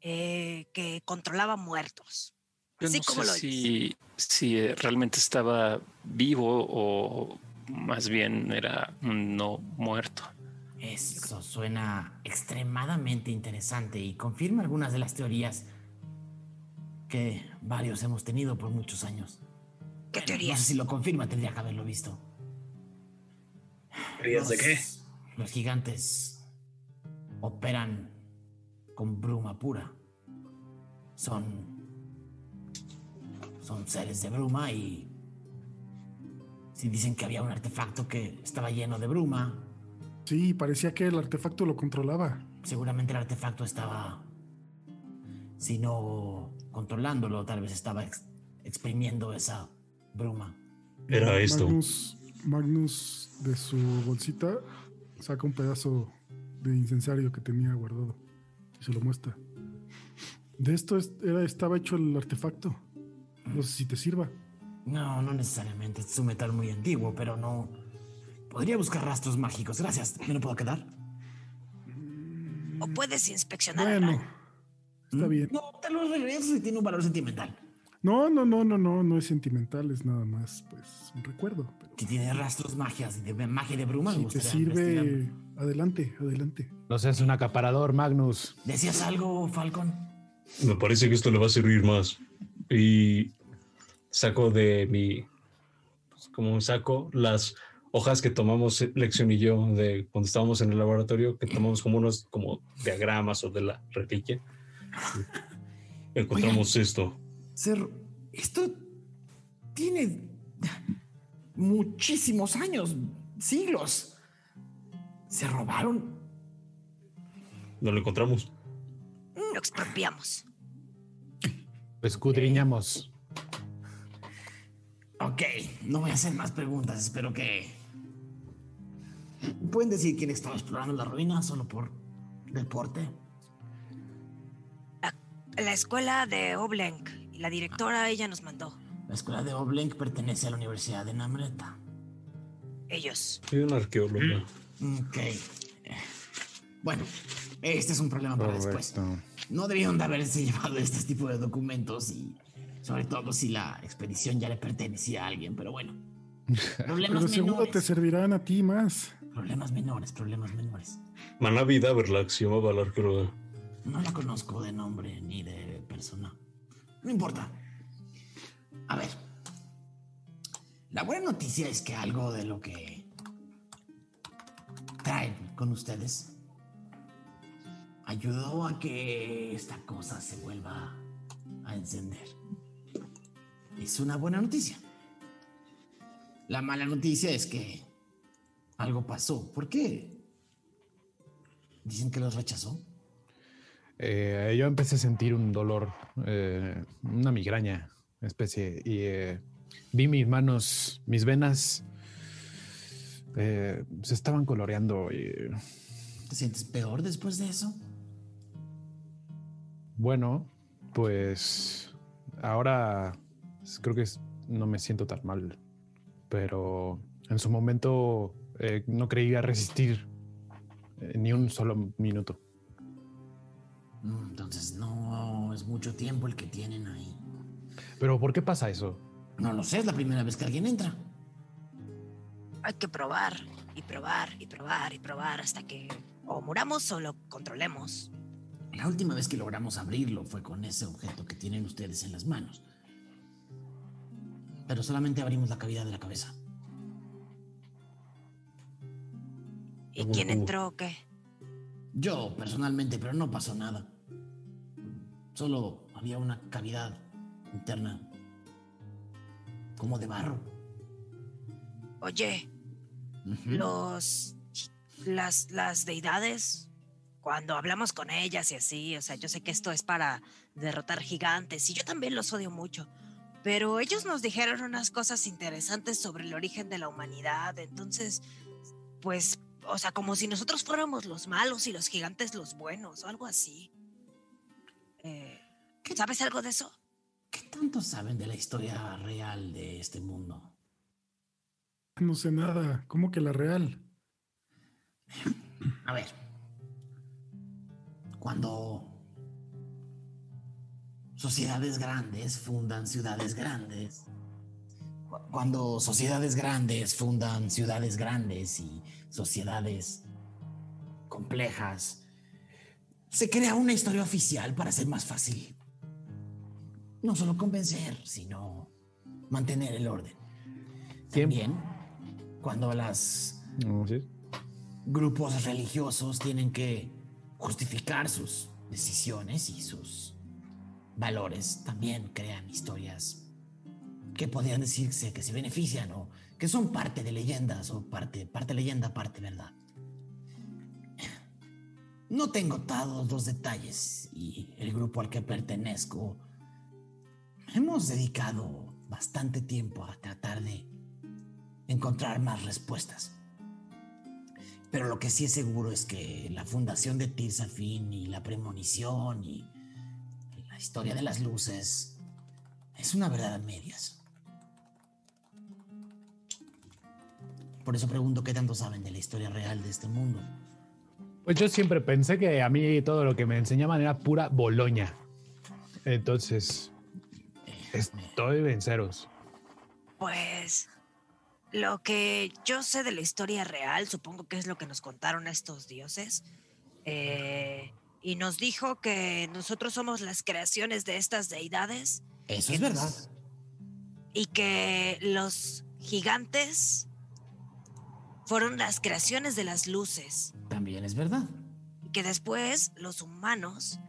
eh, que controlaba muertos. Yo Así no como sé lo si, si eh, realmente estaba vivo o más bien era un no muerto. Eso suena extremadamente interesante y confirma algunas de las teorías que varios hemos tenido por muchos años. ¿Qué Bueno, teorías? No sé si lo confirma, tendría que haberlo visto. ¿Teorías de qué? Los gigantes operan con bruma pura. Son. Son seres de bruma y. Si dicen que había un artefacto que estaba lleno de bruma, Sí, parecía que el artefacto lo controlaba. seguramente el artefacto estaba. Si no controlándolo, tal vez estaba ex- exprimiendo esa bruma. Era esto. Magnus, Magnus de su bolsita saca un pedazo de incensario que tenía guardado. Y se lo muestra. De esto es- era, estaba hecho el artefacto. No sé si te sirva. No, no necesariamente. Es un metal muy antiguo, pero no. Podría buscar rastros mágicos. Gracias. ¿Me lo puedo quedar? O puedes inspeccionar. Bueno, está bien. No, te lo regreso si tiene un valor sentimental. No, no, no, no, no, no es sentimental, es nada más, pues, un recuerdo. Pero Si tiene rastros magias de magia de bruma, me si te sirve, adelante, adelante. No seas un acaparador, Magnus. ¿Decías algo, Falcon? Me parece que esto le va a servir más. Y saco de mi, pues, como un saco, las hojas que tomamos eh, Lección y yo de cuando estábamos en el laboratorio, que tomamos como unos como diagramas o de la reliquia. <laughs> Encontramos esto. Ser, esto tiene muchísimos años, siglos. Se robaron. No lo encontramos. Lo expropiamos. Escudriñamos. Ok, no voy a hacer más preguntas. Espero que. ¿Pueden decir quién estaba explorando la ruina solo por deporte? La escuela de Oblenk. La directora, ella nos mandó. La escuela de Oblenk pertenece a la Universidad de Namreta. Ellos. Soy un arqueólogo. Ok. Eh, Bueno, este es un problema para después. No debieron de haberse <laughs> llevado este tipo de documentos y sobre todo si la expedición ya le pertenecía a alguien, pero bueno. <laughs> Problemas Pero seguro menores. te servirán a ti más. Problemas menores, problemas menores. Manavi Daverlack se llamaba la arqueóloga. No la conozco de nombre ni de persona. No importa. A ver. La buena noticia es que algo de lo que traen con ustedes ayudó a que esta cosa se vuelva a encender. Es una buena noticia. La mala noticia es que algo pasó. ¿Por qué? Dicen que los rechazó. Eh, yo empecé a sentir un dolor, eh, una migraña, especie, y eh, vi mis manos, mis venas eh, se estaban coloreando. Y, ¿Te sientes peor después de eso? bueno, pues ahora creo que no me siento tan mal, pero en su momento eh, no creía resistir ni un solo minuto. Entonces no es mucho tiempo el que tienen ahí. Pero ¿por qué pasa eso? No lo sé, es la primera vez que alguien entra. Hay que probar y probar y probar y probar hasta que o muramos o lo controlemos. La última vez que logramos abrirlo fue con ese objeto que tienen ustedes en las manos. Pero solamente abrimos la cavidad de la cabeza. ¿Y quién entró o qué? Yo personalmente, pero no pasó nada. Solo había una cavidad interna. Como de barro. Oye, los las las deidades cuando hablamos con ellas y así, o sea, yo sé que esto es para derrotar gigantes y yo también los odio mucho, pero ellos nos dijeron unas cosas interesantes sobre el origen de la humanidad, entonces pues, o sea, como si nosotros fuéramos los malos y los gigantes los buenos o algo así. Eh, ¿Sabes algo de eso? ¿Qué tanto saben de la historia real de este mundo? No sé nada. ¿Cómo que la real? A ver. Cuando sociedades grandes fundan ciudades grandes. cu- Cuando sociedades grandes fundan ciudades grandes y sociedades complejas, se crea una historia oficial para ser más fácil. No solo convencer, sino mantener el orden. También, cuando las grupos religiosos tienen que justificar sus decisiones y sus valores, también crean historias que podrían decirse que se benefician o que son parte de leyendas o parte, parte leyenda, parte verdad. No tengo todos los detalles y el grupo al que pertenezco hemos dedicado bastante tiempo a tratar de encontrar más respuestas. Pero lo que sí es seguro es que la fundación de Tirsafin y la premonición y la historia de las luces es una verdad a medias. Por eso pregunto qué tanto saben de la historia real de este mundo. Pues yo siempre pensé que a mí todo lo que me enseñaban era pura Boloña. Entonces, estoy venceros. Pues lo que yo sé de la historia real, supongo que es lo que nos contaron estos dioses. eh, y nos dijo que nosotros somos las creaciones de estas deidades Eso es nos- verdad. y que los gigantes fueron las creaciones de las luces. También es verdad. Y que después los humanos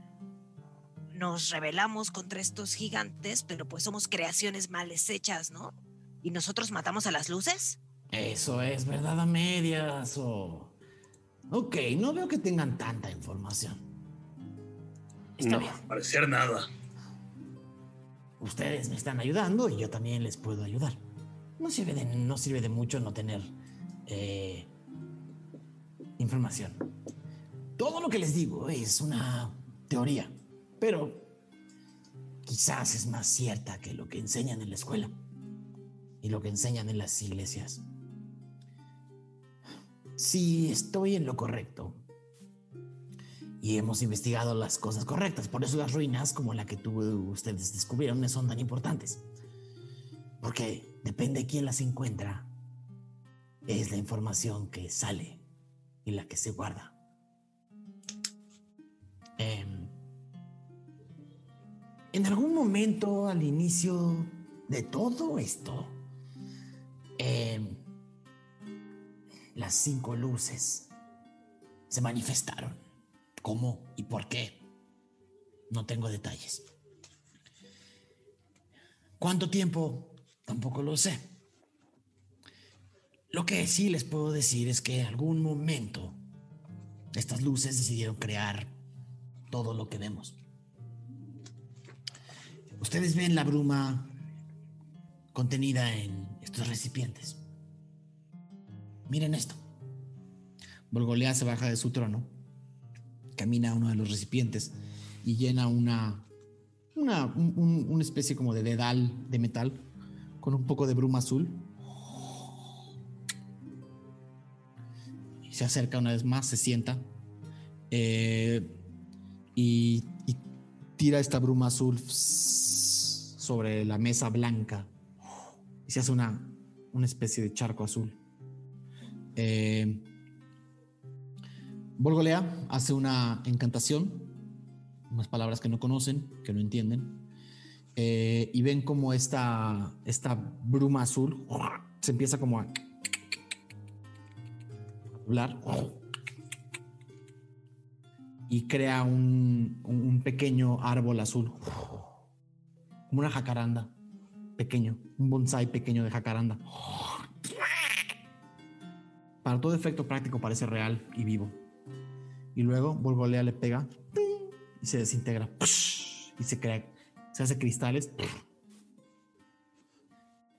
nos rebelamos contra estos gigantes, pero pues somos creaciones mal hechas, ¿no? ¿Y nosotros matamos a las luces? Eso es verdad a medias o... Ok, no veo que tengan tanta información. Está No, bien. parecer nada. Ustedes me están ayudando y yo también les puedo ayudar. No sirve de, no sirve de mucho no tener eh, información. Todo lo que les digo es una teoría, pero quizás es más cierta que lo que enseñan en la escuela y lo que enseñan en las iglesias. Si estoy en lo correcto y hemos investigado las cosas correctas, por eso las ruinas como la que tú, ustedes descubrieron son tan importantes. Porque depende de quién las encuentra, es la información que sale y la que se guarda. Em, en algún momento al inicio de todo esto, em, las cinco luces se manifestaron. ¿Cómo y por qué? No tengo detalles. ¿Cuánto tiempo? Tampoco lo sé. Lo que sí les puedo decir es que en algún momento estas luces decidieron crear todo lo que vemos. Ustedes ven la bruma contenida en estos recipientes. Miren esto. Volgolea se baja de su trono, camina a uno de los recipientes y llena una, una, un- un- una especie como de dedal de metal con un poco de bruma azul. Se acerca una vez más, se sienta eh, y, tira esta bruma azul sobre la mesa blanca y se hace una, una especie de charco azul. Eh, Volgolea hace una encantación, unas palabras que no conocen, que no entienden, eh, y ven como esta, esta bruma azul se empieza como a y crea un, un- pequeño árbol azul, como una jacaranda, pequeño, un bonsai pequeño de jacaranda. Para todo efecto práctico parece real y vivo. Y luego Volgolea le pega y se desintegra y se crea, se hace cristales.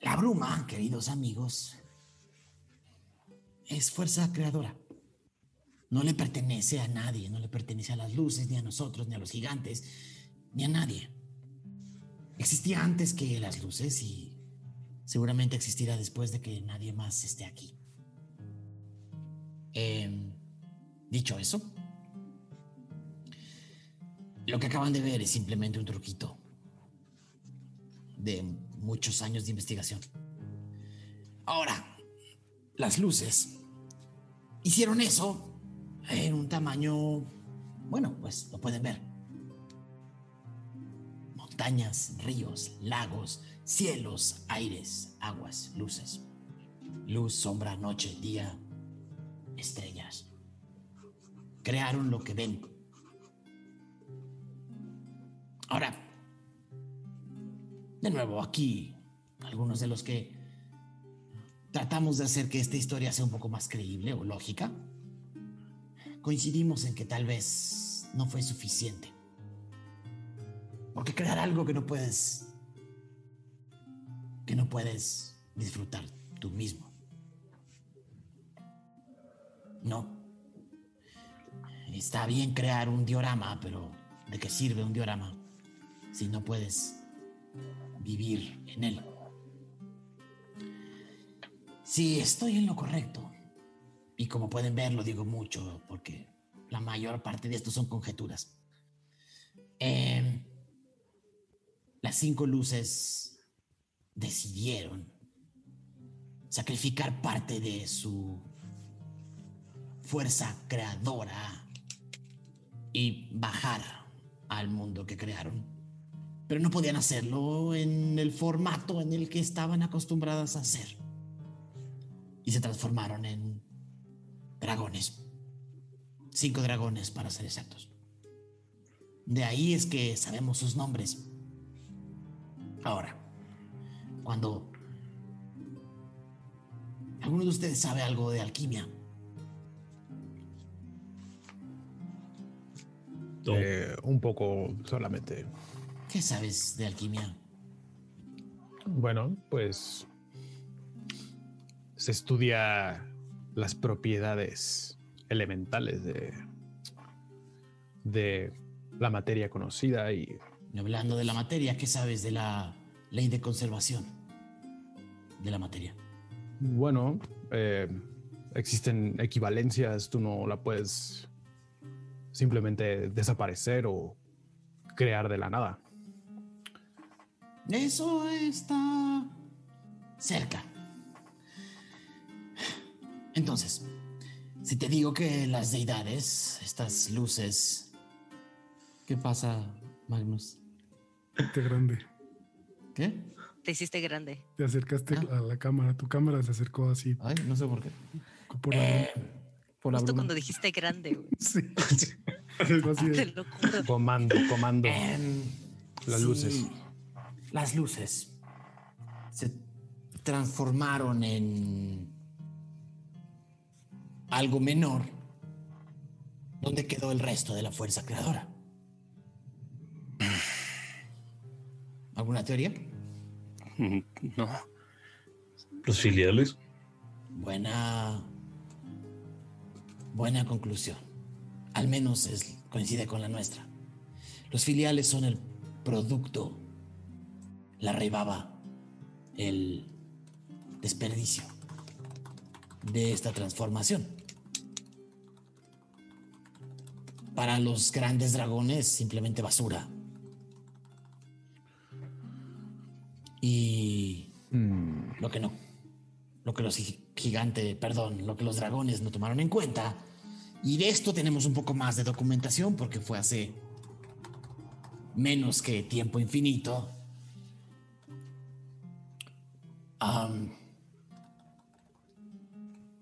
La bruma, queridos amigos, es fuerza creadora. No le pertenece a nadie, no le pertenece a las luces, ni a nosotros, ni a los gigantes, ni a nadie. Existía antes que las luces y seguramente existirá después de que nadie más esté aquí. Em, dicho eso, lo que acaban de ver es simplemente un truquito de muchos años de investigación. Ahora, las luces hicieron eso en un tamaño, bueno, pues lo pueden ver. Montañas, ríos, lagos, cielos, aires, aguas, luces. Luz, sombra, noche, día, estrellas. Crearon lo que ven. Ahora, de nuevo, aquí, algunos de los que tratamos de hacer que esta historia sea un poco más creíble o lógica, coincidimos en que tal vez no fue suficiente. Porque crear algo que no puedes, que no puedes disfrutar tú mismo. No. Está bien crear un diorama, pero ¿de qué sirve un diorama si no puedes vivir en él? Sí, estoy en lo correcto. Y como pueden ver, lo digo mucho porque la mayor parte de esto son conjeturas. Em, las cinco luces decidieron sacrificar parte de su fuerza creadora y bajar al mundo que crearon. Pero no podían hacerlo en el formato en el que estaban acostumbradas a hacer. Y se transformaron en dragones. Cinco dragones para ser exactos. De ahí es que sabemos sus nombres. Ahora, cuando alguno de ustedes sabe algo de alquimia, Eh, un poco solamente. ¿qué sabes de alquimia? Bueno, pues se estudia las propiedades elementales de, de la materia conocida y Hablando de la materia, ¿qué sabes de la ley de conservación de la materia? bueno, eh, existen equivalencias, tú no la puedes simplemente desaparecer o crear de la nada. Eso está cerca. Entonces, si te digo que las deidades, estas luces... ¿Qué pasa, Magnus? Qué grande. ¿Qué? Te hiciste grande. Te acercaste Ah. a la cámara. Tu cámara se acercó así. Ay, no sé por qué. Por la Eh, por la Justo bruma. cuando dijiste grande, güey. <laughs> Sí. Algo <laughs> así de- Te lo juro. Comando, comando. Em, Las sí, luces. Las luces se transformaron en algo menor. ¿Dónde quedó el resto de la fuerza creadora? ¿Alguna teoría? No. Los filiales. Buena. Buena conclusión. Al menos es, coincide con la nuestra. Los filiales son el producto, la rebaba, el desperdicio de esta transformación. Para los grandes dragones, simplemente basura. Y Mm, lo que no. Lo que los gi- gigantes, perdón, lo que los dragones no tomaron en cuenta. Y de esto tenemos un poco más de documentación porque fue hace menos que tiempo infinito. Am,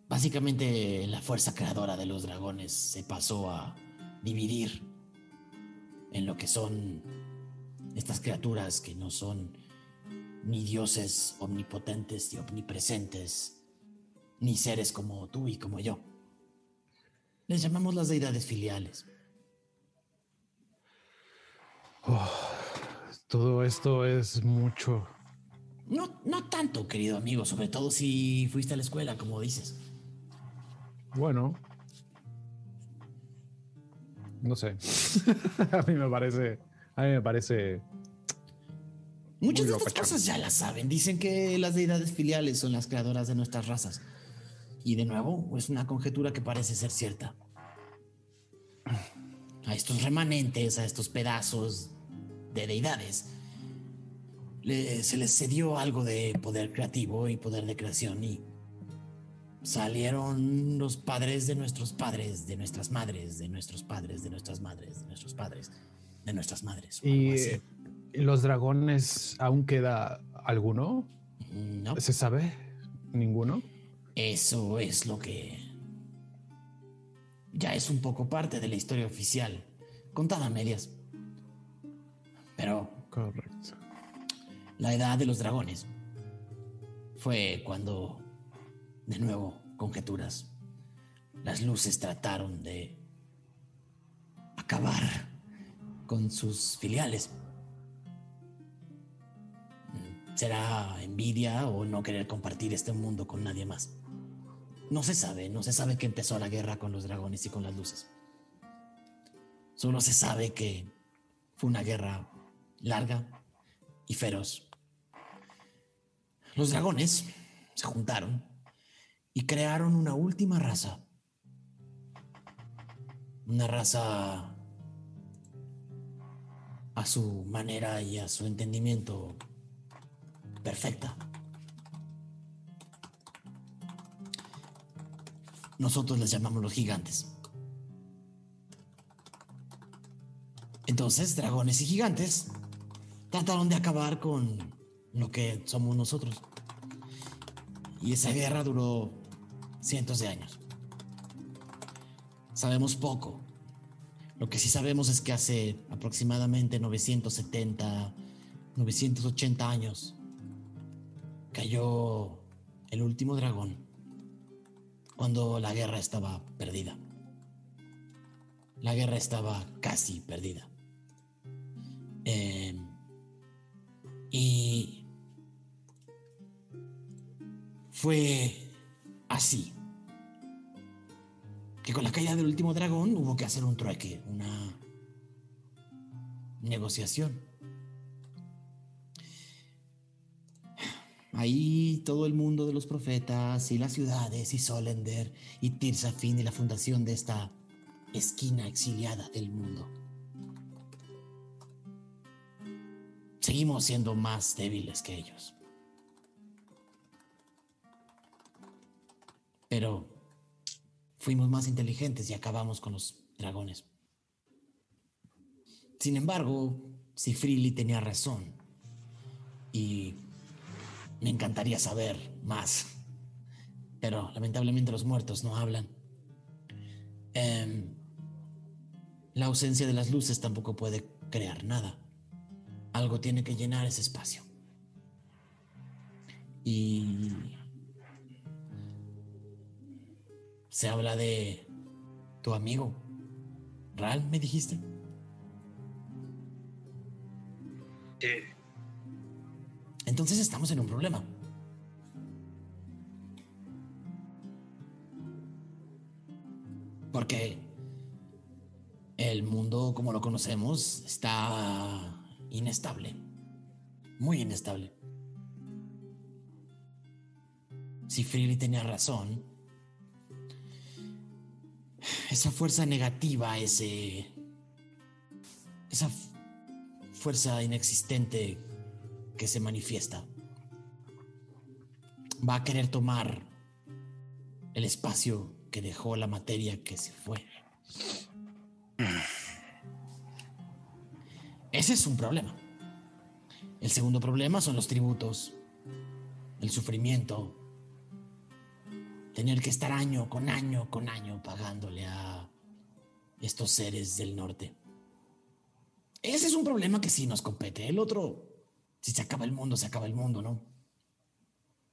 básicamente la fuerza creadora de los dragones se pasó a dividir en lo que son estas criaturas que no son ni dioses omnipotentes y omnipresentes, ni seres como tú y como yo. Les llamamos las deidades filiales. todo esto es mucho. No, no tanto, querido amigo, sobre todo si fuiste a la escuela, como dices. Bueno. No sé. <laughs> a mí me parece. A mí me parece. Muchas de estas cosas ya las saben. Dicen que las deidades filiales son las creadoras de nuestras razas. Y de nuevo, es una conjetura que parece ser cierta. A estos remanentes, a estos pedazos de deidades, le- se les cedió algo de poder creativo y poder de creación y salieron los padres de nuestros padres, de nuestras madres, de nuestros padres, de nuestras madres, de nuestros padres, de nuestras madres. Y así. eh, los dragones, ¿aún queda alguno? No. ¿Se sabe? ¿Ninguno? Eso es lo que ya es un poco parte de la historia oficial, contada a medias. Pero Correcto. la edad de los dragones fue cuando, de nuevo, conjeturas, las luces trataron de acabar con sus filiales. ¿Será envidia o no querer compartir este mundo con nadie más? No se sabe, no se sabe que empezó la guerra con los dragones y con las luces. Solo se sabe que fue una guerra larga y feroz. Los dragones se juntaron y crearon una última raza. Una raza a su manera y a su entendimiento perfecta. Nosotros les llamamos los gigantes. Entonces, dragones y gigantes trataron de acabar con lo que somos nosotros. Y esa guerra duró cientos de años. Sabemos poco. Lo que sí sabemos es que hace aproximadamente 970, 980 años cayó el último dragón cuando la guerra estaba perdida. La guerra estaba casi perdida. Eh, y fue así. Que con la caída del último dragón hubo que hacer un trueque, una negociación. Ahí todo el mundo de los profetas y las ciudades y Solender y Tirsafin y la fundación de esta esquina exiliada del mundo. Seguimos siendo más débiles que ellos. Pero fuimos más inteligentes y acabamos con los dragones. Sin embargo, si Freely tenía razón, y me encantaría saber más, pero lamentablemente los muertos no hablan. Em, la ausencia de las luces tampoco puede crear nada. Algo tiene que llenar ese espacio. Y se habla de tu amigo. Ral, me dijiste. Sí. Entonces estamos en un problema. Porque el mundo como lo conocemos está inestable. Muy inestable. Si Freely tenía razón, esa fuerza negativa, ese. esa fuerza inexistente que se manifiesta, va a querer tomar el espacio que dejó la materia que se fue. Ese es un problema. El segundo problema son los tributos, el sufrimiento, tener que estar año con año con año pagándole a estos seres del norte. Ese es un problema que sí nos compete. El otro, si se acaba el mundo, se acaba el mundo, ¿no?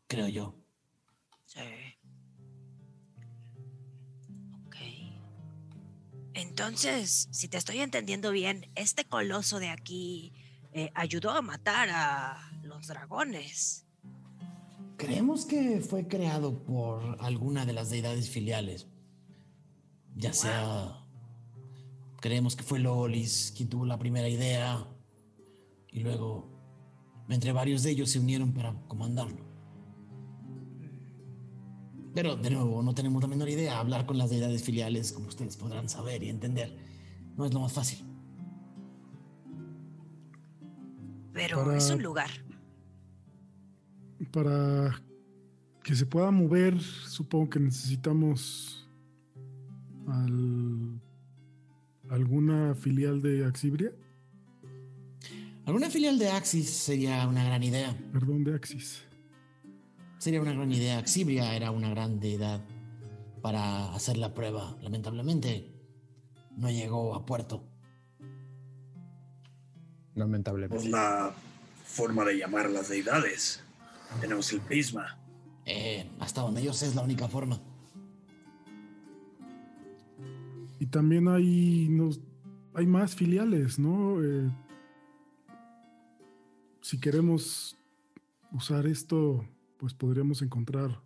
Creo yo. Sí. Ok. Entonces, si te estoy entendiendo bien, este coloso de aquí eh, ayudó a matar a los dragones. Creemos que fue creado por alguna de las deidades filiales. Ya sea. Creemos que fue Lolis quien tuvo la primera idea. Y luego, entre varios de ellos se unieron para comandarlo. Pero, de nuevo, no tenemos la menor idea. Hablar con las deidades filiales, como ustedes podrán saber y entender, no es lo más fácil. Pero Para- es un lugar. Para que se pueda mover, supongo que necesitamos al- alguna filial de Axibria. Alguna filial de Axis sería una gran idea. Perdón, de Axis. Sería una gran idea. Xibria era una gran deidad para hacer la prueba. Lamentablemente, no llegó a puerto. Lamentablemente. Una forma de llamar a las deidades. Tenemos el prisma. Eh, hasta donde yo sé es la única forma. Y también hay, nos- hay más filiales, ¿no? Eh, si queremos usar esto, pues podríamos encontrar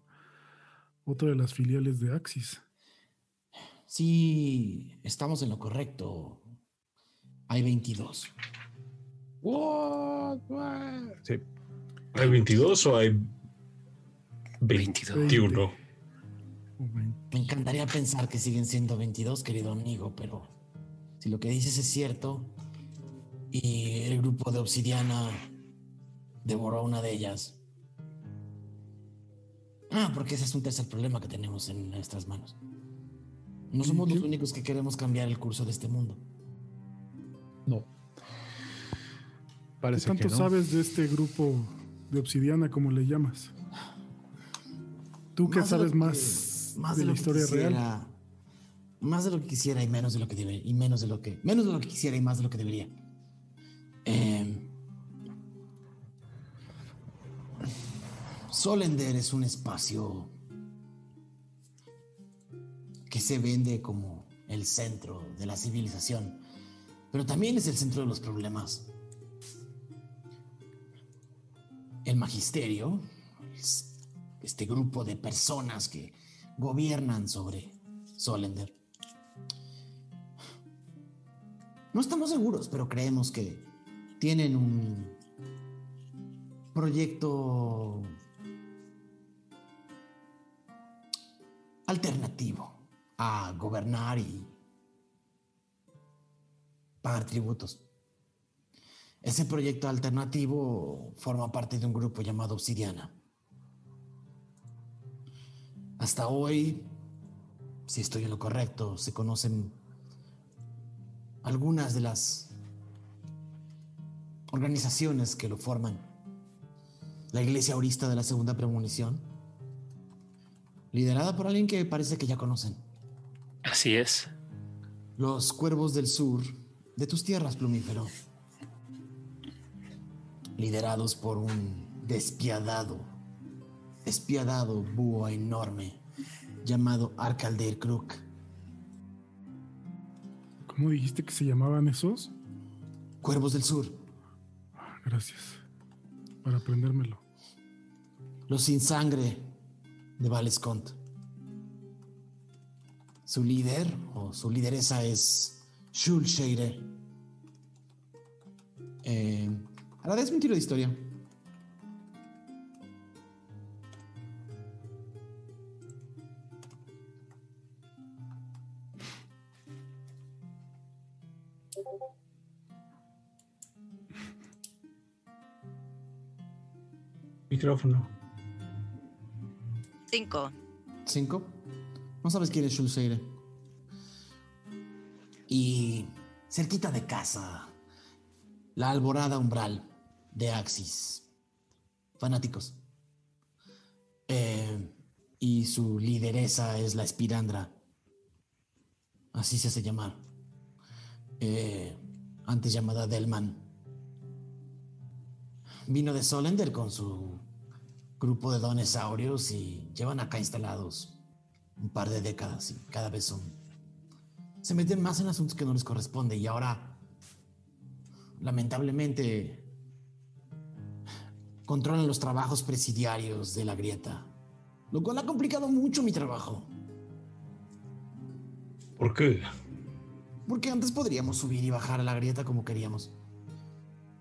otra de las filiales de Axis. Sí, estamos en lo correcto. Hay 22. What? What? Sí. ¿Hay 22 o hay 22. 21? O vein- Me encantaría pensar que siguen siendo 22, querido amigo, pero si lo que dices es cierto y el grupo de Obsidiana devoró a una de ellas. Ah, porque ese es un tercer problema que tenemos en nuestras manos. No somos los únicos que queremos cambiar el curso de este mundo. No. ¿Qué Parece tanto que no. sabes de este grupo de Obsidiana, como le llamas? ¿Tú qué Más de sabes que- más, más de, lo la historia real? Más de lo que quisiera y menos de lo que debe, y menos de lo que menos de lo que quisiera y más de lo que debería. Eh, Solender es un espacio que se vende como el centro de la civilización, pero también es el centro de los problemas. El magisterio, es este grupo de personas que gobiernan sobre Solender. No estamos seguros, pero creemos que tienen un proyecto alternativo a gobernar y pagar tributos. Ese proyecto alternativo forma parte de un grupo llamado Obsidiana. Hasta hoy, si estoy en lo correcto, se conocen algunas de las organizaciones que lo forman. La Iglesia Aurista de la Segunda Premonición, liderada por alguien que parece que ya conocen. Así es. Los Cuervos del Sur, de tus tierras, Plumífero. Liderados por un despiadado, despiadado búho enorme llamado Arcalder Crook. ¿Cómo dijiste que se llamaban esos? Cuervos del Sur, Gracias. Para aprendérmelo. los sin sangre de Valescont. Su líder o su lideresa es Shul Shader. Eh, agradezco un tiro de historia. Micrófono. Cinco. ¿Cinco? No sabes quién es Shul Shader. Y cerquita de casa, la alborada umbral de Axis. Fanáticos. Eh, y su lideresa es la Espirandra. Así se hace llamar. Eh, antes llamada Delman. Vino de Solender con su grupo de donesaurios y llevan acá instalados un par de décadas y cada vez son... Se meten más en asuntos que no les corresponde y ahora, lamentablemente, controlan los trabajos presidiarios de la grieta, lo cual ha complicado mucho mi trabajo, ¿Por qué? porque antes podríamos subir y bajar a la grieta como queríamos.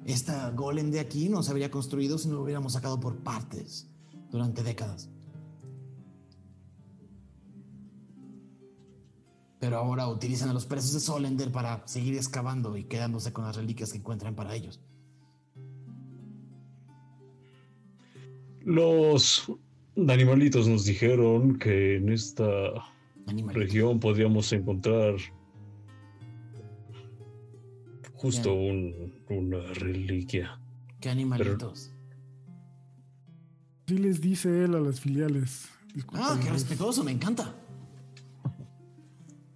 Esta golem de aquí no se habría construido si no lo hubiéramos sacado por partes durante décadas. Pero ahora utilizan a los presos de Solender para seguir excavando y quedándose con las reliquias que encuentran para ellos. Los animalitos nos dijeron que en esta Animalitos. región podríamos encontrar justo un- una reliquia. ¿Qué animalitos? Sí les dice él a las filiales. Ah, qué es- respetuoso, me encanta.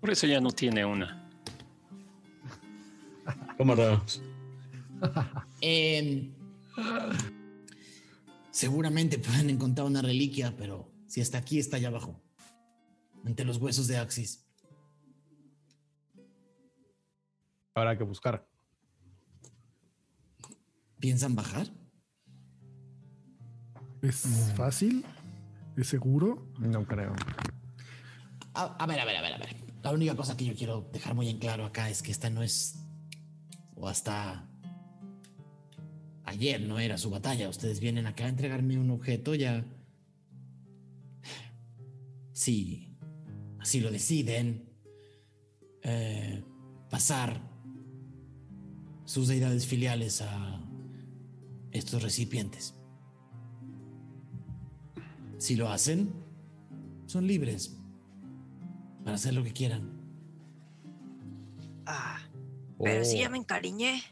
Por eso ya no tiene una. Cámara, Em, seguramente pueden encontrar una reliquia, pero si está aquí, está allá abajo. Entre los huesos de Axis. Habrá que buscar. ¿Piensan bajar? Es fácil. ¿Es seguro? No creo. A, a ver, a ver, a ver, a ver. La única cosa que yo quiero dejar muy en claro acá es que esta no es. O hasta. Ayer no era su batalla. Ustedes vienen acá a entregarme un objeto ya. Si así lo deciden, eh, pasar sus deidades filiales a estos recipientes. Si lo hacen, son libres para hacer lo que quieran. Ah, pero sí Oh. ya me encariñé.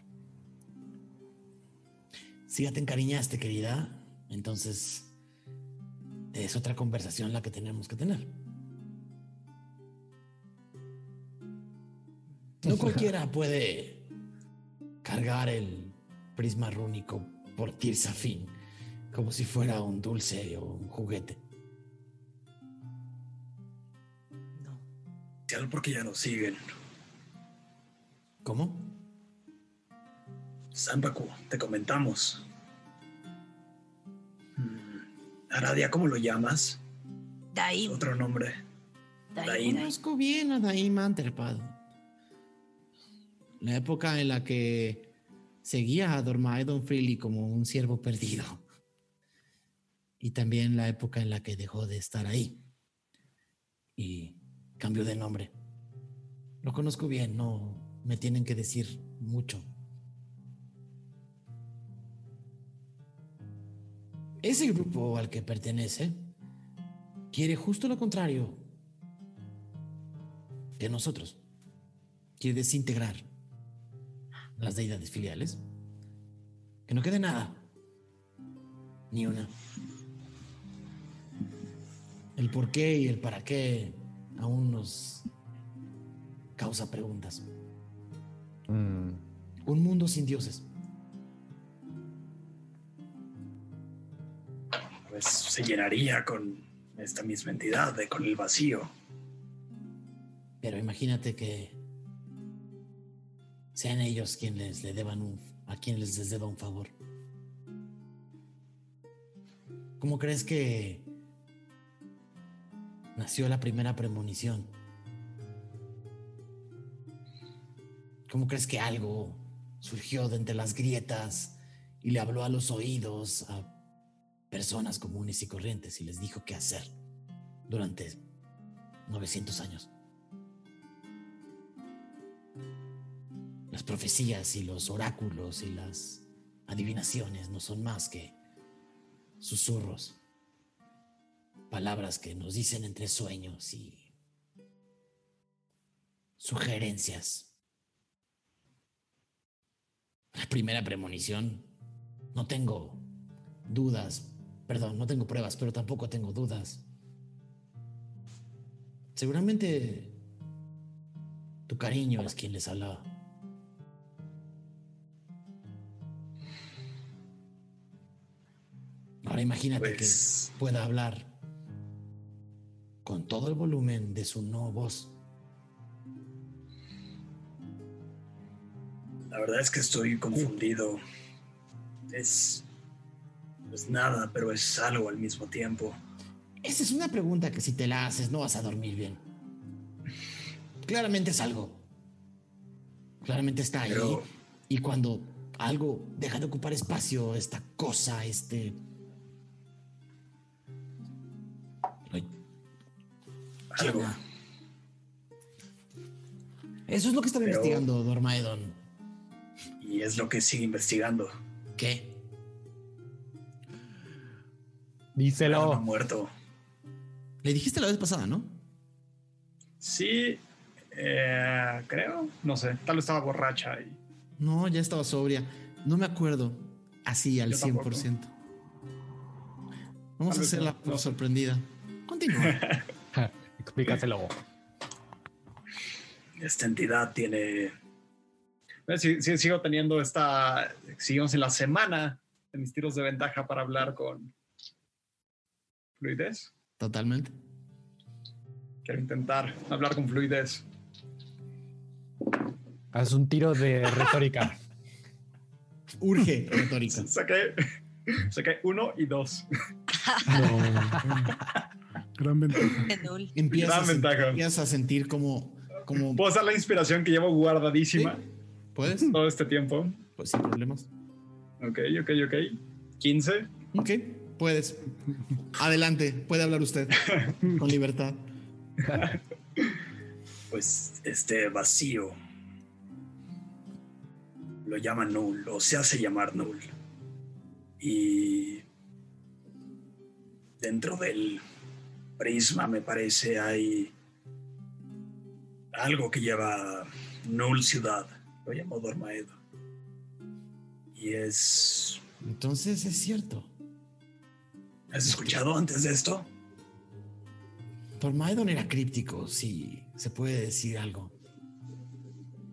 Si ya te encariñaste, querida, entonces es otra conversación la que tenemos que tener. No <laughs> cualquiera puede cargar el prisma rúnico por Tirsafin como si fuera un dulce o un juguete. Especial porque ya nos siguen. ¿Cómo? Zampacu, te comentamos. Mm, Aradia, ¿cómo lo llamas? Daim. Otro nombre. Daim. Conozco bien a Daim Anterpad. La época en la que seguía a Dormaedon Freely como un siervo perdido. Y también la época en la que dejó de estar ahí. Y cambió de nombre. Lo conozco bien, no me tienen que decir mucho. Ese grupo al que pertenece quiere justo lo contrario que nosotros. Quiere desintegrar las deidades filiales. Que no quede nada. Ni una. El por qué y el para qué aún nos causa preguntas. Mm, Un mundo sin dioses. Pues se llenaría con esta misma entidad, de, con el vacío. Pero imagínate que sean ellos quienes le deban un, a quienes les deba un favor. ¿Cómo crees que nació la primera premonición? ¿Cómo crees que algo surgió de entre las grietas y le habló a los oídos a personas comunes y corrientes y les dijo qué hacer durante 900 años? Las profecías y los oráculos y las adivinaciones no son más que susurros, palabras que nos dicen entre sueños y sugerencias. La primera premonición, no tengo dudas, perdón, no tengo pruebas, pero tampoco tengo dudas. Seguramente tu cariño es quien les hablaba. Ahora imagínate Pues- que pueda hablar con todo el volumen de su no voz. La verdad es que estoy confundido. Es. Es nada, pero es algo al mismo tiempo. Esa es una pregunta que si te la haces no vas a dormir bien. Claramente es algo. Claramente está ahí. Pero- Y cuando algo deja de ocupar espacio, esta cosa, este... Eso es lo que estaba Pero- investigando Dormaedon. Y es lo que sigue investigando. ¿Qué? Díselo. muerto. Le dijiste la vez pasada, ¿no? Sí, eh, creo. No sé, tal vez estaba borracha y No, ya estaba sobria. No me acuerdo. Así al Yo tampoco. 100%. Vamos Tal a hacerla no, por no. sorprendida. Continúa. <laughs> Explícaselo. Esta entidad tiene. Eh, sí, sí, sigo teniendo esta. Seguimos en la semana de mis tiros de ventaja para hablar con fluidez. Totalmente. Quiero intentar hablar con fluidez. Haz un tiro de retórica. <laughs> Urge retórica. Saqué, saqué uno y dos. Gran ventaja. De. Empiezas, Gran ventaja. empiezas a sentir como, como <laughs> ¿Puedo usar la inspiración que llevo guardadísima ¿Puedes? todo este tiempo? Pues sin problemas. Ok, ok, ok. 15. Ok, puedes. Adelante, puede hablar usted <laughs> con libertad. Pues este vacío lo llaman null o se hace llamar null. Y dentro del prisma me parece hay algo que lleva null ciudad. Lo llamo Dormaedo. Y es... Entonces es cierto. ¿Has escuchado antes de esto? Tormaedon era críptico, si se puede decir algo.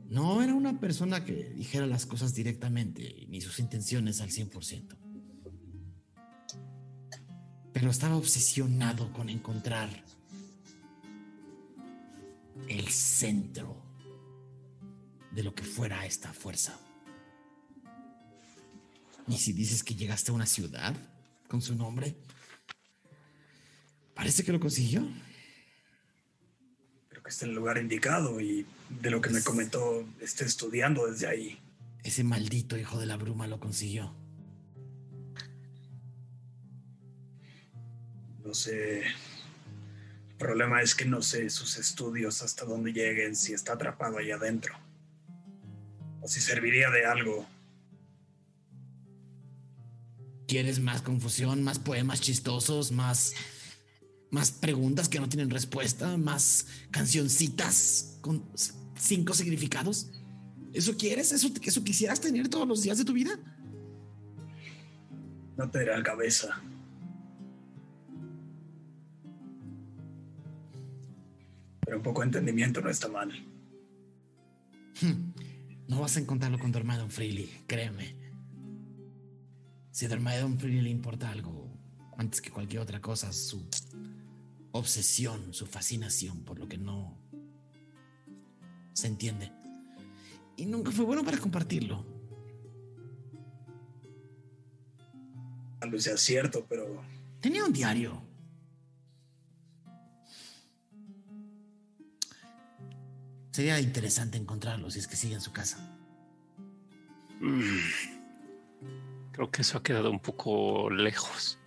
No era una persona que dijera las cosas directamente, ni sus intenciones al 100%. Pero estaba obsesionado con encontrar el centro de lo que fuera esta fuerza. Y si dices que llegaste a una ciudad con su nombre, parece que lo consiguió. Creo que está en el lugar indicado y de lo que me comentó, está estudiando desde ahí. Ese maldito hijo de la bruma lo consiguió. No sé. El problema es que no sé sus estudios hasta dónde lleguen, si está atrapado ahí adentro. O si serviría de algo. ¿Quieres más confusión, más poemas chistosos, más más preguntas que no tienen respuesta, más cancioncitas con cinco significados? ¿Eso quieres? ¿Eso, ¿Eso quisieras tener todos los días de tu vida? No te dará cabeza. Pero un poco de entendimiento no está mal. Hmm. No vas a encontrarlo con Dormaedon Freely, créeme. Si a Dormaedon Freely le importa algo, antes que cualquier otra cosa, su obsesión, su fascinación por lo que no se entiende. Y nunca fue bueno para compartirlo. Tal vez sea cierto, pero Tenía un diario. Sería interesante encontrarlo si es que sigue en su casa. Mm. Creo que eso ha quedado un poco lejos.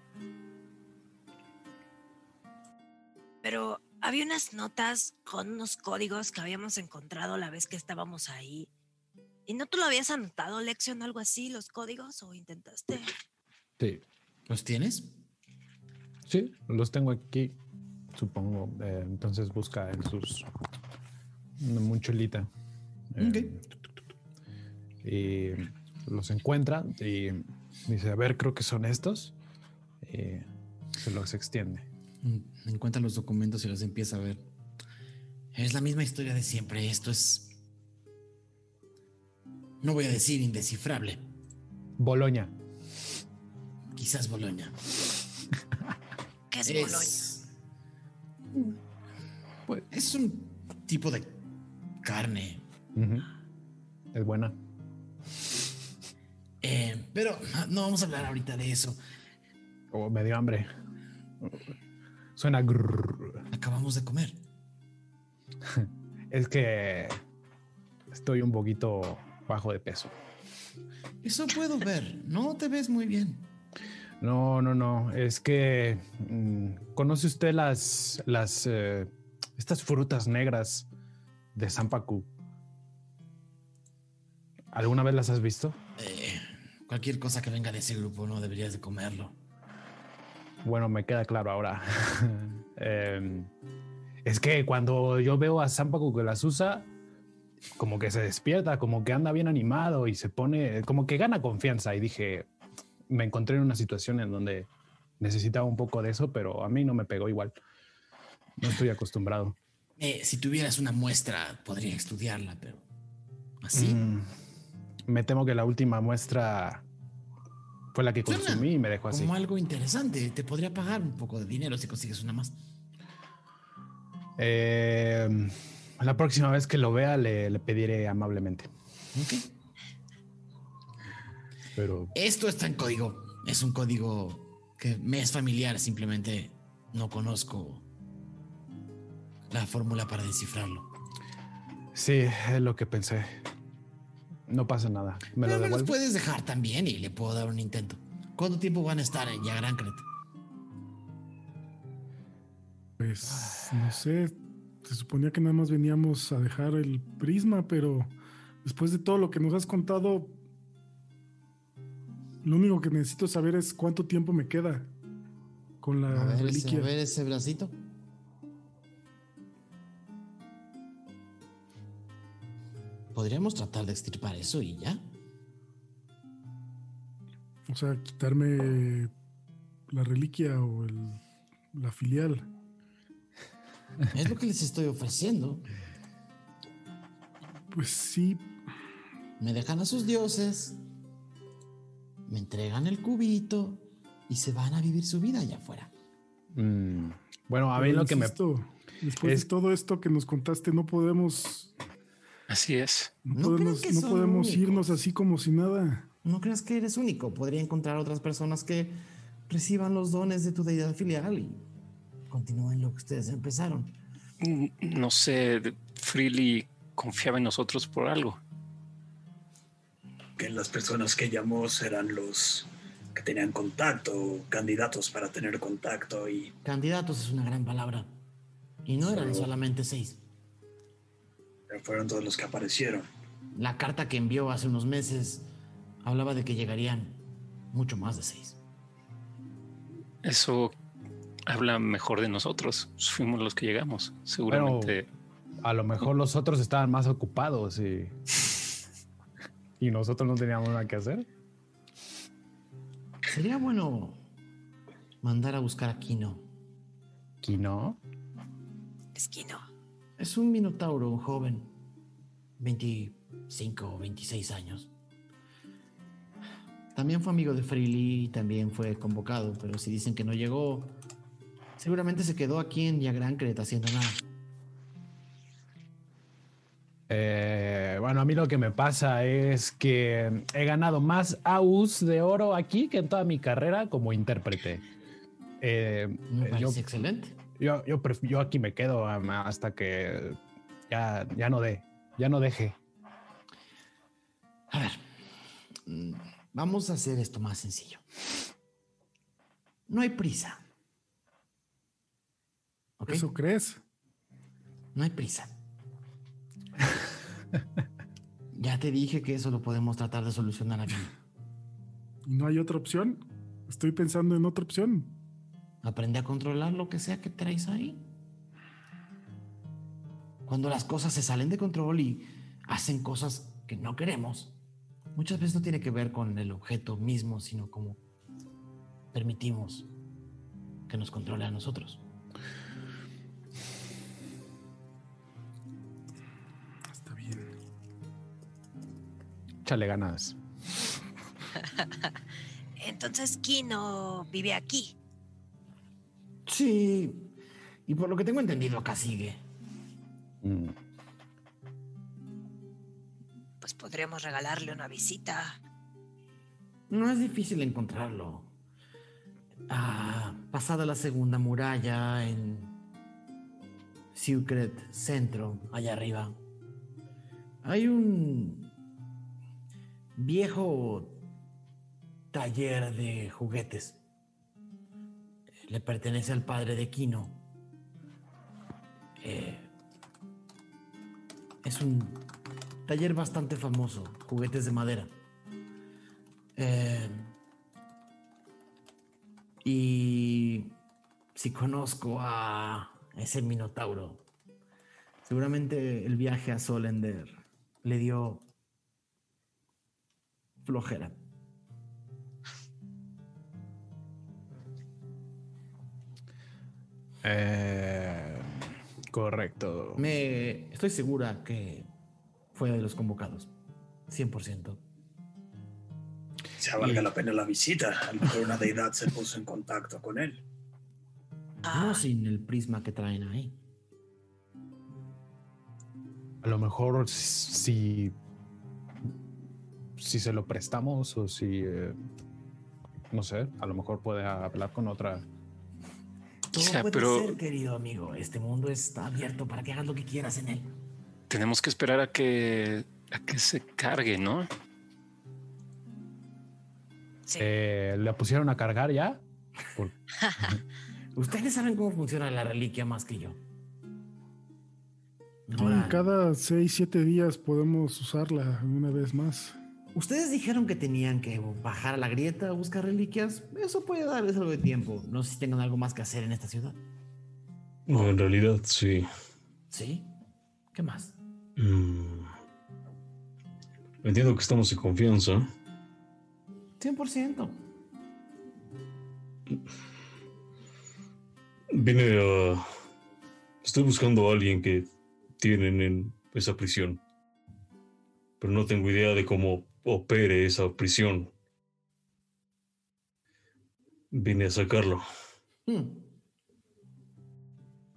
Pero había unas notas con unos códigos que habíamos encontrado la vez que estábamos ahí. ¿Y no tú lo habías anotado, Lexion, algo así, los códigos? ¿O intentaste? Sí, ¿Los tienes? sí, los tengo aquí, supongo. Eh, entonces busca en sus una mochilita. Eh, Y los encuentra y dice, a ver, creo que son estos. Y se los extiende. Mm, Encuentra los documentos y los empieza a ver. Es la misma historia de siempre. Esto es. No voy a decir indescifrable. Boloña. Quizás Boloña. ¿Qué es, Es. Pues, es un tipo de carne. Es buena. Eh, pero no vamos a hablar ahorita de eso. O me dio hambre. Suena. grrr. Acabamos de comer. <laughs> Es que estoy un poquito bajo de peso. Eso puedo ver. No te ves muy bien. No, no, no. Es que mm, conoce usted las, las, eh, estas frutas negras de Zampacu. ¿Alguna vez las has visto? Eh, cualquier cosa que venga de ese grupo no deberías de comerlo. Bueno, me queda claro ahora. <laughs> Em, es que cuando yo veo a Zampacu que las usa, como que se despierta, como que anda bien animado y se pone, como que gana confianza. Y dije, me encontré en una situación en donde necesitaba un poco de eso, pero a mí no me pegó igual. No estoy acostumbrado. Eh, si tuvieras una muestra, podría estudiarla, pero. ¿Así? Mm, me temo que la última muestra fue la que Suena consumí y me dejó así. Como algo interesante. Te podría pagar un poco de dinero si consigues una más. Eh, la próxima vez que lo vea le, le pediré amablemente. Ok. Pero Esto está en código. Es un código que me es familiar, simplemente no conozco la fórmula para descifrarlo. Sí, es lo que pensé. No pasa nada. ¿Me Pero lo me los puedes dejar también y le puedo dar un intento. ¿Cuánto tiempo van a estar en Yagrancret? Pues no sé, se suponía que nada más veníamos a dejar el prisma, pero después de todo lo que nos has contado, lo único que necesito saber es cuánto tiempo me queda con la A ver, ese, reliquia. a ver ese bracito. Podríamos tratar de extirpar eso y ya. O sea, quitarme la reliquia o el- la filial. Es lo que les estoy ofreciendo. Pues sí, Me dejan a sus dioses, me entregan el cubito y se van a vivir su vida allá afuera. Mm, Bueno, a mí pero lo que me... Después es- de todo esto que nos contaste, no podemos, Así es. no No podemos, no únicos. irnos así como si nada. No creas que eres único. Podría encontrar otras personas que reciban los dones de tu deidad filial y continúen lo que ustedes empezaron. No sé, Freely confiaba en nosotros por algo. Que las personas que llamó eran los que tenían contacto, candidatos para tener contacto y Candidatos es una gran palabra. Y no eran solamente seis. Fueron todos los que aparecieron. La carta que envió hace unos meses hablaba de que llegarían mucho más de seis. Eso habla mejor de nosotros. Fuimos los que llegamos. Seguramente. A lo mejor los otros estaban más ocupados y... y nosotros no teníamos nada que hacer. Sería bueno mandar a buscar a Kino. Kino. Esquino. Es un minotauro joven, 25 o 26 años. También fue amigo de Freely y también fue convocado, pero si dicen que no llegó, seguramente se quedó aquí en Yagrancret haciendo nada. Eh, bueno, a mí lo que me pasa es que he ganado más AUs de oro aquí que en toda mi carrera como intérprete. Eh, Me yo, parece excelente. Yo, yo, aquí me quedo hasta que ya, ya no dé, ya no deje. A ver, mm, vamos a hacer esto más sencillo. No hay prisa. ¿Eso crees? No hay prisa. <laughs> ya te dije que eso lo podemos tratar de solucionar aquí. ¿Y no hay otra opción? Estoy pensando en otra opción. Aprende a controlar lo que sea que traes ahí. Cuando las cosas se salen de control y hacen cosas que no queremos, muchas veces no tiene que ver con el objeto mismo, sino como permitimos que nos controle a nosotros. Está bien. Échale ganas. <laughs> Entonces Kino vive aquí. Sí, y por lo que tengo entendido acá sigue. Mm. Pues podríamos regalarle una visita. No es difícil encontrarlo. Ah, pasada la segunda muralla en Secret Centro, allá arriba, hay un viejo taller de juguetes. Le pertenece al padre de Kino. Eh, es un taller bastante famoso, juguetes de madera. Eh, y si conozco a ese minotauro, seguramente el viaje a Solender le dio flojera. Eh, correcto. Me estoy segura que fue de los convocados, 100%. Se valga la pena la visita. A lo mejor una deidad se puso en contacto con él. No sin el prisma que traen ahí. A lo mejor si, si se lo prestamos o si... eh, no sé, a lo mejor puede hablar con otra. Todo Ya, puede pero- ser, querido amigo. Este mundo está abierto para que hagas lo que quieras en él. Tenemos que esperar a que, a que se cargue, ¿no? Sí. Eh, ¿Le pusieron a cargar ya? Por- <laughs> Ustedes saben cómo funciona la reliquia más que yo. Sí, Ahora, cada 6, 7 días podemos usarla una vez más. Ustedes dijeron que tenían que bajar a la grieta a buscar reliquias. Eso puede darles algo de tiempo. No sé si tengan algo más que hacer en esta ciudad. No, en realidad sí. ¿Sí? ¿Qué más? Mm. Entiendo que estamos en confianza. 100%. Vine a... Estoy buscando a alguien que tienen en esa prisión. Pero no tengo idea de cómo opere esa prisión. Vine a sacarlo. Hmm.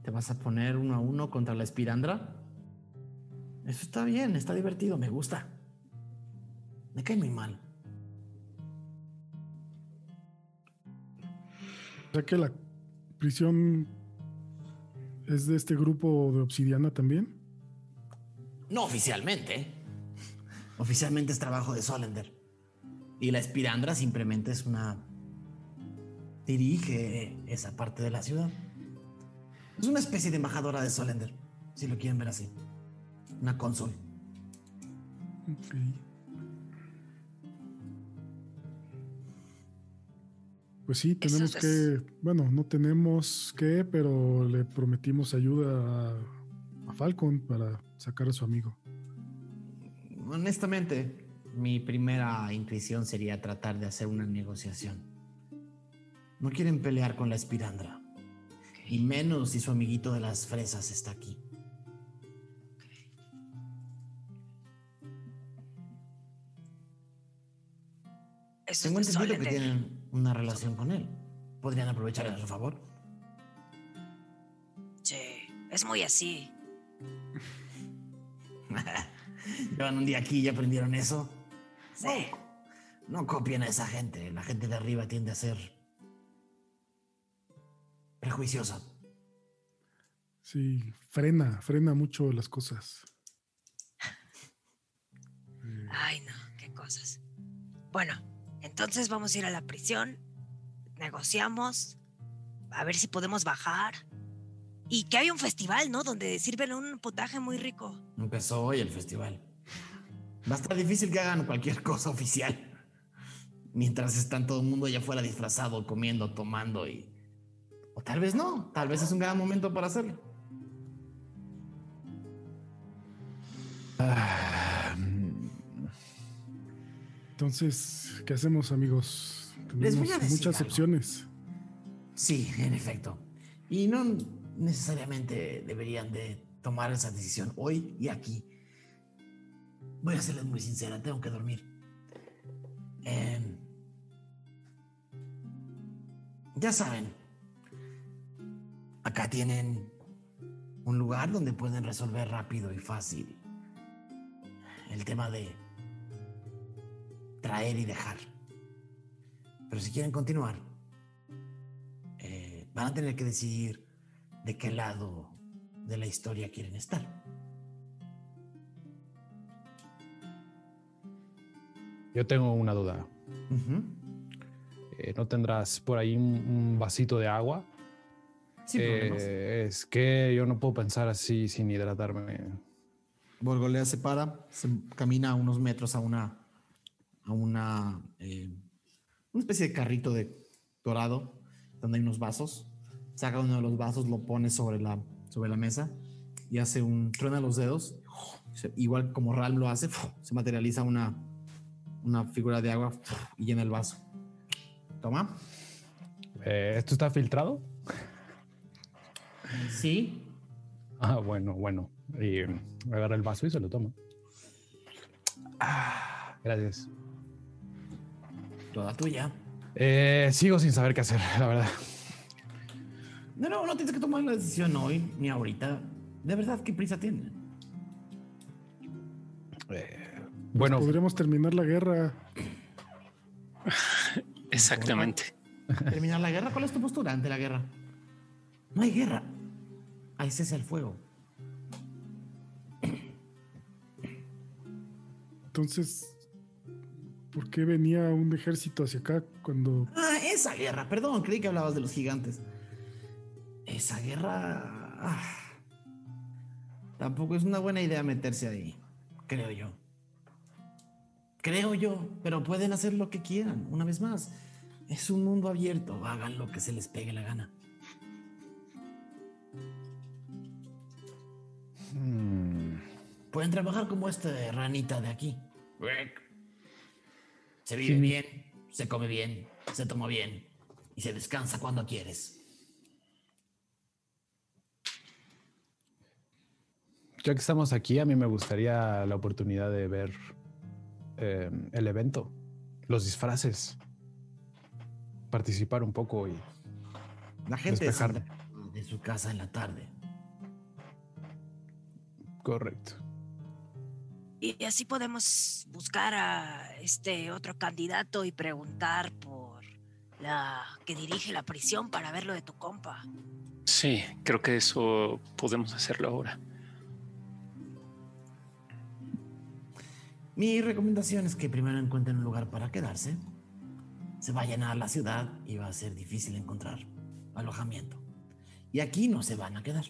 ¿Te vas a poner uno a uno contra la espirandra? Eso está bien, está divertido, me gusta. Me cae muy mal. O sea que la prisión es de este grupo de obsidiana también. No oficialmente. Oficialmente es trabajo de Solender. Y la espirandra simplemente es una... Dirige esa parte de la ciudad. Es una especie de embajadora de Solender, si lo quieren ver así. Una cónsul. Ok. Pues sí, tenemos es- que, bueno, no tenemos que, pero le prometimos ayuda a, a Falcon para sacar a su amigo. Honestamente, mi primera intuición sería tratar de hacer una negociación. No quieren pelear con la espirandra. Y menos si su amiguito de las fresas está aquí. Tengo entendido que tienen una relación con él. Podrían aprovechar a su favor. Sí, es muy así. <laughs> Llevan un día aquí y ya aprendieron eso. Sí. No, no copien a esa gente. La gente de arriba tiende a ser prejuiciosa. Sí, frena, frena mucho las cosas. Ay, no, qué cosas. Bueno, entonces vamos a ir a la prisión, negociamos, a ver si podemos bajar. Y que hay un festival, ¿no? Donde sirven un potaje muy rico. Empezó hoy el festival. Va a estar difícil que hagan cualquier cosa oficial. Mientras están todo el mundo allá afuera disfrazado, comiendo, tomando y... O tal vez no, tal vez es un gran momento para hacerlo. Ah, Entonces, ¿qué hacemos, amigos? Les voy a Tenemos decir muchas algo. opciones. Sí, en efecto. Y no necesariamente deberían de tomar esa decisión hoy y aquí. Voy a serles muy sincera, tengo que dormir. Em, ya saben, acá tienen un lugar donde pueden resolver rápido y fácil el tema de traer y dejar. Pero si quieren continuar, eh, van a tener que decidir de qué lado de la historia quieren estar. yo tengo una duda. Ujú. Eh, ¿No tendrás por ahí un, un vasito de agua? Sin Eh, problemas. es que yo no puedo pensar así sin hidratarme. Borgolea se para, se camina unos metros a una, a una, eh, una especie de carrito de dorado, donde hay unos vasos. Saca uno de los vasos, lo pone sobre la, sobre la mesa y hace un, truena los dedos. Igual como Ral lo hace, se materializa una, una figura de agua y llena el vaso. Toma. Eh, ¿Esto está filtrado? Sí. Ah, bueno, bueno. Y mm, agarra el vaso y se lo toma. Ah, gracias. Toda tuya. Eh, sigo sin saber qué hacer, la verdad. No, no, no tienes que tomar la decisión hoy ni ahorita. De verdad, ¿qué prisa tienen? Bueno, Podríamos terminar la guerra. Exactamente. Terminar la guerra. ¿Cuál es tu postura ante la guerra? No hay guerra. Hay cese al fuego. Entonces, ¿por qué venía un ejército hacia acá cuando... Ah, esa guerra. Perdón, creí que hablabas de los gigantes. Esa guerra... ah, tampoco es una buena idea meterse ahí, creo yo. Creo yo, pero pueden hacer lo que quieran, una vez más. Es un mundo abierto, hagan lo que se les pegue la gana. Hmm, Pueden trabajar como esta ranita de aquí. Se vive Sí. bien, se come bien, se toma bien y se descansa cuando quieres. Ya que estamos aquí, a mí me gustaría la oportunidad de ver eh, el evento, los disfraces, participar un poco y La gente de su casa en la tarde. correcto. Y así podemos buscar a este otro candidato y preguntar por la que dirige la prisión para ver lo de tu compa. Sí, creo que eso podemos hacerlo ahora. Mi recomendación es que primero encuentren un lugar para quedarse. Se vayan a la ciudad y va a ser difícil encontrar alojamiento. Y aquí no se van a quedar.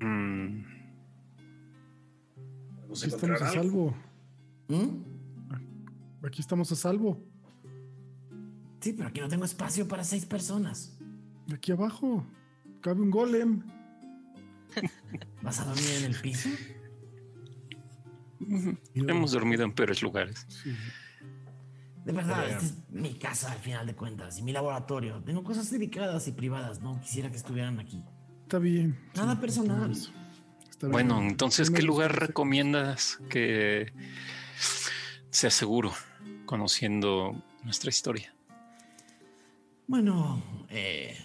Mm, Aquí estamos a salvo. ¿Mm? Aquí estamos a salvo. Sí, pero aquí no tengo espacio para seis personas. Aquí abajo cabe un golem. ¿Vas a dormir en el piso? <laughs> hemos dormido en peores lugares. Sí. De verdad, esta es mi casa al final de cuentas y mi laboratorio. Tengo cosas delicadas y privadas. No quisiera que estuvieran aquí. Está bien. Nada Sí, personal. está bien. Bueno, entonces, ¿qué lugar recomiendas que sea seguro, conociendo nuestra historia? Bueno, eh,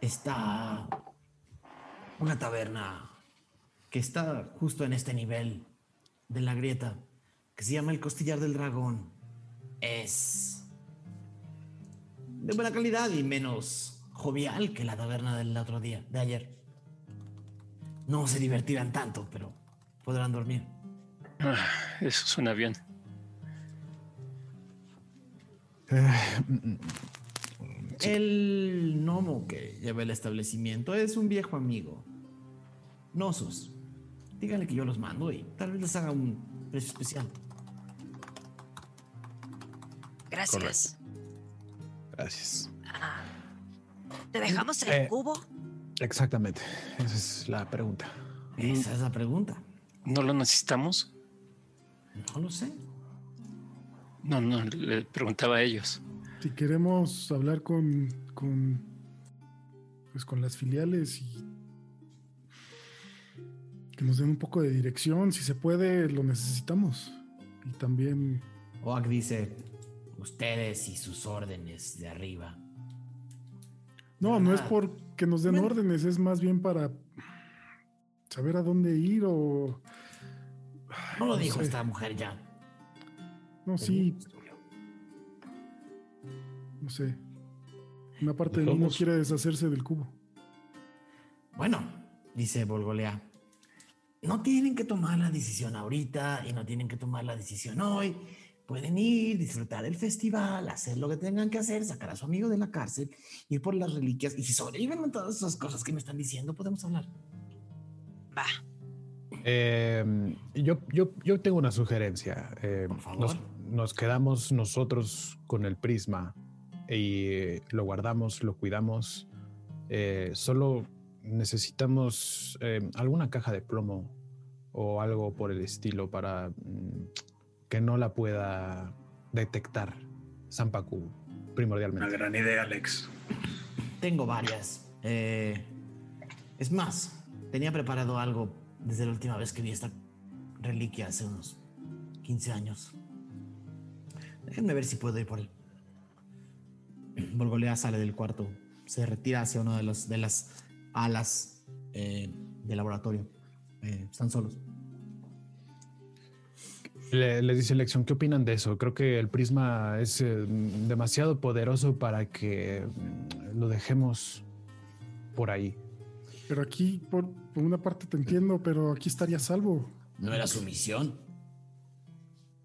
está una taberna que está justo en este nivel de la grieta, que se llama el Costillar del Dragón. Es de buena calidad y menos jovial que la taberna del otro día, de ayer. No se divertirán tanto, pero podrán dormir. Ah, eso suena bien. El gnomo que lleva el establecimiento es un viejo amigo. Nosos. Díganle que yo los mando y tal vez les haga un precio especial. Gracias. Gracias. Ah, ¿Te dejamos el Eh, cubo? Exactamente. Esa es la pregunta. Esa es la pregunta. ¿No lo necesitamos? No lo sé. No, no, le preguntaba a ellos. Si queremos hablar con, con, pues con las filiales y que nos den un poco de dirección, si se puede, lo necesitamos. Y también, Oak dice, ustedes y sus órdenes de arriba. no, no es Ah. por que nos den Bueno. órdenes, es más bien para saber a dónde ir o... No lo No dijo sé. esta mujer ya. No, sí, no sé. Una parte de mí no quiere deshacerse del cubo. Bueno, dice Volgolea, no tienen que tomar la decisión ahorita y no tienen que tomar la decisión hoy. Pueden ir, disfrutar el festival, hacer lo que tengan que hacer, sacar a su amigo de la cárcel, ir por las reliquias. Y si sobreviven a todas esas cosas que me están diciendo, podemos hablar. Va. Eh, yo, yo, yo tengo una sugerencia. Eh, Por favor. Nos, nos quedamos nosotros con el prisma y eh, lo guardamos, lo cuidamos. Eh, solo necesitamos eh, alguna caja de plomo o algo por el estilo para mm, que no la pueda detectar Zampacu Una primordialmente. gran idea, Alex. Tengo varias. Eh, es más, tenía preparado algo desde la última vez que vi esta reliquia hace unos 15 años. Déjenme ver si puedo ir por él. Volgolea sale del cuarto, se retira hacia una de, los, de las alas eh, del laboratorio. Eh, están solos. Le, les dice Lección, ¿qué opinan de eso? Creo que el prisma es eh, demasiado poderoso para que mm, lo dejemos por ahí. Pero aquí, por, por una parte te entiendo, pero aquí estaría a salvo. ¿No era su misión?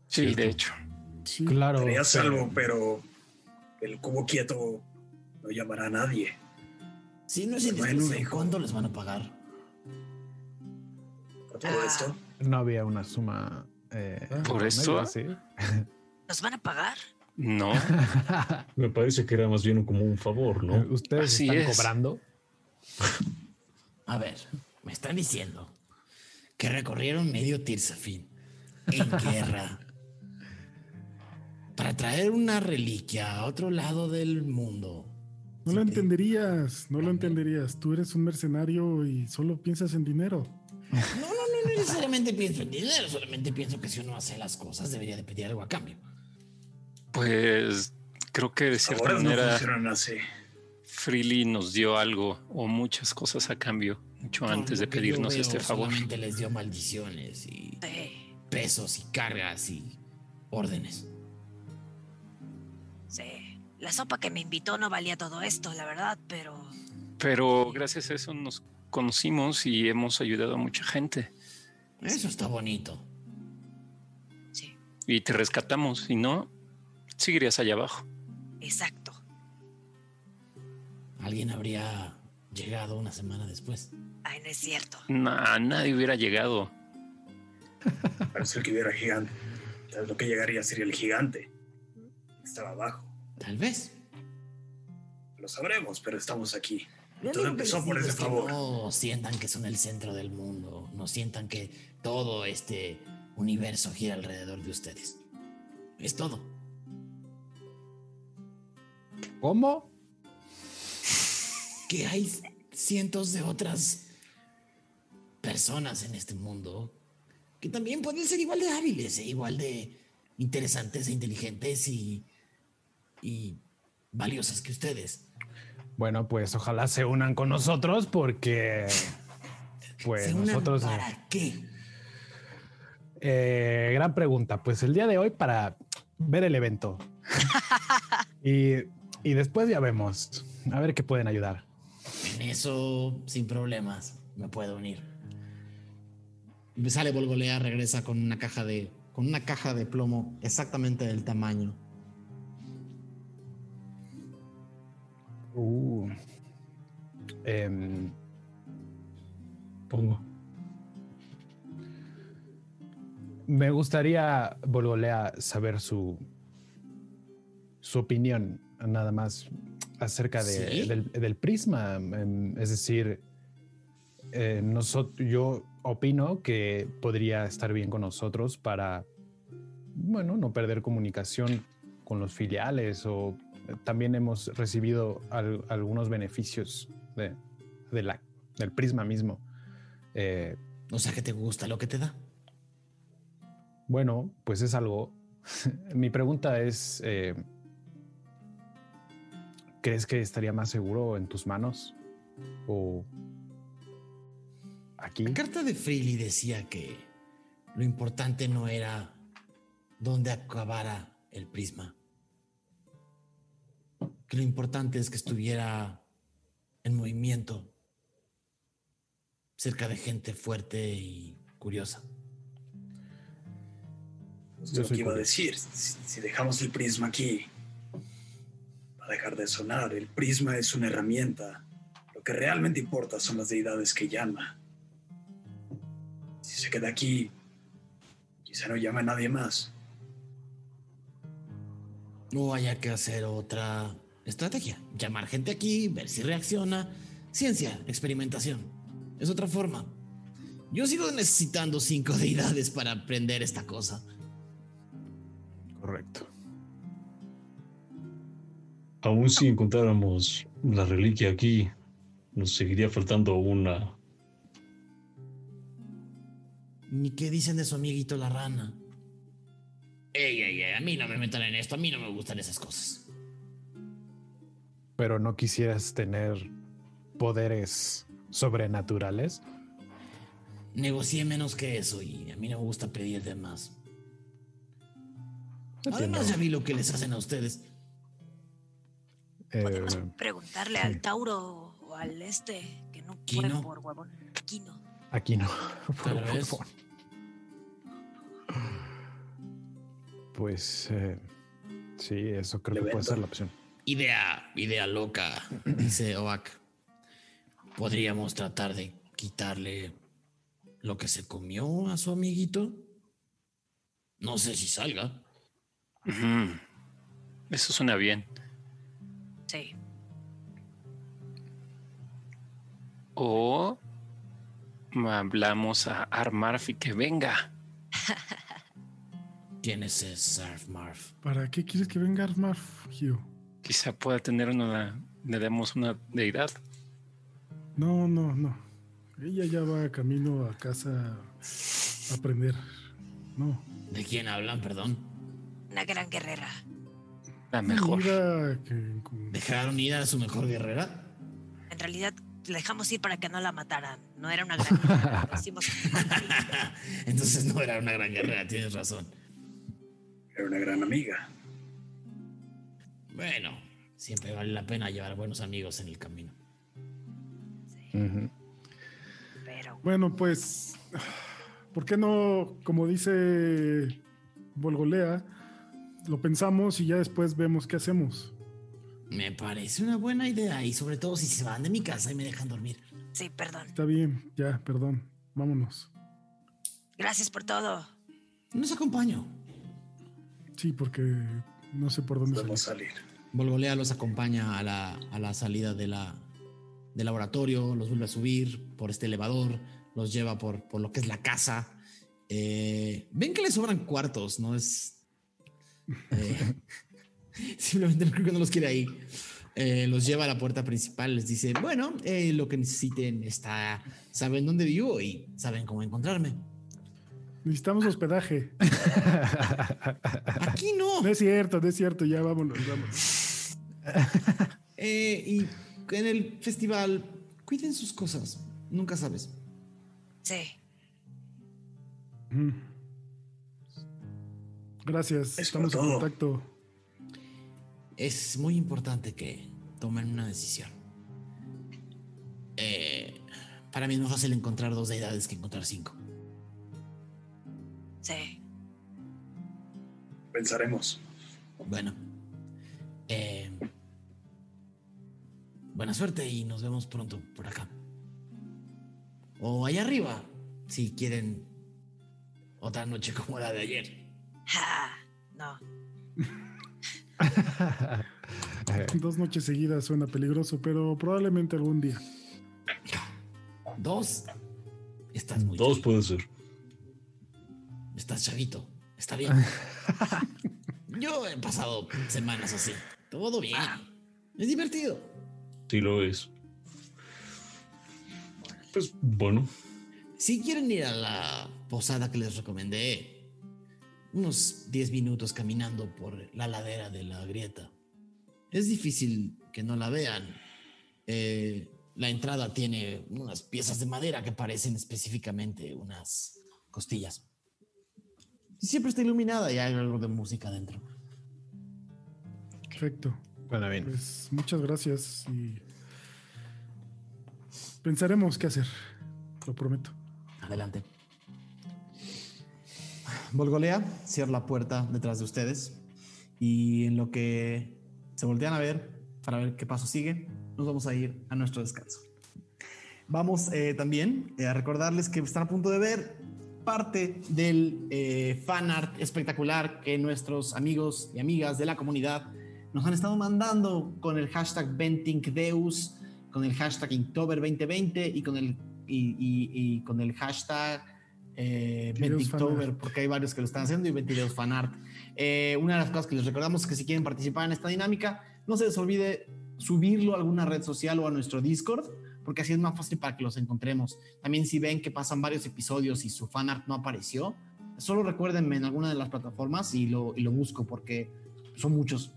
Sí, de hecho. Sí. Claro. Estaría a pero- salvo, pero el cubo quieto no llamará a nadie. Si no es Bueno, indiscreción, hijo. ¿cuándo les van a pagar? Por todo Ah. esto. No había una suma. eh, ¿Por medio, esto? sí. ¿Nos van a pagar? No. <laughs> Me parece que era más bien como un favor, ¿no? ¿Ustedes Así están es. cobrando? A ver, me están diciendo que recorrieron medio Tirsafin en <laughs> guerra para traer una reliquia a otro lado del mundo. No lo entenderías, no lo entenderías. Tú eres un mercenario y solo piensas en dinero. <laughs> No, no, no, no necesariamente pienso en dinero, solamente pienso que si uno hace las cosas debería de pedir algo a cambio. Pues creo que de cierta Ahora manera así. Freely nos dio algo o muchas cosas a cambio, mucho Por antes de pedirnos veo, este favor. Solamente les dio maldiciones y Sí, pesos y cargas y órdenes. sí. La sopa que me invitó no valía todo esto, la verdad, pero Pero gracias a eso nos conocimos y hemos ayudado a mucha gente. Eso está bonito. sí, Y te rescatamos, si no, seguirías allá abajo. exacto. Alguien habría llegado una semana después. Ay, no es cierto. Nah, nadie hubiera llegado. <laughs> Parece que hubiera gigante. ¿Sabes lo que llegaría sería el gigante? Estaba abajo. Tal vez. Lo sabremos, pero estamos aquí. Todo empezó por ese favor. No sientan que son el centro del mundo. No sientan que todo este universo gira alrededor de ustedes. Es todo. ¿Cómo? Que hay cientos de otras personas en este mundo que también pueden ser igual de hábiles, e igual de interesantes e inteligentes y, y valiosas que ustedes. Bueno, pues ojalá se unan con nosotros porque. Pues ¿Se unan nosotros. ¿Para qué? Eh, gran pregunta. Pues el día de hoy para ver el evento. <laughs> y, y después ya vemos. A ver qué pueden ayudar. En eso, sin problemas, me puedo unir. Sale Volgolea, regresa con una caja de. con una caja de plomo exactamente del tamaño. Uh. Em, Pongo. me gustaría, Volgolea, saber su, su opinión, nada más acerca de- ¿Sí? del, del prisma. em, es decir, eh, nosot- yo opino que podría estar bien con nosotros para, bueno, no perder comunicación con los filiales o eh, también hemos recibido al- algunos beneficios de, de la, del prisma mismo. Eh, O sea que te gusta lo que te da. bueno, pues es algo. <laughs> Mi pregunta es, eh, ¿crees que estaría más seguro en tus manos o aquí? La carta de Freely decía que lo importante no era dónde acabara el prisma. Que lo importante es que estuviera en movimiento, cerca de gente fuerte y curiosa. Yo lo que iba a decir. Si, si dejamos el prisma aquí, va a dejar de sonar. El prisma es una herramienta. Lo que realmente importa son las deidades que llama. Si se queda aquí, quizá no llame a nadie más. O haya que hacer otra estrategia. Llamar gente aquí, ver si reacciona. Ciencia, experimentación. Es otra forma. Yo sigo necesitando cinco <laughs> deidades para aprender esta cosa. Correcto. Aún si encontráramos la reliquia aquí, nos seguiría faltando una. Ni qué dicen de su amiguito la rana. Ey, ey, ey, a mí no me metan en esto, a mí no me gustan esas cosas. Pero no quisieras tener poderes sobrenaturales. Negocié menos que eso y a mí no me gusta pedir de más. Además, ya vi lo que les hacen a ustedes. Eh, Podemos preguntarle al Tauro o al este que no Quino. por huevón. Quino. aquí no. <laughs> Por- favor. Pues eh, sí, eso creo que puede ser la opción. Idea, idea loca, dice Oak. Podríamos tratar de quitarle lo que se comió a su amiguito. No sé si salga. Eso suena bien. Sí. O hablamos a Armarf y que venga. ¿Quién es ese Sarf Marf? ¿Para qué quieres que venga Armarf, Gio? Quizá pueda tener una. Le demos una deidad. No, no, no. Ella ya va camino a casa a aprender. No. ¿De quién hablan, perdón? Una gran guerrera. La mejor. Mira que con- ¿Dejaron ir a su mejor guerrera? En realidad, la dejamos ir para que no la mataran. No era una gran guerrera. <laughs> Hicimos <laughs> Entonces no era una gran guerrera, tienes razón. Era una gran amiga. Bueno, siempre vale la pena llevar buenos amigos en el camino. Ujú. Pero Bueno, pues, ¿por qué no, como dice Volgolea, lo pensamos y ya después vemos qué hacemos? Me parece una buena idea y sobre todo si se van de mi casa y me dejan dormir. sí, perdón. Está bien, ya, perdón. Vámonos. Gracias por todo. Los acompaño. Sí, porque no sé por dónde Podemos salir. salir. Volgolea los acompaña a la, a la salida de la, del laboratorio, los vuelve a subir por este elevador, los lleva por, por lo que es la casa. Eh, Ven que le sobran cuartos, no es... eh, <laughs> simplemente creo que no los quiere ahí. Eh, los lleva a la puerta principal, les dice, bueno, eh, lo que necesiten está, saben dónde vivo y saben cómo encontrarme. Necesitamos hospedaje. <laughs> Aquí no. No es cierto, no es cierto, ya vámonos, vámonos. Eh, y en el festival, cuiden sus cosas, nunca sabes. Sí. Mm. Gracias, Es estamos en contacto. Es muy importante que tomen una decisión. Eh, para mí es más fácil encontrar dos deidades que encontrar cinco. Sí. Pensaremos. Bueno. eh, buena suerte y nos vemos pronto por acá. O allá arriba, si quieren otra noche como la de ayer. Ja, no. <laughs> Dos noches seguidas suena peligroso, pero probablemente algún día. Dos. Estás muy Dos chavito. puede ser. Estás chavito. Está bien. <laughs> Yo he pasado semanas así. Todo bien. Es divertido. Sí lo es. Pues bueno, Si quieren ir a la posada que les recomendé, unos 10 minutos caminando por la ladera de la grieta. Es difícil que no la vean. Eh, la entrada tiene unas piezas de madera que parecen específicamente unas costillas. Siempre está iluminada y hay algo de música dentro. Perfecto. Bueno, bien. Pues muchas gracias y pensaremos qué hacer. Lo prometo. Adelante. Volgolea cierra la puerta detrás de ustedes y en lo que se voltean a ver para ver qué paso sigue, nos vamos a ir a nuestro descanso. Vamos eh, también eh, a recordarles que están a punto de ver parte del eh, fan art espectacular que nuestros amigos y amigas de la comunidad nos han estado mandando con el hashtag VentingDeus, con el hashtag Inktober2020 y con el, y, y- y con el hashtag eh, porque hay varios que lo están haciendo y Ventideos fanart. Eh, una de las cosas que les recordamos es que si quieren participar en esta dinámica, no se les olvide subirlo a alguna red social o a nuestro Discord, porque así es más fácil para que los encontremos. También si ven que pasan varios episodios y su fanart no apareció, solo recuérdenme en alguna de las plataformas y lo, y lo busco, porque son muchos.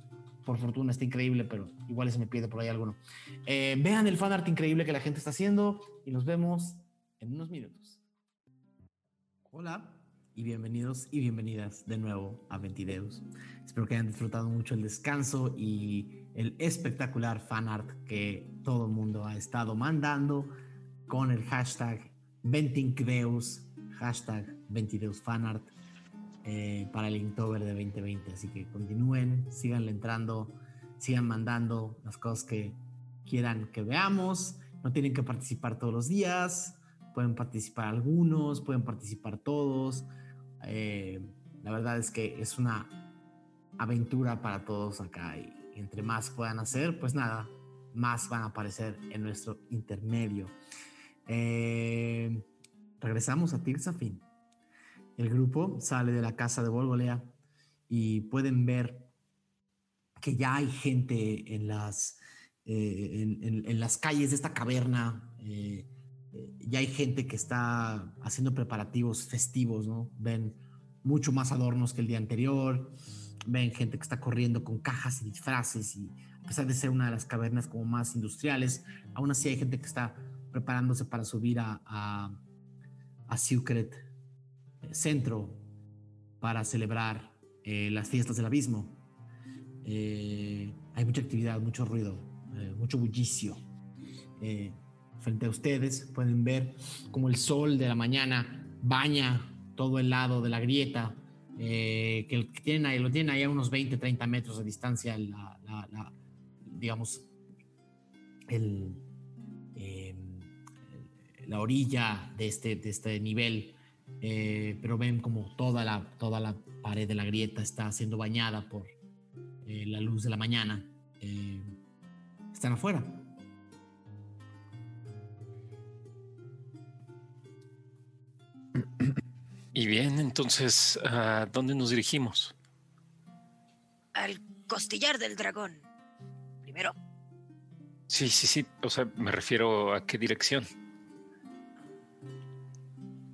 Por fortuna está increíble, pero igual se me pierde por ahí alguno. Eh, vean el fanart increíble que la gente está haciendo y nos vemos en unos minutos. Hola y bienvenidos y bienvenidas de nuevo a Ventideus. Espero que hayan disfrutado mucho el descanso y el espectacular fanart que todo el mundo ha estado mandando con el hashtag Ventideus, hashtag Ventideus fanart eh, para el Inktober de 2020. Así que continúen, síganle entrando, sigan mandando las cosas que quieran que veamos. No tienen que participar todos los días, pueden participar algunos, pueden participar todos. Eh, la verdad es que es una aventura para todos acá y entre más puedan hacer, pues nada, más van a aparecer en nuestro intermedio. Eh, regresamos a Tirsafin. El grupo sale de la casa de Volgolea y pueden ver que ya hay gente en las, eh, en, las calles de esta caverna. Eh, ya hay gente que está haciendo preparativos festivos, ¿no? Ven mucho más adornos que el día anterior, ven gente que está corriendo con cajas y disfraces y a pesar de ser una de las cavernas como más industriales, aún así hay gente que está preparándose para subir a, a, a Secret centro para celebrar eh, las fiestas del abismo. Eh, hay mucha actividad, mucho ruido, eh, mucho bullicio. frente a ustedes pueden ver como el sol de la mañana baña todo el lado de la grieta, que, tienen ahí, lo tienen ahí a unos 20, 30 metros de distancia, la, digamos, el, la orilla de este, de este nivel eh, pero ven como toda la, toda la pared de la grieta está siendo bañada por eh, la luz de la mañana. Eh, están afuera. Y bien, entonces, ¿a dónde nos dirigimos? Al costillar del dragón. Primero. Sí, sí, sí. O sea, me refiero a qué dirección.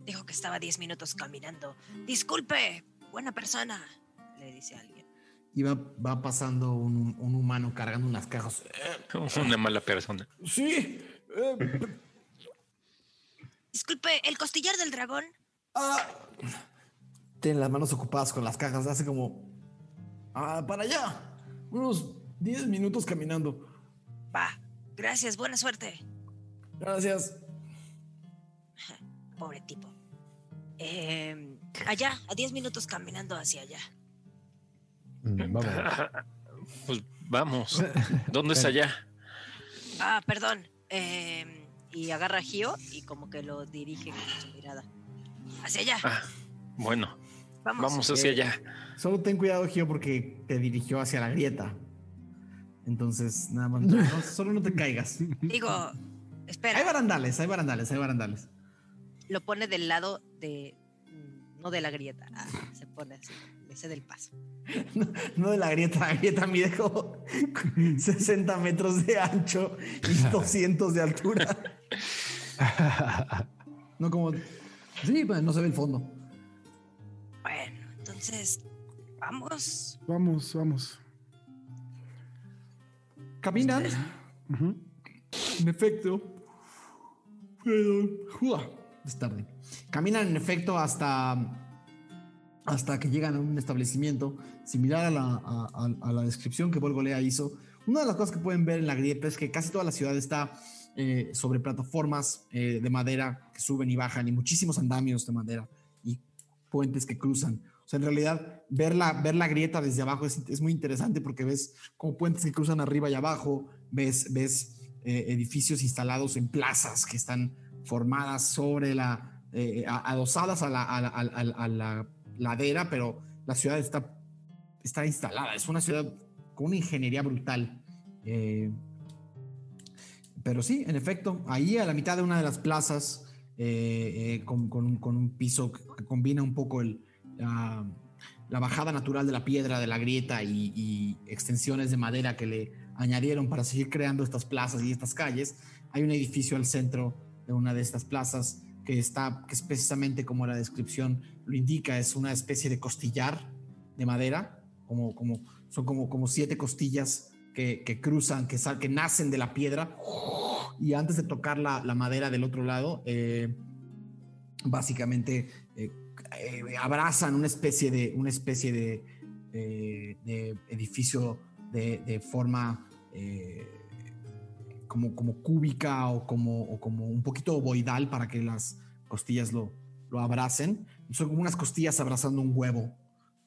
Dijo que estaba 10 minutos caminando. Disculpe, buena persona, le dice alguien. Y va, va pasando un, un, humano cargando unas cajas. Una mala persona. Sí. Eh, Disculpe, ¿el costillar del dragón? Ah, tiene las manos ocupadas con las cajas. Hace como. Ah, para allá. Unos 10 minutos caminando. Va. Gracias, buena suerte. Gracias. <laughs> Pobre tipo. Eh, allá, a 10 minutos caminando hacia allá. Mm, <laughs> vamos. Pues vamos. ¿Dónde es <laughs> allá? Ah, perdón. Eh, y agarra a Gio y como que lo dirige con su mirada. Hacia allá. Ah, bueno. Vamos, hacia allá. Solo ten cuidado, Gio, porque te dirigió hacia la grieta. Entonces, nada más. <laughs> no, solo no te caigas. Digo, espera. Hay barandales, hay barandales, hay barandales lo pone del lado de, no de la grieta, ah, se pone así, ese del paso. <laughs> No, de la grieta, la grieta mide como <laughs> 60 metros de ancho y 200 de altura. No como, sí, pues no se ve el fondo. Bueno, entonces, vamos. Vamos, vamos. Caminan. En efecto. Perdón es tarde. Caminan en efecto hasta, hasta que llegan a un establecimiento similar a la, a, la descripción que Volgolea hizo. Una de las cosas que pueden ver en la grieta es que casi toda la ciudad está eh, sobre plataformas eh, de madera que suben y bajan y muchísimos andamios de madera y puentes que cruzan. O sea, en realidad, ver la, ver la grieta desde abajo es, es muy interesante porque ves como puentes que cruzan arriba y abajo, ves, ves eh, edificios instalados en plazas que están formadas sobre la, eh, adosadas a la, a, la, ladera, pero la ciudad está, está instalada. Es una ciudad con una ingeniería brutal. Eh, pero sí, en efecto, ahí a la mitad de una de las plazas, eh, con, un, piso que combina un poco el, la, bajada natural de la piedra, de la grieta y, extensiones de madera que le añadieron para seguir creando estas plazas y estas calles, hay un edificio al centro de una de estas plazas que está, que es precisamente como la descripción lo indica, es una especie de costillar de madera, como, como, son como, como siete costillas que, que cruzan, que, sal, que nacen de la piedra, y antes de tocar la, la madera del otro lado, eh, básicamente eh, eh, abrazan una especie de, una especie de, eh, edificio de, forma eh, como, como cúbica o como, como un poquito ovoidal para que las costillas lo, lo abracen. Son como unas costillas abrazando un huevo.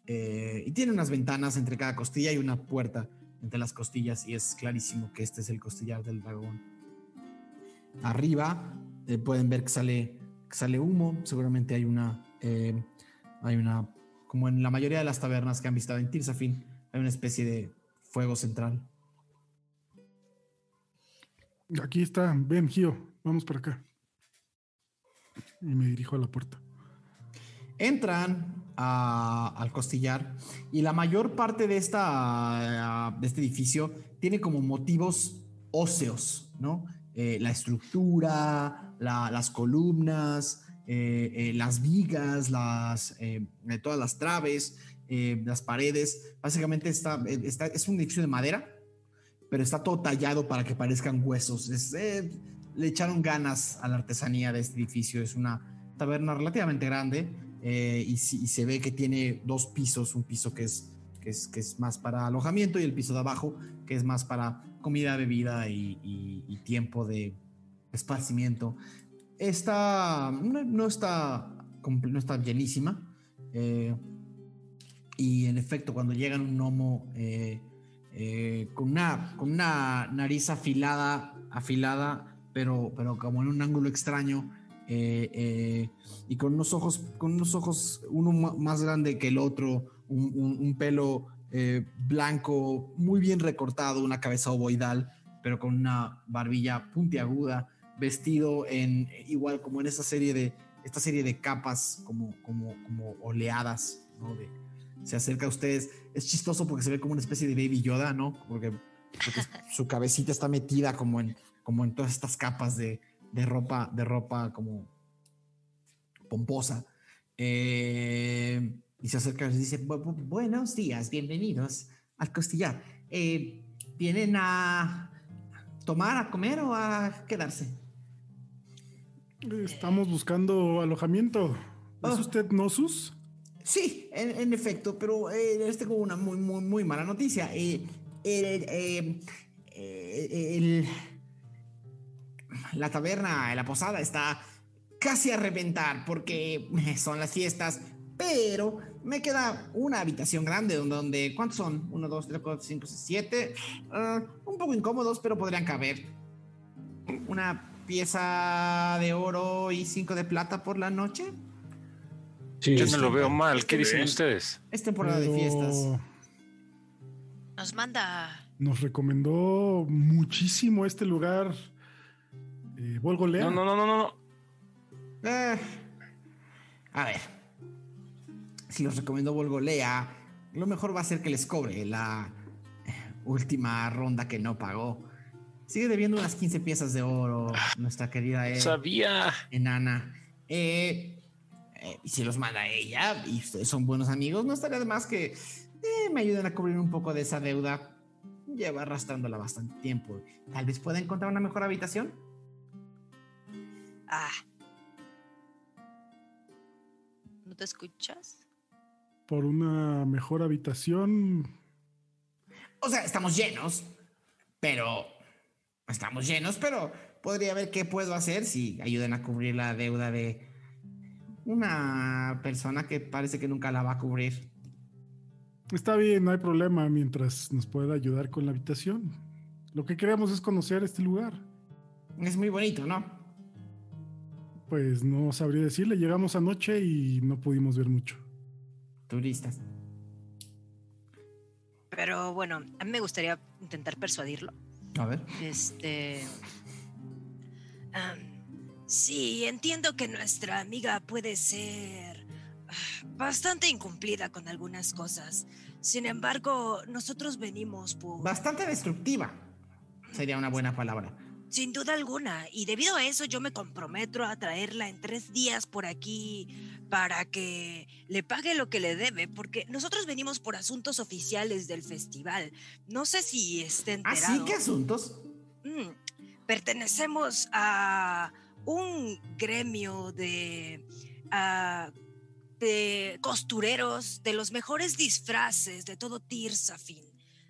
Y tiene unas ventanas entre cada costilla y una puerta entre las costillas y es clarísimo que este es el costillar del dragón. Arriba pueden ver que sale, que sale humo, seguramente hay una, eh, hay una, como en la mayoría de las tabernas que han visto en Tirsafin, hay una especie de fuego central. Aquí está, ven, Gio, vamos para acá. Y me dirijo a la puerta. Entran a- al costillar y la mayor parte de, esta, de este edificio tiene como motivos óseos, ¿no? Eh, la estructura, la- las columnas, eh, eh, las vigas, eh, todas las traves, las paredes. Básicamente está, es un edificio de madera, pero está todo tallado para que parezcan huesos. Es, le echaron ganas a la artesanía de este edificio. Es una taberna relativamente grande y, se ve que tiene dos pisos, un piso que es, más para alojamiento y el piso de abajo que es más para comida, bebida y, y- y tiempo de esparcimiento. Está, no, está, no está llenísima. eh, y en efecto, cuando llegan un gnomo eh, eh, con, una, con una nariz afilada, afilada, pero, pero como en un ángulo extraño, y con unos ojos, con unos ojos, uno más grande que el otro, un, un- pelo blanco, muy bien recortado, una cabeza ovoidal, pero con una barbilla puntiaguda, vestido en igual como en esa serie de esta serie de capas como como como oleadas, ¿no? De- se acerca a ustedes. Es chistoso porque se ve como una especie de baby Yoda, ¿no? Porque, porque <laughs> su cabecita está metida como en como en todas estas capas de, de ropa de ropa como pomposa. Eh, y se acerca y les dice, "Bu- bu- buenos días, bienvenidos al costillar. Eh, ¿Vienen a tomar, a comer o a quedarse? Estamos buscando alojamiento. ¿Es Oh. usted Nosus? Sí, en, en efecto, pero eh, les tengo una muy, muy, muy mala noticia. Eh, el, eh, el- la taberna, la posada está casi a reventar porque <laughs> son las fiestas, pero me queda una habitación grande donde, ¿cuántos son? Uno, dos, tres, cuatro, cinco, seis, siete. Ah, un poco incómodos, pero podrían caber. Una pieza de oro y cinco de plata por la noche. Sí, Yo no este, lo veo mal. ¿Qué dicen bien. ustedes? Es temporada de fiestas. Nos manda. Nos recomendó muchísimo este lugar. Eh, Volgolea. No, no, no, no, no. Eh, a ver. Si los recomiendo Volgolea, lo mejor va a ser que les cobre la eh, última ronda que no pagó. Sigue debiendo unas 15 piezas de oro, nuestra querida eh, Sabía. enana. Eh, eh, y si los manda ella y ustedes son buenos amigos, no estaría de más que eh, me ayuden a cubrir un poco de esa deuda. Lleva arrastrándola bastante tiempo. Tal vez pueda encontrar una mejor habitación. Ah. ¿No te escuchas? Por una mejor habitación. O sea, estamos llenos, pero estamos llenos, pero podría ver qué puedo hacer si ayudan a cubrir la deuda de una persona que parece que nunca la va a cubrir. Está bien, no hay problema mientras nos pueda ayudar con la habitación. Lo que queremos es conocer este lugar. Es muy bonito, ¿no? Pues no sabría decirle, llegamos anoche y no pudimos ver mucho. Turistas. Pero bueno, a mí me gustaría intentar persuadirlo. A ver. Este. sí, entiendo que nuestra amiga puede ser ah, bastante incumplida con algunas cosas. Sin embargo, nosotros venimos por. Bastante destructiva. Sería una buena palabra. Sin duda alguna. Y debido a eso, yo me comprometo a traerla en tres días por aquí para que le pague lo que le debe, porque nosotros venimos por asuntos oficiales del festival. No sé si esté enterado. ¿Así qué asuntos? Mm, pertenecemos a un gremio de ah, de costureros, de los mejores disfraces de todo Tirsafin.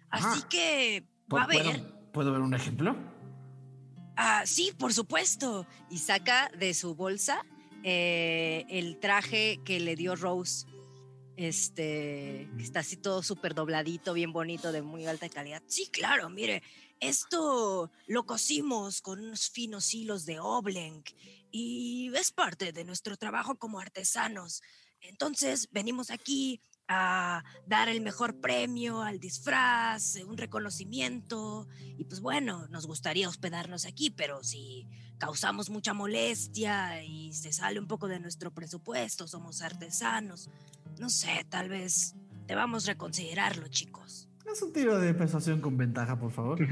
Así Ajá. que va a ¿Puedo, ver. ¿Puedo ver un ejemplo? Ah, sí, por supuesto. Y saca de su bolsa eh, el traje que le dio Rose. Este, está así todo súper dobladito, bien bonito, de muy alta calidad. Sí, claro, mire, esto lo cosimos con unos finos hilos de Oblenk y es parte de nuestro trabajo como artesanos. Entonces, venimos aquí a dar el mejor premio al disfraz, eh, un reconocimiento y pues bueno, nos gustaría hospedarnos aquí, pero si causamos mucha molestia y se sale un poco de nuestro presupuesto, somos artesanos, no sé, tal vez debamos reconsiderarlo, chicos. Haz un tiro de persuasión con ventaja, por favor. <laughs>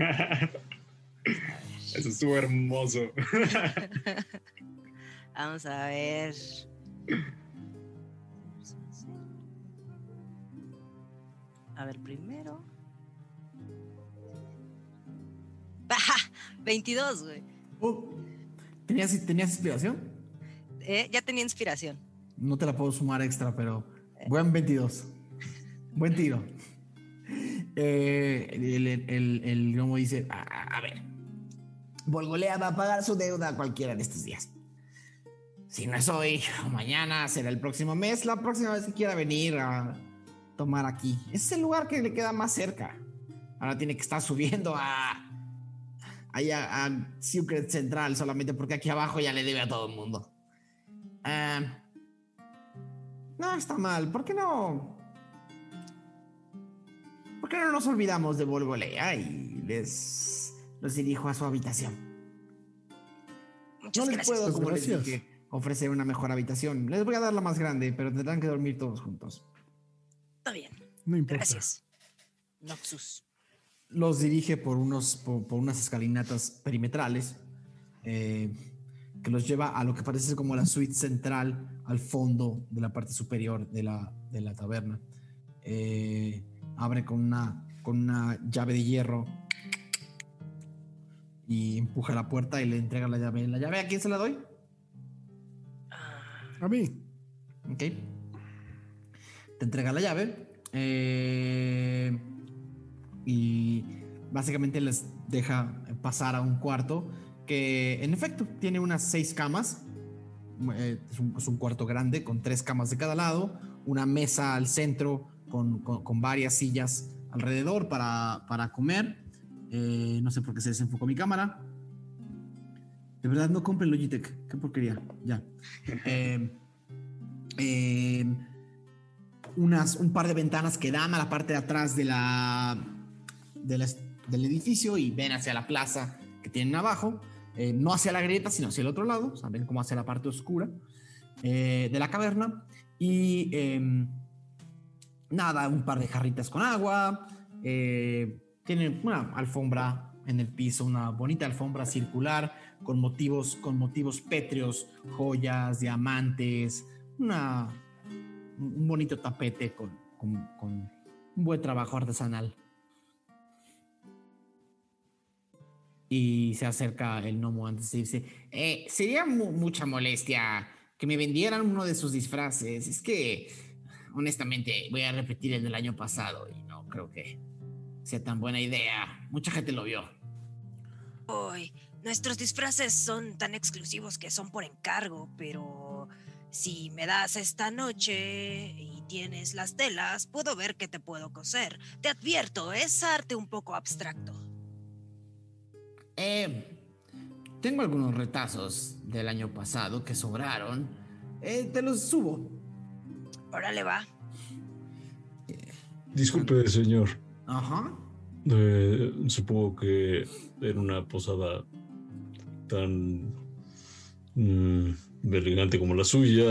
Eso estuvo hermoso. <laughs> Vamos a ver. A ver, primero. ¡Baja! 22, güey. Oh, ¿tenías, ¿Tenías inspiración? Eh, ya tenía inspiración. No te la puedo sumar extra, pero buen 22. Buen tiro. <laughs> Eh, el, el, el, el gnomo dice, a, a ver, Volgolea va a pagar su deuda cualquiera de estos días. Si no es hoy o mañana, será el próximo mes, la próxima vez que quiera venir a tomar aquí. Ese es el lugar que le queda más cerca. Ahora tiene que estar subiendo a... Allá a Secret Central solamente porque aquí abajo ya le debe a todo el mundo. Ah, no, está mal. ¿Por qué no? ¿Por qué no nos olvidamos de Volgolea y les los dirijo a su habitación? Muchas no les gracias. puedo, como les dije, ofrecer una mejor habitación. Les voy a dar la más grande, pero tendrán que dormir todos juntos. Está bien. No importa. Gracias. Noxus. Los dirige por, unos, por, por unas escalinatas perimetrales eh, que los lleva a lo que parece como la suite central al fondo de la parte superior de la, de la taberna. Eh, abre con una, con una llave de hierro y empuja la puerta y le entrega la llave. ¿La llave a quién se la doy? A mí. Ok. Te entrega la llave. eh, y básicamente les deja pasar a un cuarto que en efecto tiene unas seis camas. Eh, es, un, es un cuarto grande con tres camas de cada lado, una mesa al centro con, con- con varias sillas alrededor para, para comer. Eh, no sé por qué se desenfocó mi cámara. De verdad, no compren Logitech. Qué porquería. Ya. <laughs> Eh, eh, unas, un par de ventanas que dan a la parte de atrás de la, de la- del edificio y ven hacia la plaza que tienen abajo. Eh, no hacia la grieta, sino hacia el otro lado. O sea, ven como hacia la parte oscura eh, de la caverna. Y em, nada, un par de jarritas con agua. eh, tienen una alfombra en el piso, una bonita alfombra circular con motivos, con motivos pétreos, joyas, diamantes, una, un bonito tapete con, con- un buen trabajo artesanal. Y se acerca el gnomo antes de irse. "Eh, sería mu- mucha molestia que me vendieran uno de sus disfraces. Es que, honestamente, voy a repetir el del año pasado y no creo que sea tan buena idea. Mucha gente lo vio. Uy, nuestros disfraces son tan exclusivos que son por encargo, pero si me das esta noche y tienes las telas, puedo ver que te puedo coser. Te advierto, es arte un poco abstracto. Eh, tengo algunos retazos del año pasado que sobraron. Eh, te los subo. Órale va. Disculpe, señor. Ajá. Eh, supongo que en una posada tan mm, elegante como la suya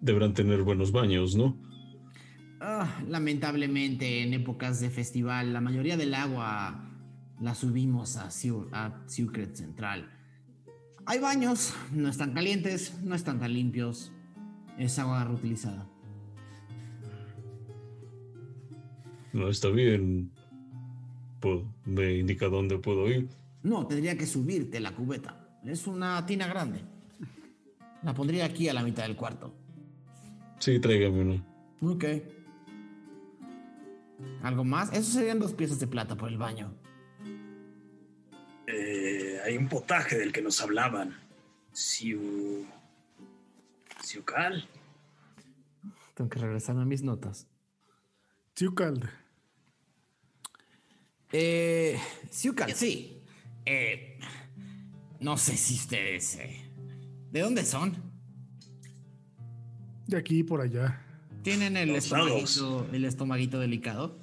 deberán tener buenos baños, ¿no? Ah, lamentablemente, en épocas de festival, la mayoría del agua la subimos a, Siu- a Secret Central. Hay baños, no están calientes, no están tan limpios. Es agua reutilizada. No está bien. ¿Me indica dónde puedo ir? No, tendría que subirte la cubeta. Es una tina grande. La pondría aquí a la mitad del cuarto. Sí, tráigame uno. Ok. ¿Algo más? Eso serían dos piezas de plata por el baño. Eh, hay un potaje del que nos hablaban. Siu... Siucal. Tengo que regresarme a mis notas. Siucal. Eh, Siucal, sí. Eh, no sé si ustedes... eh, ¿De dónde son? De aquí y por allá. ¿Tienen el Los lados. estomaguito, el estomaguito delicado?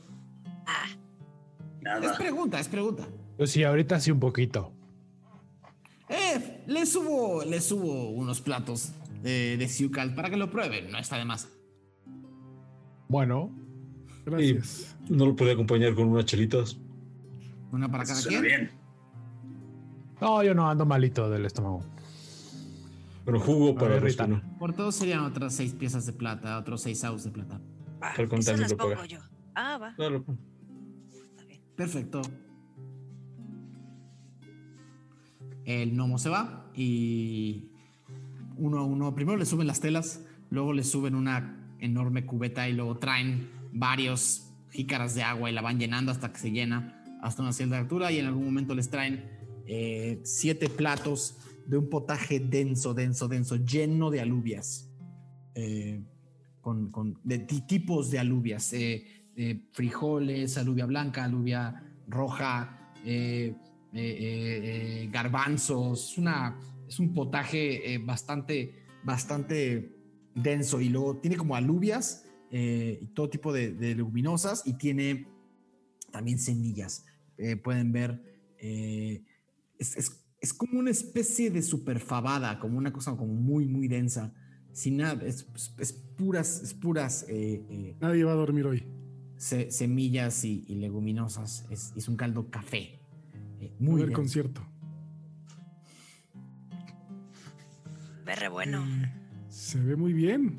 Es Nada. pregunta, es pregunta. Pues sí, ahorita sí un poquito. Eh, les subo, les subo unos platos de, de Siucal para que lo prueben, no está de más. Bueno, Gracias. ¿No lo puede acompañar con unas chelitas? Una para cada Suena quien. bien. no, yo no ando malito del estómago. Bueno, jugo para ver, Rita. Por todos serían otras seis piezas de plata, otros seis aus de plata. Falcon esas también las paga. pongo yo. Ah, va. Claro. Está bien. Perfecto. El gnomo se va y uno a uno, primero le suben las telas, luego le suben una enorme cubeta y luego traen varios jícaras de agua y la van llenando hasta que se llena hasta una cierta altura y en algún momento les traen eh, siete platos de un potaje denso, denso, denso, lleno de alubias. Eh, con, de ti- tipos de alubias, eh, eh, frijoles, alubia blanca, alubia roja, garbanzos, es, una, es un potaje bastante, bastante denso y luego tiene como alubias y todo tipo de, de leguminosas y tiene también semillas. Pueden ver, es- es como una especie de superfabada, como una cosa como muy, muy densa, sin nada, es, es- es puras, es puras eh, eh, Nadie va a dormir hoy. se- semillas y, y leguminosas. Es, es un caldo café. eh, Muy ver denso. concierto. Ve re bueno. Se ve muy bien.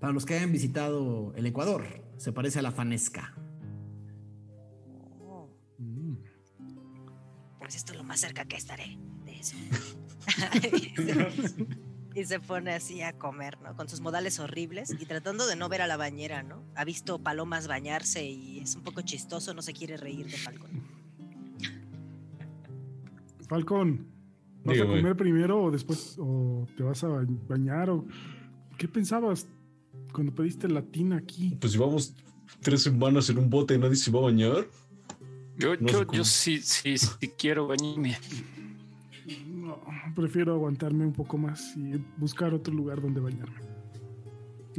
Para los que hayan visitado el Ecuador, se parece a la fanesca. Pues esto es lo más cerca que estaré de eso. <laughs> y se pone así a comer, ¿no? Con sus modales horribles y tratando de no ver a la bañera, ¿no? Ha visto palomas bañarse y es un poco chistoso, no se quiere reír de Falcon. Falcón, ¿vas Dígame. a comer primero o después o te vas a ba- bañar o qué pensabas cuando pediste latina aquí? Pues si vamos tres semanas en un bote y nadie se va a bañar. Yo, No yo, yo sí, sí, sí quiero bañarme. No, prefiero aguantarme un poco más y buscar otro lugar donde bañarme.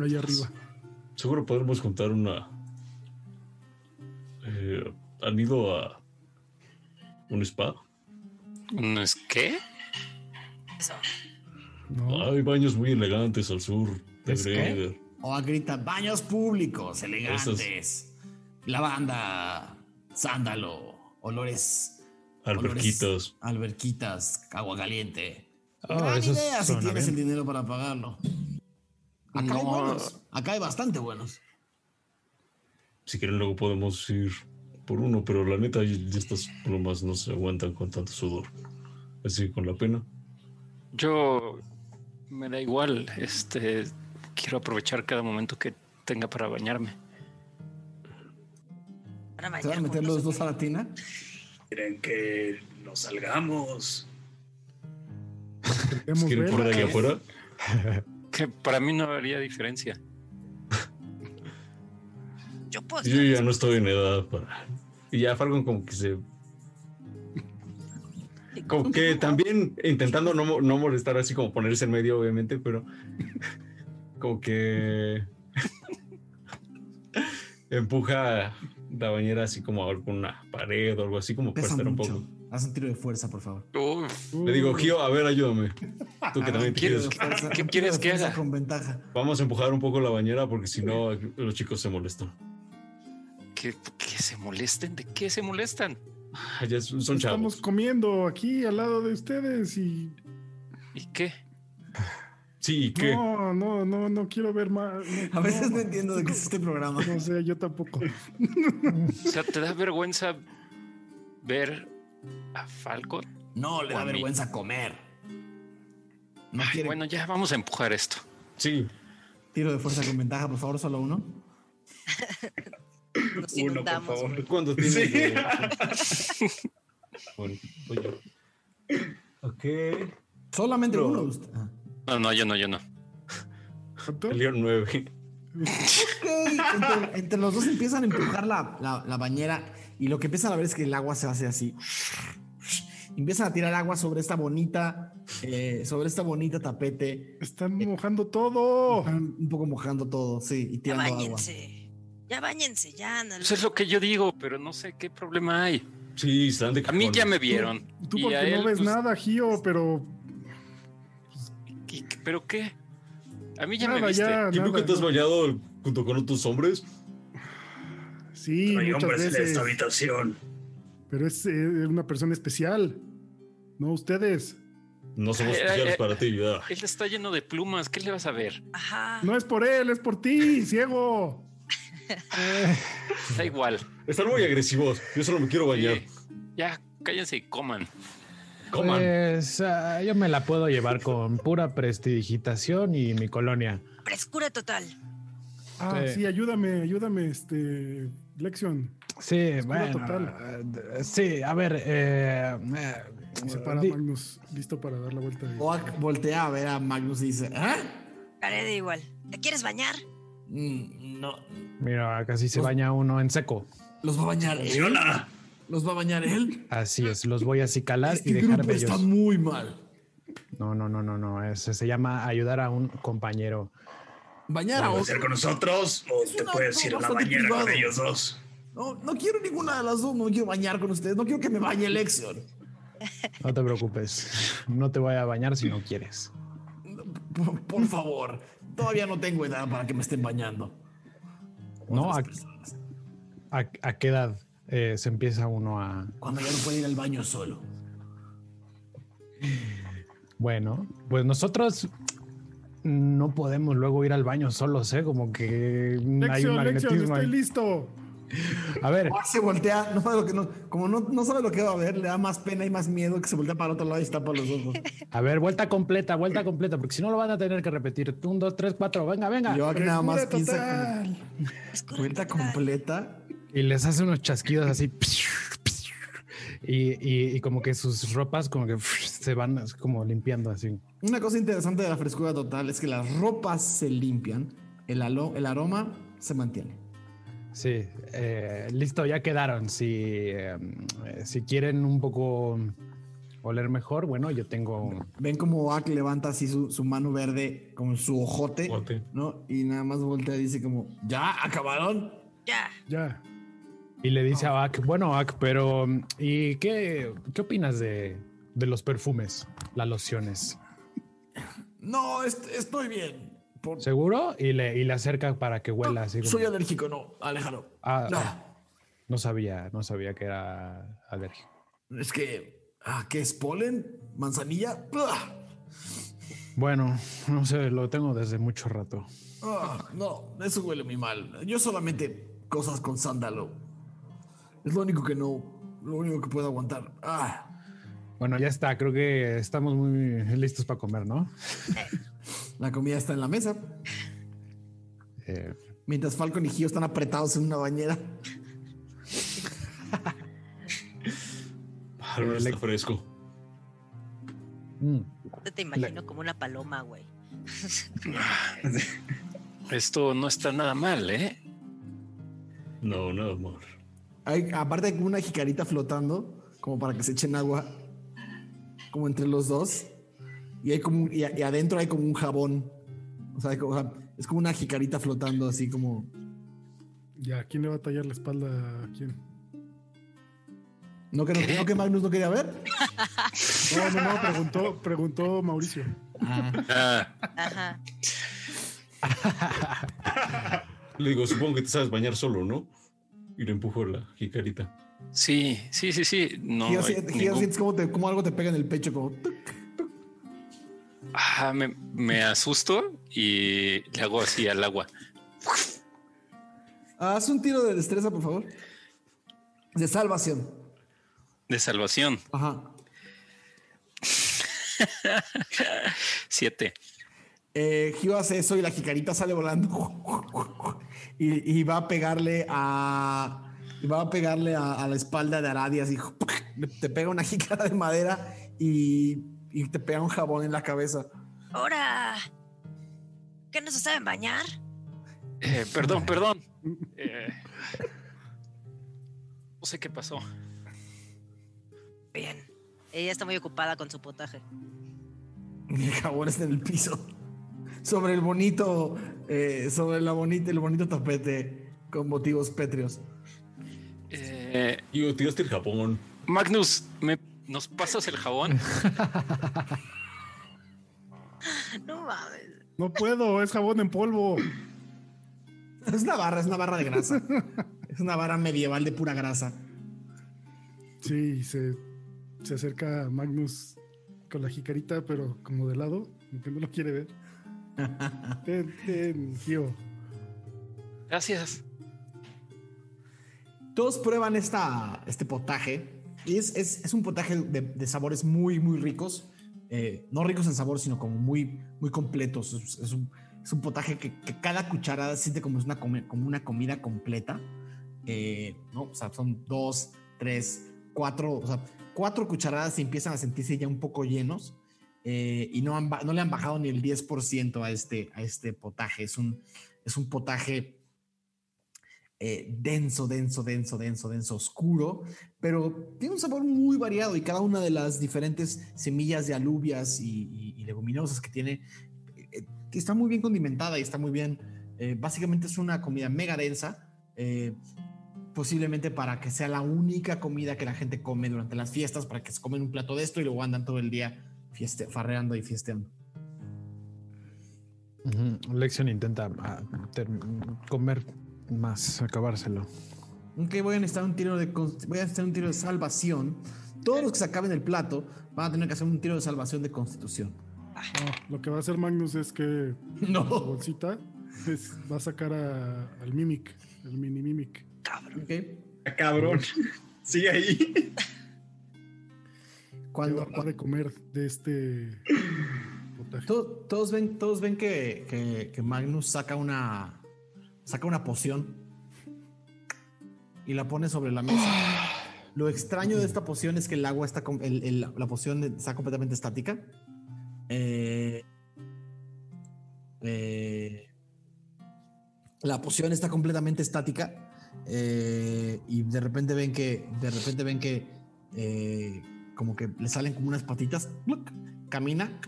Allá arriba. Seguro podremos contar una. Eh, ¿Han ido a un spa? ¿No es qué? Eso. No, Hay baños muy elegantes al sur de ¿Es qué? Greder. O a grita baños públicos, elegantes. Lavanda, sándalo, olores. Alberquitas. olores- alberquitas, agua caliente. Oh, Gran idea si tienes el dinero para pagarlo. Acá hay No. buenos. Acá hay bastante buenos. Si quieren, luego podemos ir por uno, pero la neta, estas plumas no se aguantan con tanto sudor. Así con la pena. Yo me da igual. Este quiero aprovechar cada momento que tenga para bañarme. Van a ¿Se van a meter los dos ¿o a la tina? Quieren que nos salgamos. queremos ¿Quieren verla. correr allá afuera? Que para mí no haría diferencia. Yo puedo. Yo ya no estoy en edad para. Y ya Falcon como que se. Como que <laughs> también intentando no, no molestar así como ponerse en medio, obviamente, pero <laughs> como que <laughs> empuja la bañera así como a alguna pared o algo así como para estar un poco. Haz un tiro de fuerza, por favor. Uf, Le digo, Gio, a ver, ayúdame. <laughs> Tú que también quieres. fuerza- ¿Qué quieres que haga? Con ventaja. Vamos a empujar un poco la bañera porque si no los chicos se molestan. que se molesten. ¿De qué se molestan? Ah, Ya son Estamos chavos. comiendo aquí al lado de ustedes y ¿Y qué? Sí, ¿y qué? no, no, no, no quiero ver más. <laughs> A veces no entiendo de qué es este programa. No sé, yo tampoco. <laughs> <laughs> O sea, ¿te da vergüenza ver a Falcon? No le da vergüenza comer. No Ay, quiere. bueno, ya vamos a empujar esto. Sí, Tiro de fuerza con ventaja, por favor, solo uno. Nos Uno, por favor. ¿Cuánto tienes? Sí. de- bueno, voy yo. Ok. Solamente No. uno. usted. Ah. No, no, yo no, yo no. Nueve. Ok, entre, entre los dos empiezan a empujar la, la- la bañera y lo que empiezan a ver es que el agua se hace así. Empiezan a tirar agua sobre esta bonita, eh, sobre esta bonita tapete. Están mojando todo. Están un poco mojando todo, sí, y Ya tirando agua. bañense. Ya bañense, ya. No, Eso es lo que yo digo, pero no sé qué problema hay. Sí, están de A mí ya me vieron. Tú y porque no ves pues, nada, Gio, pero ¿qué- qué- ¿Pero qué? A mí ya me viste. ya, ¿Y nunca nada, te has bañado junto con otros hombres? Sí, Hay muchas hombres en esta habitación. Pero es eh, una persona especial. No ustedes. No somos Eh, especiales eh, para ti, ya. Él está lleno de plumas. ¿Qué le vas a ver? Ajá. No es por él, es por ti, ciego. Da igual. Están muy agresivos. Yo solo me quiero bañar. Ya, cállense y coman. Coman. Pues ah, yo me la puedo llevar con pura prestidigitación y mi colonia. Frescura total. Ah, Sí. sí, ayúdame, ayúdame, este, Lexion. Sí, bueno. total. eh, Sí, a ver. Eh, eh, Se para di- Magnus, listo para dar la vuelta. y- Oak voltea a ver a Magnus y dice, ¿ah? Haré de igual. ¿Te quieres bañar? Mm, No, Mira, casi se Los- baña uno en seco. ¿los va a bañar él? ¿Los va a bañar él? Así es, los voy a acicalar Este y dejar grupo está muy mal. No, no, no, no, no. Ese se llama ayudar a un compañero. Bañar a ¿Puedes otro. ser con nosotros o Es te una- puedes ir a la bañera con privado. ellos dos? No, no quiero ninguna de las dos. No quiero bañar con ustedes. No quiero que me bañe Lexion. No te preocupes. No te voy a bañar si no quieres. Por, por favor. Todavía no tengo edad para que me estén bañando. No, a, a- a qué edad eh, se empieza uno a. Cuando ya no puede ir al baño solo. Bueno, pues nosotros no podemos luego ir al baño solos, ¿eh? Como que hay un Lexion, magnetismo. estoy listo. A ver, Oak se voltea, no sabe lo que no, como no, no sabe lo que va a ver, le da más pena y más miedo que se voltea para el otro lado y se tapa los ojos. <laughs> a ver, vuelta completa, vuelta completa, porque si no lo van a tener que repetir. Un, dos, tres, cuatro, venga, venga. Yo aquí nada más Frescura piensa total. Frescura vuelta total. completa. Y les hace unos chasquidos así. Y, y- y como que sus ropas como que se van como limpiando así. Una cosa interesante de la frescura total es que las ropas se limpian, el, alo- el aroma se mantiene. Sí, eh, listo, ya quedaron. Si, eh, si quieren un poco oler mejor, bueno, yo tengo... Ven como Oak levanta así su, su mano verde con su ojote, Ojote. ¿no? Y nada más voltea y dice como, ¿ya acabaron? Ya. Ya. Y le dice a Ak, bueno, Ak, pero ¿y qué, qué opinas de, de los perfumes, las lociones? No, est- estoy bien. Por- ¿Seguro? Y le, y le acerca para que huela así. como- Soy alérgico, no, aléjalo. Ah, No. ah, no sabía, no sabía que era alérgico. Es que, ah, ¿qué es polen? ¿Manzanilla? Ah, Bueno, no sé, lo tengo desde mucho rato. ah, no, eso huele muy mal. Yo solamente cosas con sándalo. Es lo único que no, lo único que puedo aguantar. Ah, Bueno, ya está, creo que estamos muy listos para comer, ¿no? la comida está en la mesa. Eh, Mientras Falcon y Gio están apretados en una bañera. <laughs> Ah, no está fresco. mm, Yo te imagino como una paloma, güey. <laughs> Esto no está nada mal, ¿eh? No, no, amor. Hay, aparte hay como una jicarita flotando, como para que se echen agua, como entre los dos. Y hay como y, adentro hay como un jabón. O sea, hay como- o sea, es como una jicarita flotando así como. Ya, ¿quién le va a tallar la espalda a quién? ¿No que, no, no que Magnus no quería ver? No, no, no, preguntó, preguntó Mauricio. Ajá. Le digo, supongo que te sabes bañar solo, ¿no? Y le empujo la jicarita. sí, sí, sí, sí. No, Gio, hay sientes- ningún- como, te- como algo te pega en el pecho, como. tuc. Ah, me, me asusto y le hago así al agua. Haz un tiro de destreza, por favor. De salvación. De salvación. Ajá. <laughs> Siete. Eh, Gio hace eso y la jicarita sale volando <laughs> y, y va a pegarle a y va a pegarle a, a la espalda de Aradia así <laughs> te pega una <laughs> jícara de madera y, y te pega un jabón en la cabeza. Ahora, ¿qué no se saben bañar? Eh, perdón, perdón. Eh, no sé qué pasó. Bien. Ella está muy ocupada con su potaje. Y el jabón está en el piso. Sobre el bonito, eh, sobre la bonita, el bonito tapete con motivos pétreos. Eh, Yo tiraste el Japón. Magnus, ¿me, ¿nos pasas el jabón? <laughs> No mames. No puedo, es jabón en polvo. Es una barra, es una barra de grasa. es una barra medieval de pura grasa. Sí, se, se acerca a Magnus con la jicarita, pero como de lado, que no lo quiere ver. Ten, ten, Gio. Gracias. Todos prueban esta, este potaje. Y es, es- es un potaje de, de sabores muy, muy ricos. Eh, no ricos en sabor, sino como muy, muy completos. Es, es un, es un potaje que, que cada cucharada se siente como, es una, come- como una comida completa. Eh, ¿no? O sea, son dos, tres, cuatro, o sea, cuatro cucharadas y empiezan a sentirse ya un poco llenos. Eh, y no, han no le han bajado ni el 10% a este, a este potaje. Es un, es un potaje eh, denso, denso, denso, denso, denso, oscuro, pero tiene un sabor muy variado y cada una de las diferentes semillas de alubias y, leguminosas que tiene eh, está muy bien condimentada y está muy bien. básicamente es una comida mega densa, posiblemente para que sea la única comida que la gente come durante las fiestas, para que se comen un plato de esto y luego andan todo el día fieste, farreando y fiesteando. Ujú. Lexion intenta ah, ter- comer más, acabárselo. Ok, voy a necesitar un tiro de voy a necesitar un tiro de salvación. Todos los que se acaben el plato van a tener que hacer un tiro de salvación de constitución. No, lo que va a hacer Magnus es que <laughs> No. la bolsita es- va a sacar a- al Mimic, el mini Mimic. Ok. Ah, Cabrón. <laughs> Sigue ahí. Cuando va de comer de este <clears throat> potaje. To- todos ven, todos ven que, que- que Magnus saca una saca una poción y la pone sobre la mesa. <sighs> Lo extraño de esta poción es que el agua está el- el- la poción está completamente estática. Eh, eh, la poción está completamente estática eh, y de repente ven que de repente ven que eh, como que le salen como unas patitas camina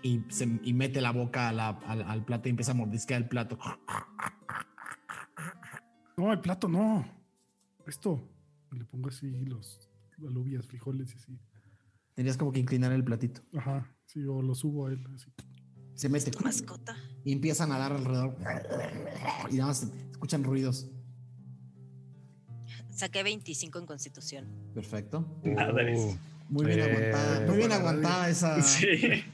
y, se, y mete la boca a la- al, al plato y empieza a mordisquear el plato No, el plato no. Esto. Le pongo así los alubias, frijoles y así. tenías como que inclinar el platito Ajá, sí, o lo subo a él. Así. se mete Mascota. y empiezan a dar alrededor y nada más escuchan ruidos Saqué 25 en constitución. perfecto Madres. muy bien Eh, aguantada muy bien aguantada esa <laughs> Sí.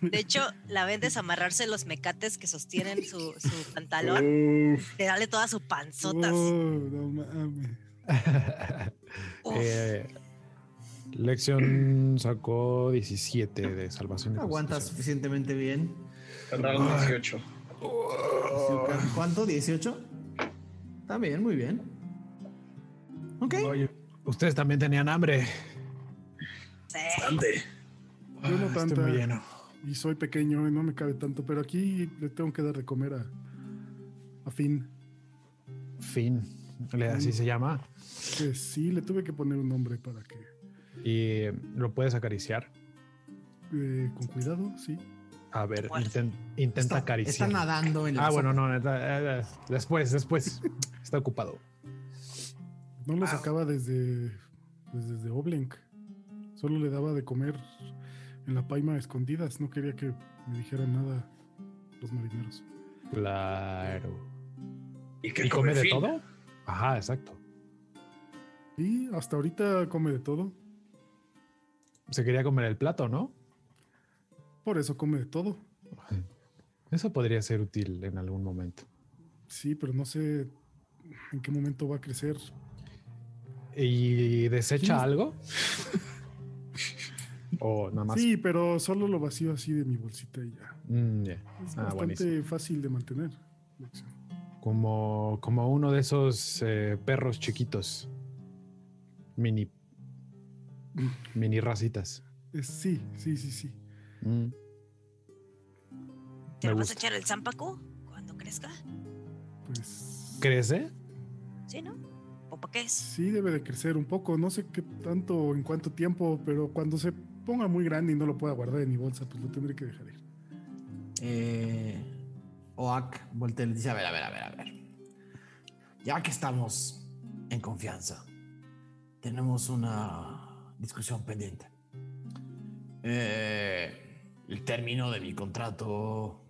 De hecho, la ven desamarrarse los mecates que sostienen su, su pantalón. Uf. De darle toda su panzota. Oh, no mames. <laughs> Eh, Lexion sacó 17 de salvación. de aguantas constitución. suficientemente bien Cerraron 18. ¿cuánto? ¿18? está bien muy bien ok Oye, ustedes también tenían hambre. Sí. Ande. Yo no Ah, tanta. Estoy muy lleno. Y soy pequeño y no me cabe tanto, pero aquí le tengo que dar de comer a, a Finn. Fin. Le- Así se llama. Que sí, le tuve que poner un nombre para que. Y lo puedes acariciar. eh, con cuidado, sí. A ver, intenta está, acariciar. está nadando en la Ah, bueno, no, eh, eh, después, después. <laughs> Está ocupado. No lo sacaba desde, pues, desde Oblenk. Solo le daba de comer en la paima a escondidas. No quería que me dijeran nada los marineros. Claro. ¿Y qué ¿Y come de todo? Ajá, exacto. Y hasta ahorita come de todo. Se quería comer el plato, ¿no? Por eso come de todo. Eso podría ser útil en algún momento. Sí, pero no sé en qué momento va a crecer. ¿Y desecha algo? <laughs> O nada más. Sí, pero solo lo vacío así de mi bolsita y ya. Mm. Es Ah, bastante buenísimo. fácil de mantener. Como, como uno de esos eh, perros chiquitos. Mini. Mini racitas. Es- sí, sí, sí, sí. Mm. ¿Te Me lo vas a echar el zampaco cuando crezca? Pues ¿Crece? ¿Sí, no? ¿O para qué es? sí debe de crecer un poco. No sé qué tanto, en cuánto tiempo, pero cuando se ponga muy grande y no lo pueda guardar en mi bolsa, pues lo tendré que dejar ir. Eh, Oak voltea y le dice, a ver, a ver, a ver, a ver. Ya que estamos en confianza, tenemos una discusión pendiente. Eh, el término de mi contrato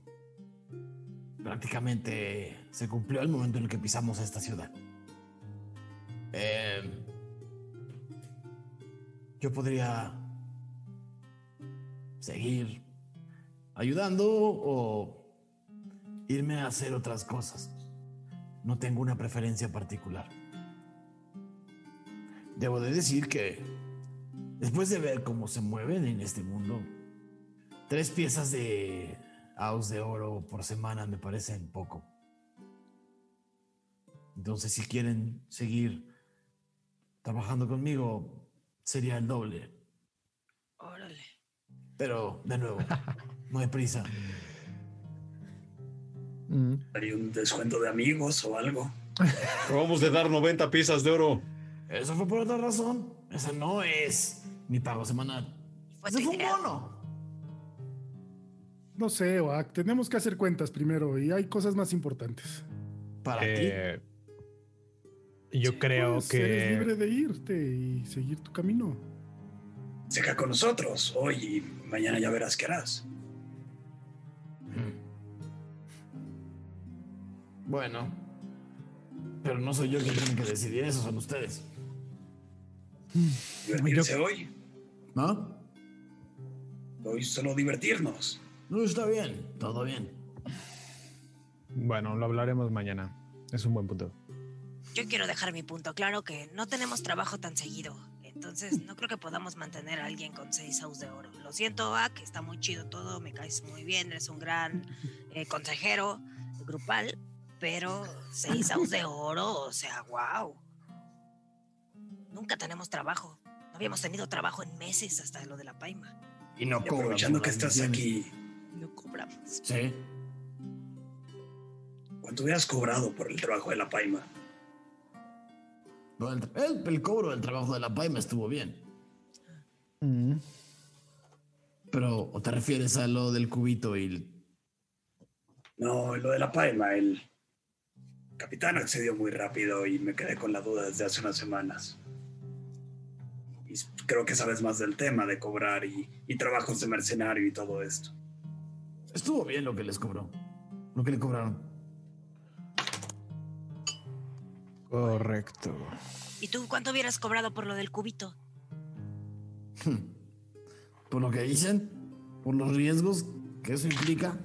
prácticamente se cumplió el momento en el que pisamos esta ciudad. Eh, yo podría seguir ayudando o irme a hacer otras cosas. No tengo una preferencia particular. Debo de decir que después de ver cómo se mueven en este mundo, tres piezas de house de oro por semana me parecen poco. Entonces, si quieren seguir trabajando conmigo, sería el doble. Órale. Pero, de nuevo, no hay prisa. Mm. ¿Hay un descuento de amigos o algo? Acabamos de dar 90 piezas de oro. Eso fue por otra razón. Ese no es mi pago semanal. Ese fue un bono. No sé, Oak, tenemos que hacer cuentas primero y hay cosas más importantes. Para Eh, yo creo Pues, Eres libre que. de irte y seguir tu camino. Se queda con nosotros hoy y mañana ya verás qué harás. Bueno. Pero no soy yo quien tiene que decidir eso, son ustedes. Divertirse hoy. ¿No? Hoy solo divertirnos. No, está bien. Todo bien. Bueno, lo hablaremos mañana. Es un buen punto. Yo quiero dejar mi punto claro que no tenemos trabajo tan seguido. Entonces, no creo que podamos mantener a alguien con seis house de oro. Lo siento, que está muy chido todo, me caes muy bien, eres un gran eh, consejero grupal, pero seis house de oro, o sea, wow. Nunca tenemos trabajo. No habíamos tenido trabajo en meses hasta lo de la paima. Y no Y aprovechando que estás aquí, No cobramos. Sí. ¿cuánto hubieras cobrado por el trabajo de la paima? Lo del- El, el cobro del trabajo de la paima estuvo bien. Mm. Pero, ¿o te refieres a lo del cubito y el- No, lo de la paima, el capitán accedió muy rápido y me quedé con la duda desde hace unas semanas. Y creo que sabes más del tema de cobrar y, y trabajos de mercenario y todo esto. Estuvo bien lo que les cobró. Lo que le cobraron. Correcto. ¿Y tú cuánto hubieras cobrado por lo del cubito? Por lo que dicen, por los riesgos que eso implica.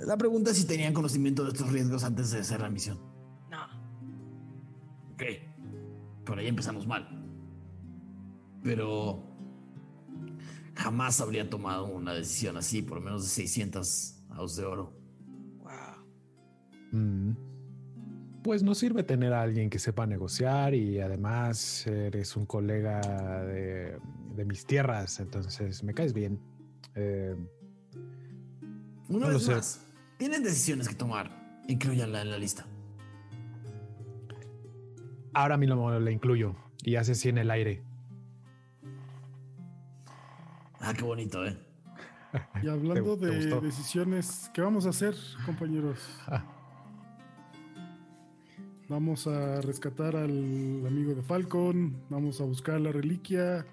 La pregunta es si tenían conocimiento de estos riesgos antes de hacer la misión. No. Ok. Por ahí empezamos mal. Pero jamás habría tomado una decisión así por menos de 600 house de oro. Wow. Mm. Pues nos sirve tener a alguien que sepa negociar y además eres un colega de, de mis tierras, entonces me caes bien. Eh, Una No lo vez sé. más, tienen decisiones que tomar. Incluyanla en la lista. ahora mismo le incluyo y hace así en el aire. Ah, qué bonito, ¿eh? Y hablando ¿Te- <laughs> te de decisiones, ¿qué vamos a hacer, compañeros? <laughs> Vamos a rescatar al amigo de Falcon, vamos a buscar la reliquia,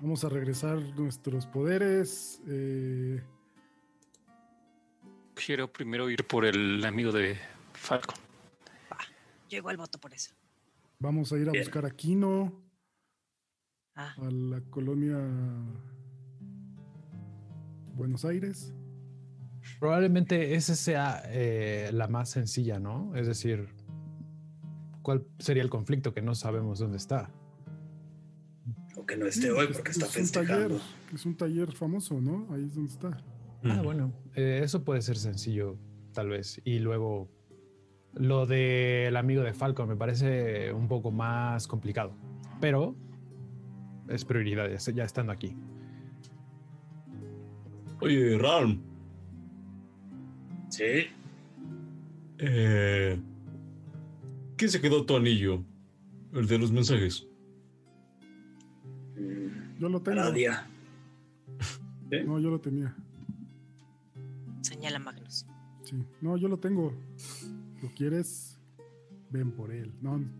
vamos a regresar nuestros poderes. eh, Quiero primero ir por el amigo de Falcon. Yo igual voto por eso. vamos a ir a Bien. buscar a Kino, Ah, a la colonia Buenos Aires. Probablemente esa sea eh, la más sencilla, ¿no? Es decir, ¿cuál sería el conflicto que no sabemos dónde está? O que no esté hoy porque está es un taller, es un taller famoso, ¿no? Ahí es donde está. Ah, bueno, eh, eso puede ser sencillo, tal vez. Y luego, lo del amigo de Falcon me parece un poco más complicado, pero es prioridad ya- ya estando aquí. Oye, Ralm, Sí. eh, ¿quién se quedó tu anillo? El de los mensajes. Yo lo tengo. Aradia. No, yo lo tenía. Señala Magnus. Sí. No, yo lo tengo. ¿Lo quieres? Ven por él. No, no. <laughs>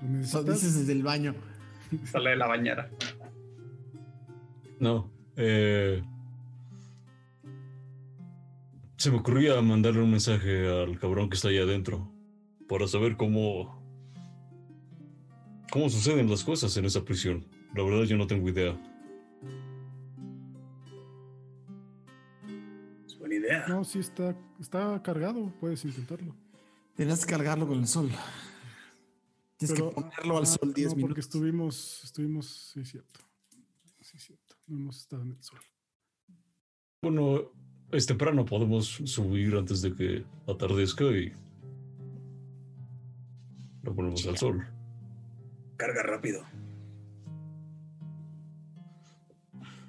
¿Lo necesitas? dices desde el baño. Sale de la bañera. No. Eh, se me ocurría mandarle un mensaje al cabrón que está ahí adentro para saber cómo cómo suceden las cosas en esa prisión. La verdad yo no tengo idea. Es buena idea. No, sí está, está cargado. Puedes intentarlo. Tienes que cargarlo con el sol. Tienes Pero- que ponerlo al ah, sol 10 no, porque minutos. estuvimos, estuvimos, sí, es cierto. Sí, es cierto. No hemos estado en el sol. Bueno, es temprano, podemos subir antes de que atardezca y lo ponemos al sol. Carga rápido.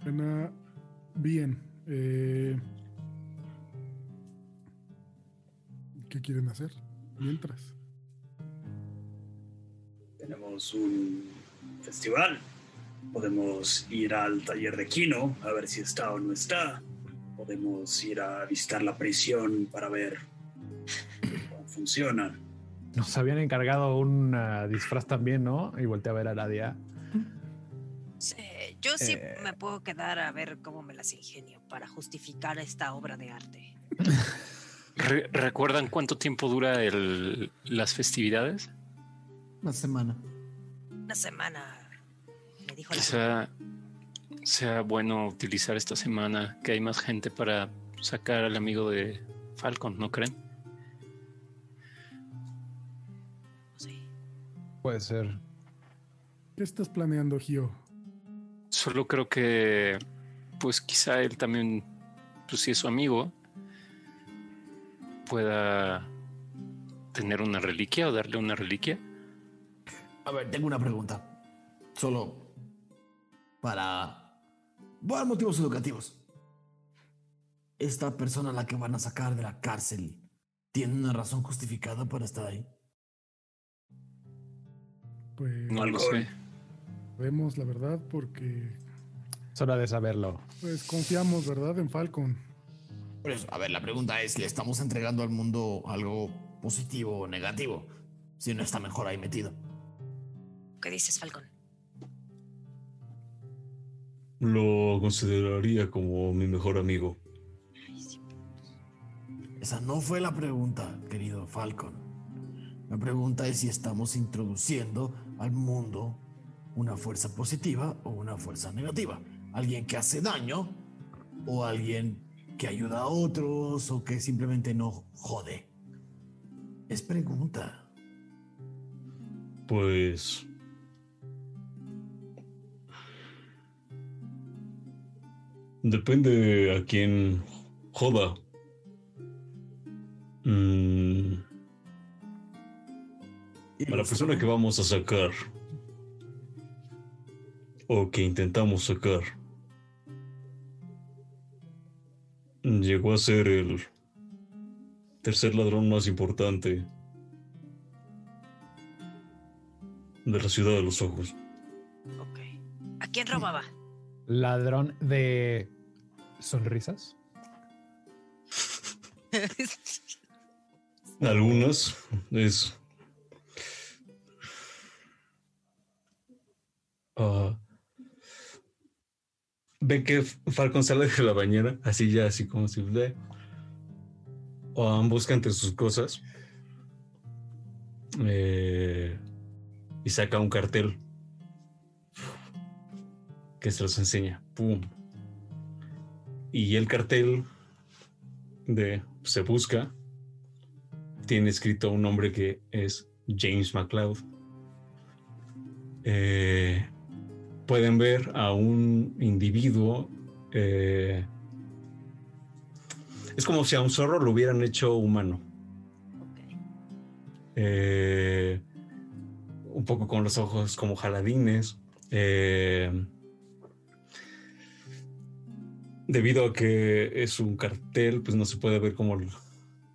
Suena bien. Eh, ¿Qué quieren hacer? Mientras. Tenemos un festival. Podemos ir al taller de Kino a ver si está o no está. Podemos ir a visitar la prisión para ver cómo funciona. Nos habían encargado un ah, disfraz también, ¿no? Y volteé a ver a Nadia. Sí, yo sí Eh. me puedo quedar a ver cómo me las ingenio para justificar esta obra de arte. Re- ¿Recuerdan cuánto tiempo dura el- las festividades? Una semana. Una semana, me dijo la Quizá sea bueno utilizar esta semana que hay más gente para sacar al amigo de Falcon, ¿no creen? Puede ser. ¿Qué estás planeando, Gio? Solo creo que, pues quizá él también, pues si es su amigo, pueda tener una reliquia o darle una reliquia. A ver, tengo una pregunta. Solo para... Por motivos educativos. ¿Esta persona a la que van a sacar de la cárcel tiene una razón justificada para estar ahí? Pues No lo sé. vemos la verdad porque Es hora de saberlo. pues confiamos, ¿verdad? En Falcon. Por eso, a ver, la pregunta es, ¿le estamos entregando al mundo algo positivo o negativo? Si no está mejor ahí metido. ¿Qué dices, Falcón? Lo consideraría como mi mejor amigo. Esa no fue la pregunta, querido Falcon. La pregunta es si estamos introduciendo al mundo una fuerza positiva o una fuerza negativa. Alguien que hace daño o alguien que ayuda a otros o que simplemente no jode. Es pregunta. Pues... Depende a quién joda. Mm, a la persona que vamos a sacar. O que intentamos sacar. Llegó a ser el tercer ladrón más importante de la ciudad de los ojos. ¿A quién robaba? Ladrón de sonrisas. <laughs> Algunas es. Ah, Ven que Falcon sale de la bañera, así ya, así como si ve. O busca entre sus cosas. eh, y saca un cartel. Que se los enseña. Pum. Y el cartel de se busca tiene escrito un nombre que es James McLeod. eh, pueden ver a un individuo. eh, es como si a un zorro lo hubieran hecho humano. Eh, un poco con los ojos como jaladines. eh, debido a que es un cartel, pues no se puede ver como el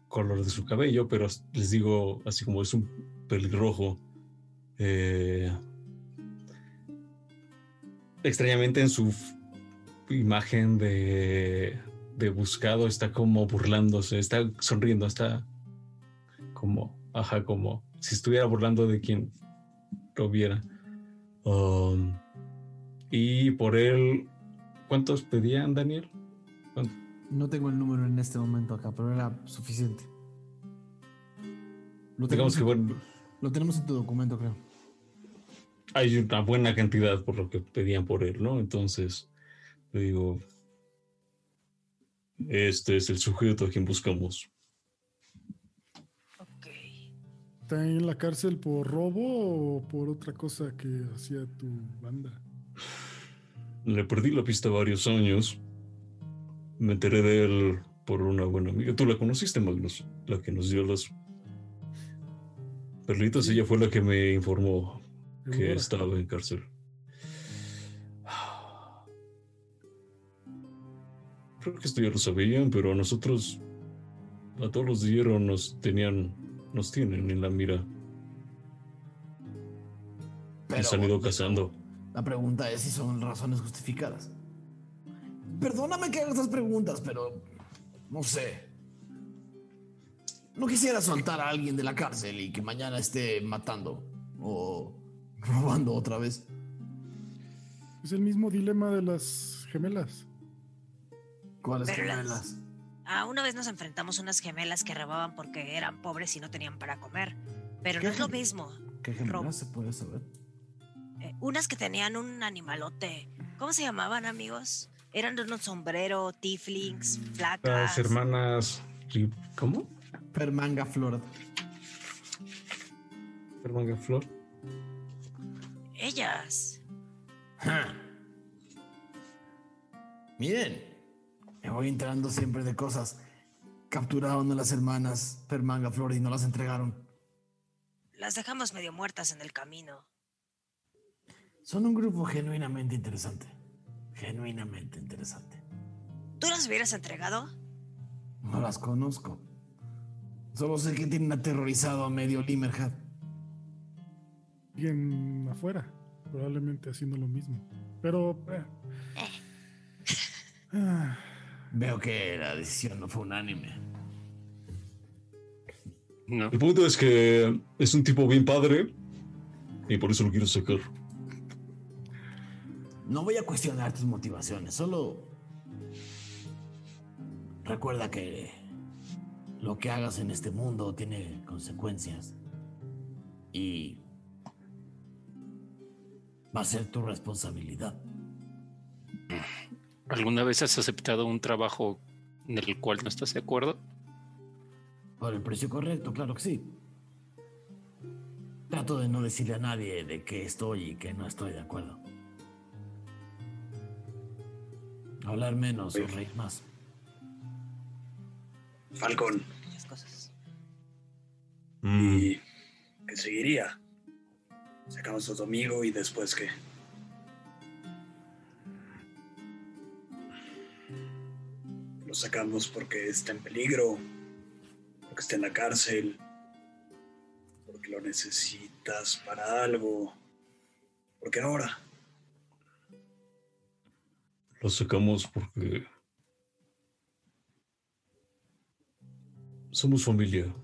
color de su cabello, pero les digo, así como es un pelirrojo. eh, extrañamente en su imagen de, de buscado está como burlándose, está sonriendo, está como, ajá, como si estuviera burlando de quien lo viera. Um, y por él, ¿cuántos pedían, Daniel? ¿Cuánto? No tengo el número en este momento acá, pero era suficiente. Lo Digamos tenemos, que en- bueno, lo tenemos en tu documento, creo. hay una buena cantidad por lo que pedían por él, ¿no? Entonces, le digo, este es el sujeto a quien buscamos. ¿Está en la cárcel por robo o por otra cosa que hacía tu banda? Le perdí la pista varios años. Me enteré de él por una buena amiga. Tú la conociste, Magnus, la que nos dio las perlitas. Ella fue la que me informó que estaba en cárcel. Creo que esto ya lo sabían, pero a nosotros, a todos los dieron, nos tenían, nos tienen en la mira. nos han ido cazando. La pregunta es si son razones justificadas. Perdóname que haga estas preguntas, pero no sé. No quisiera soltar a alguien de la cárcel y que mañana esté matando o robando otra vez. Es el mismo dilema de las gemelas. ¿Cuáles Pero las- gemelas? Ah, una vez nos enfrentamos a unas gemelas que robaban porque eran pobres y no tenían para comer. Pero ¿Qué no es lo mismo. ¿Qué gemelas se puede saber? Eh, unas que tenían un animalote. ¿Cómo se llamaban, amigos? Eran de un sombrero, tieflings, flacas. Las hermanas. ¿Cómo? Permanga Flor. Hermana Flor. Ellas. Miren, me voy enterando siempre de cosas. Capturaron a las hermanas Permanga Flor y no las entregaron. Las dejamos medio muertas en el camino. Son un grupo genuinamente interesante. Genuinamente interesante. ¿Tú las hubieras entregado? No las conozco. Solo sé que tienen aterrorizado a medio Limerhat. Siguen afuera, probablemente haciendo lo mismo. Pero. eh. Ah, Veo que la decisión no fue unánime. El punto es que es un tipo bien padre y por eso lo quiero sacar. No voy a cuestionar tus motivaciones, solo recuerda que lo que hagas en este mundo tiene consecuencias y va a ser tu responsabilidad. ¿Alguna vez has aceptado un trabajo en el cual no estás de acuerdo? Por el precio correcto, claro que sí. Trato de no decirle a nadie de qué estoy y que no estoy de acuerdo. Hablar menos o reír más. Cosas. ¿Y qué seguiría? Sacamos a tu amigo y después qué? Lo sacamos porque está en peligro, porque está en la cárcel, porque lo necesitas para algo, porque ahora. Lo sacamos porque somos familia.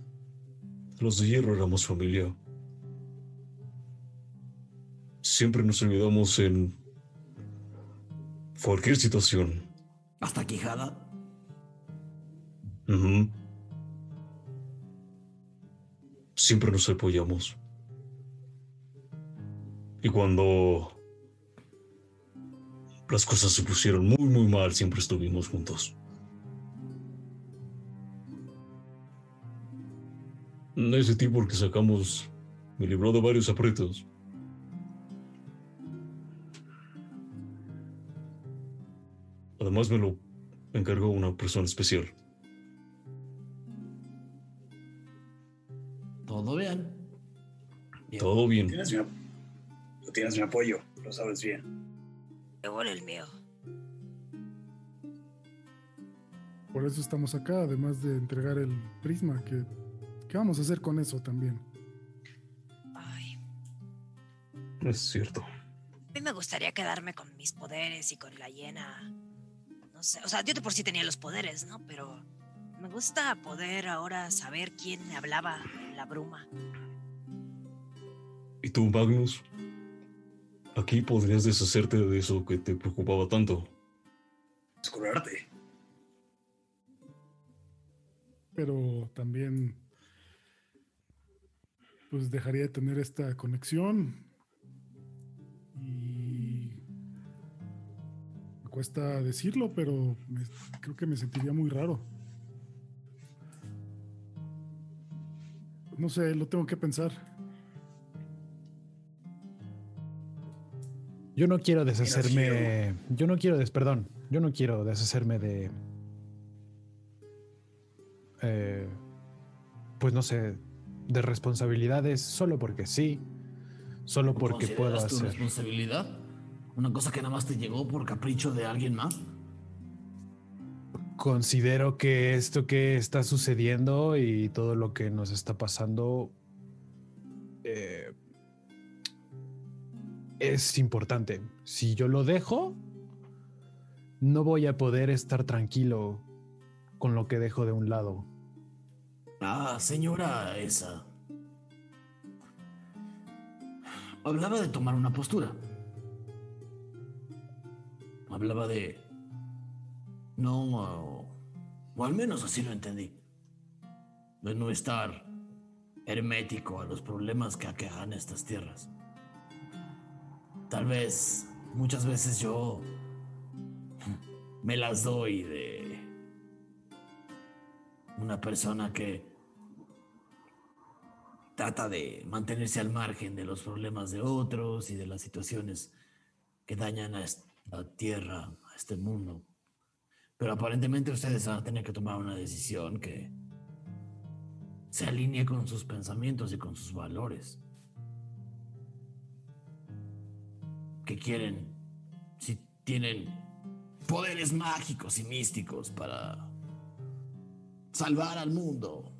Los de hierro éramos familia. Siempre nos ayudamos en cualquier situación. ¿Hasta Quijada? Ujú. Siempre nos apoyamos. Y cuando las cosas se pusieron muy, muy mal, siempre estuvimos juntos. Ese tipo al que sacamos me libró de varios aprietos. Además me lo encargó una persona especial. Todo bien. Todo bien. Tienes tienes mi apoyo, lo sabes bien. Igual el mío. Por eso estamos acá, además de entregar el prisma. que ¿Qué vamos a hacer con eso también? Ay, Es cierto. a mí me gustaría quedarme con mis poderes y con la hiena. No sé, o sea, yo de por sí tenía los poderes, ¿no? Pero me gusta poder ahora saber quién me hablaba en la bruma. ¿Y tú, Magnus? Aquí podrías deshacerte de eso que te preocupaba tanto. Descurarte. Pero también, pues dejaría de tener esta conexión. Y me cuesta decirlo, pero me- creo que me sentiría muy raro. No sé, lo tengo que pensar. Yo no quiero deshacerme. Yo no quiero des, perdón. Yo no quiero deshacerme de. eh, pues no sé. De responsabilidades solo porque sí. Solo porque puedo ¿Consideras tu hacer. responsabilidad? ¿Una cosa que nada más te llegó por capricho de alguien más? Considero que esto que está sucediendo y todo lo que nos está pasando eh, es importante. Si yo lo dejo, no voy a poder estar tranquilo con lo que dejo de un lado. Ah, señora esa. Hablaba de tomar una postura. Hablaba de... No, o, al menos así lo entendí. De no estar hermético a los problemas que aquejan estas tierras. Tal vez, muchas veces yo me las doy de una persona que trata de mantenerse al margen de los problemas de otros y de las situaciones que dañan a esta tierra, a este mundo. Pero aparentemente ustedes van a tener que tomar una decisión que se alinee con sus pensamientos y con sus valores. ¿Qué quieren? Si tienen poderes mágicos y místicos para salvar al mundo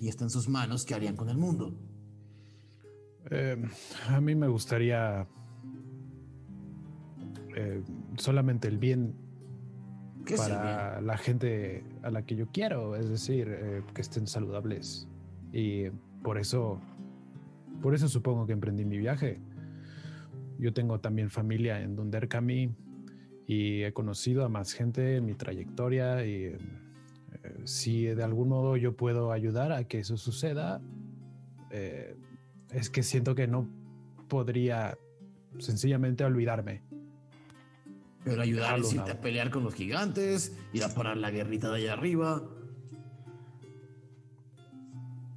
y está en sus manos, ¿qué harían con el mundo? Eh, a mí me gustaría eh, solamente el bien ¿Qué es el para la gente a la que yo quiero, es decir, eh, que estén saludables. Y por eso, por eso supongo que emprendí mi viaje. Yo tengo también familia en Dunderkami y he conocido a más gente en mi trayectoria y eh, si de algún modo yo puedo ayudar a que eso suceda, eh, es que siento que no podría sencillamente olvidarme. Pero ayudar es irte a pelear con los gigantes, ir a parar la guerrita de allá arriba.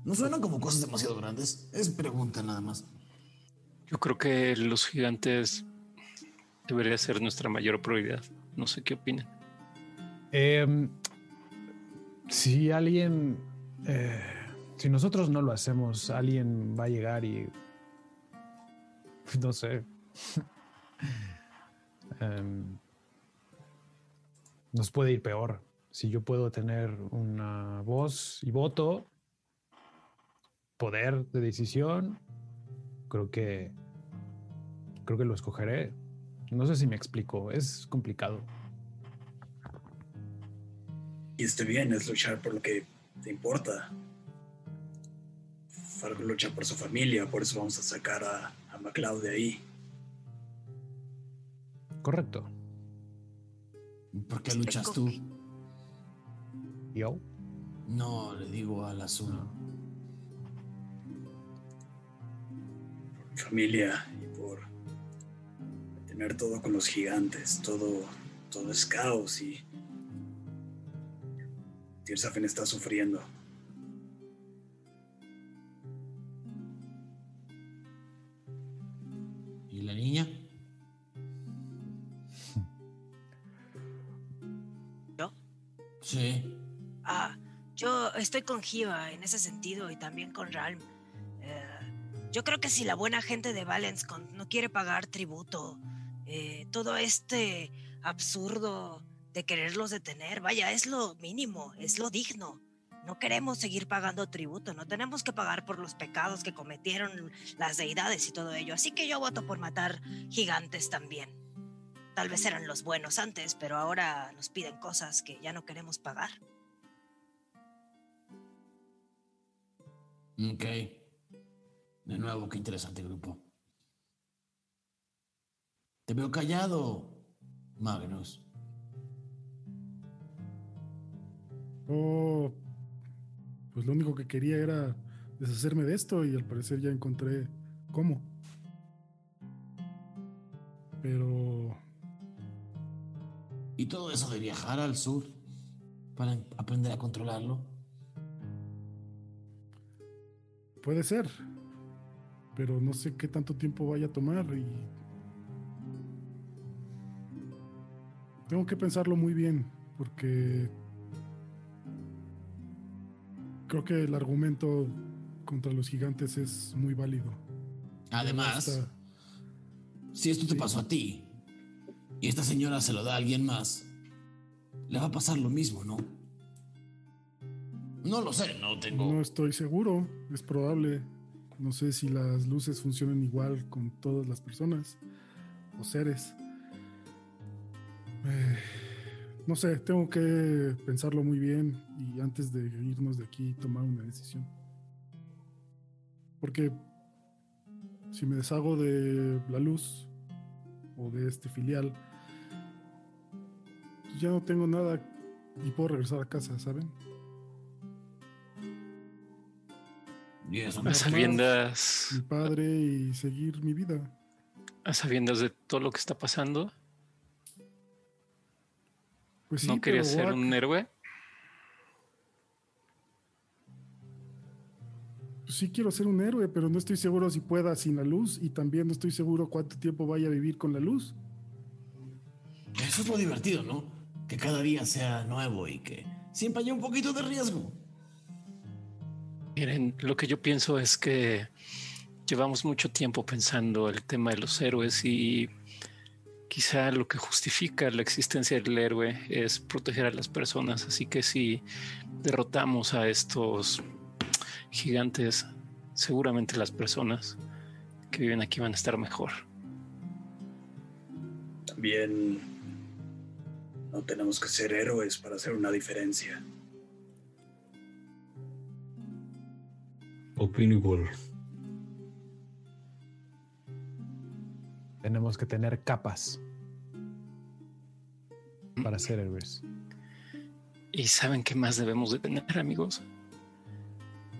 ¿No suenan como cosas demasiado grandes? Es pregunta nada más. Yo creo que los gigantes debería ser nuestra mayor prioridad. No sé qué opinan. Em, si alguien, eh, si nosotros no lo hacemos, alguien va a llegar y, <laughs> no sé, <laughs> Em, nos puede ir peor. Si yo puedo tener una voz y voto, poder de decisión, creo que, creo que lo escogeré. No sé si me explico, es complicado. Y esté bien, es luchar por lo que te importa. Fargo lucha por su familia, por eso vamos a sacar a, a MacLeod de ahí. Correcto. ¿Por qué luchas tú? ¿Yo? No, le digo al azul. Por mi familia y por tener todo con los gigantes. Todo, todo es caos y Tirsafen está sufriendo. ¿Y la niña? <laughs> Sí. Ah, yo estoy con Jiva en ese sentido y también con Ralm. Yo creo que si la buena gente de Valencon no quiere pagar tributo, eh, todo este absurdo de quererlos detener, vaya, es lo mínimo, es lo digno. No queremos seguir pagando tributo, no tenemos que pagar por los pecados que cometieron las deidades y todo ello. Así que yo voto por matar gigantes también. Tal vez eran los buenos antes, pero ahora nos piden cosas que ya no queremos pagar. Ok. De nuevo, qué interesante grupo. Te veo callado, Magnus. Oh, pues lo único que quería era deshacerme de esto y al parecer ya encontré cómo. Pero ¿Y todo eso de viajar al sur para aprender a controlarlo? puede ser. Pero no sé qué tanto tiempo vaya a tomar y... Tengo que pensarlo muy bien porque creo que el argumento contra los gigantes es muy válido. Además, Hasta- si esto te pasó a ti y esta señora se lo da a alguien más, le va a pasar lo mismo, ¿no? No lo sé, no tengo... No estoy seguro, es probable. No sé si las luces funcionan igual con todas las personas o seres. Eh, no sé, tengo que pensarlo muy bien y antes de irnos de aquí tomar una decisión. Porque si me deshago de la luz o de este filial, ya no tengo nada y puedo regresar a casa, ¿saben? A sabiendas, mi padre y seguir mi vida. a sabiendas de todo lo que está pasando, Pues sí, ¿no querías pero ser Wack, un héroe? pues sí quiero ser un héroe, pero no estoy seguro si pueda sin la luz y también no estoy seguro cuánto tiempo vaya a vivir con la luz. Eso es lo divertido, ¿no? Que cada día sea nuevo y que siempre haya un poquito de riesgo. Miren, lo que yo pienso es que llevamos mucho tiempo pensando el tema de los héroes y quizá lo que justifica la existencia del héroe es proteger a las personas. Así que si derrotamos a estos gigantes, seguramente las personas que viven aquí van a estar mejor. También no tenemos que ser héroes para hacer una diferencia. Opino igual. Tenemos que tener capas para ser héroes. ¿Y saben qué más debemos de tener, amigos?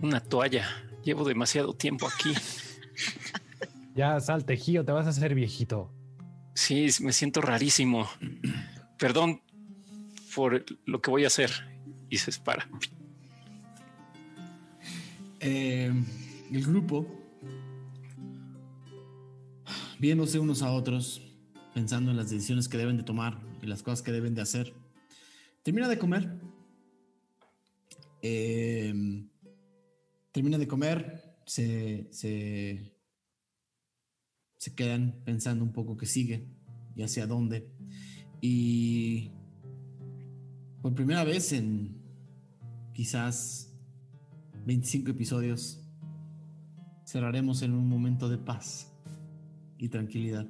Una toalla. Llevo demasiado tiempo aquí. <laughs> Ya salte, Gio, te vas a hacer viejito. Sí, me siento rarísimo. Perdón por lo que voy a hacer. Y se para. Eh, el grupo, viéndose unos a otros, pensando en las decisiones que deben de tomar y las cosas que deben de hacer, termina de comer. Eh, termina de comer, se, se, se quedan pensando un poco qué sigue y hacia dónde. Y por primera vez en quizás 25 episodios, cerraremos en un momento de paz y tranquilidad.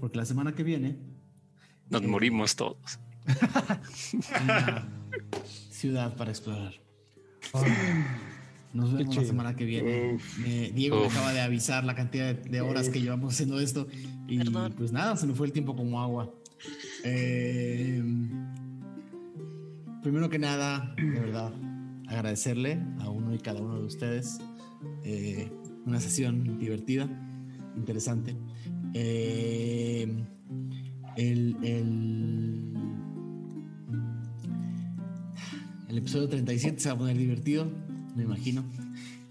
Porque la semana que viene, Nos morimos todos. <laughs> una ciudad para explorar. Nos vemos la semana que viene. Me- Diego me acaba de avisar la cantidad de, de horas que llevamos haciendo esto. Y Perdón. pues nada, se me fue el tiempo como agua. Eh, primero que nada, de verdad, agradecerle a uno y cada uno de ustedes. Eh, una sesión divertida, interesante. Eh, el, el, el episodio 37 se va a poner divertido, me imagino.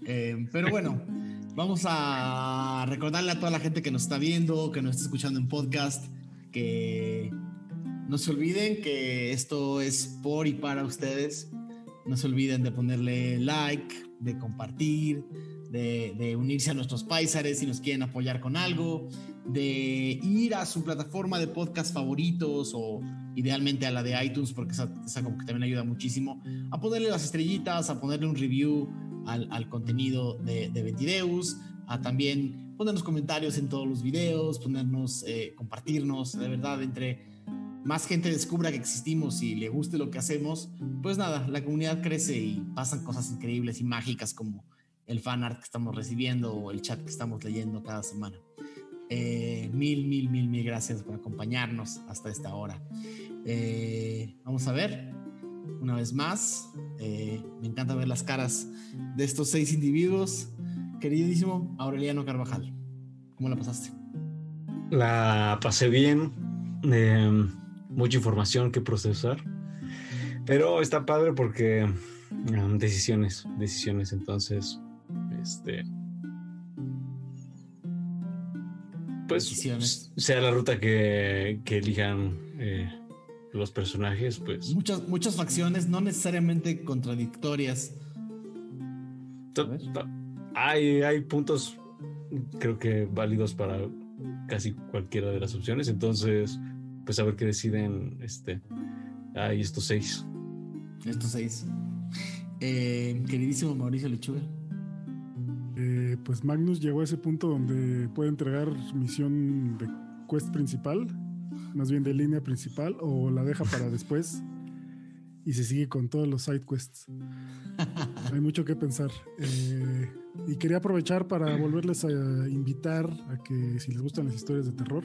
Eh, pero bueno, <laughs> vamos a recordarle a toda la gente que nos está viendo, que nos está escuchando en podcast, que no se olviden que esto es por y para ustedes. No se olviden de ponerle like, de compartir, de, unirse a nuestros paisares si nos quieren apoyar con algo, de ir a su plataforma de podcast favoritos o idealmente a la de iTunes porque esa, esa como que también ayuda muchísimo, a ponerle las estrellitas, a ponerle un review al, al contenido de, de Ventideus, a también ponernos comentarios en todos los videos, ponernos, eh, compartirnos, de verdad, entre más gente descubra que existimos y le guste lo que hacemos, pues nada, la comunidad crece y pasan cosas increíbles y mágicas como el fan art que estamos recibiendo o el chat que estamos leyendo cada semana. Eh, mil, mil, mil, mil gracias por acompañarnos hasta esta hora. Eh, vamos a ver, una vez más, eh, me encanta ver las caras de estos seis individuos. Queridísimo Aureliano Carvajal, ¿cómo la pasaste? La pasé bien. eh, mucha información que procesar. Pero está padre porque um, decisiones, decisiones. Entonces, este. Pues Decisiones. sea la ruta que, que elijan eh, los personajes, pues Muchas, muchas facciones, no necesariamente contradictorias. to- to- hay, hay puntos creo que válidos para casi cualquiera de las opciones. Entonces, pues a ver qué deciden. Este, hay estos seis. Estos seis. Eh, queridísimo Mauricio Lechuga. Eh, pues Magnus llegó a ese punto donde puede entregar misión de quest principal, más bien de línea principal, o la deja para <laughs> después y se sigue con todos los side quests. Hay mucho que pensar. Eh, y quería aprovechar para volverles a invitar a que si les gustan las historias de terror,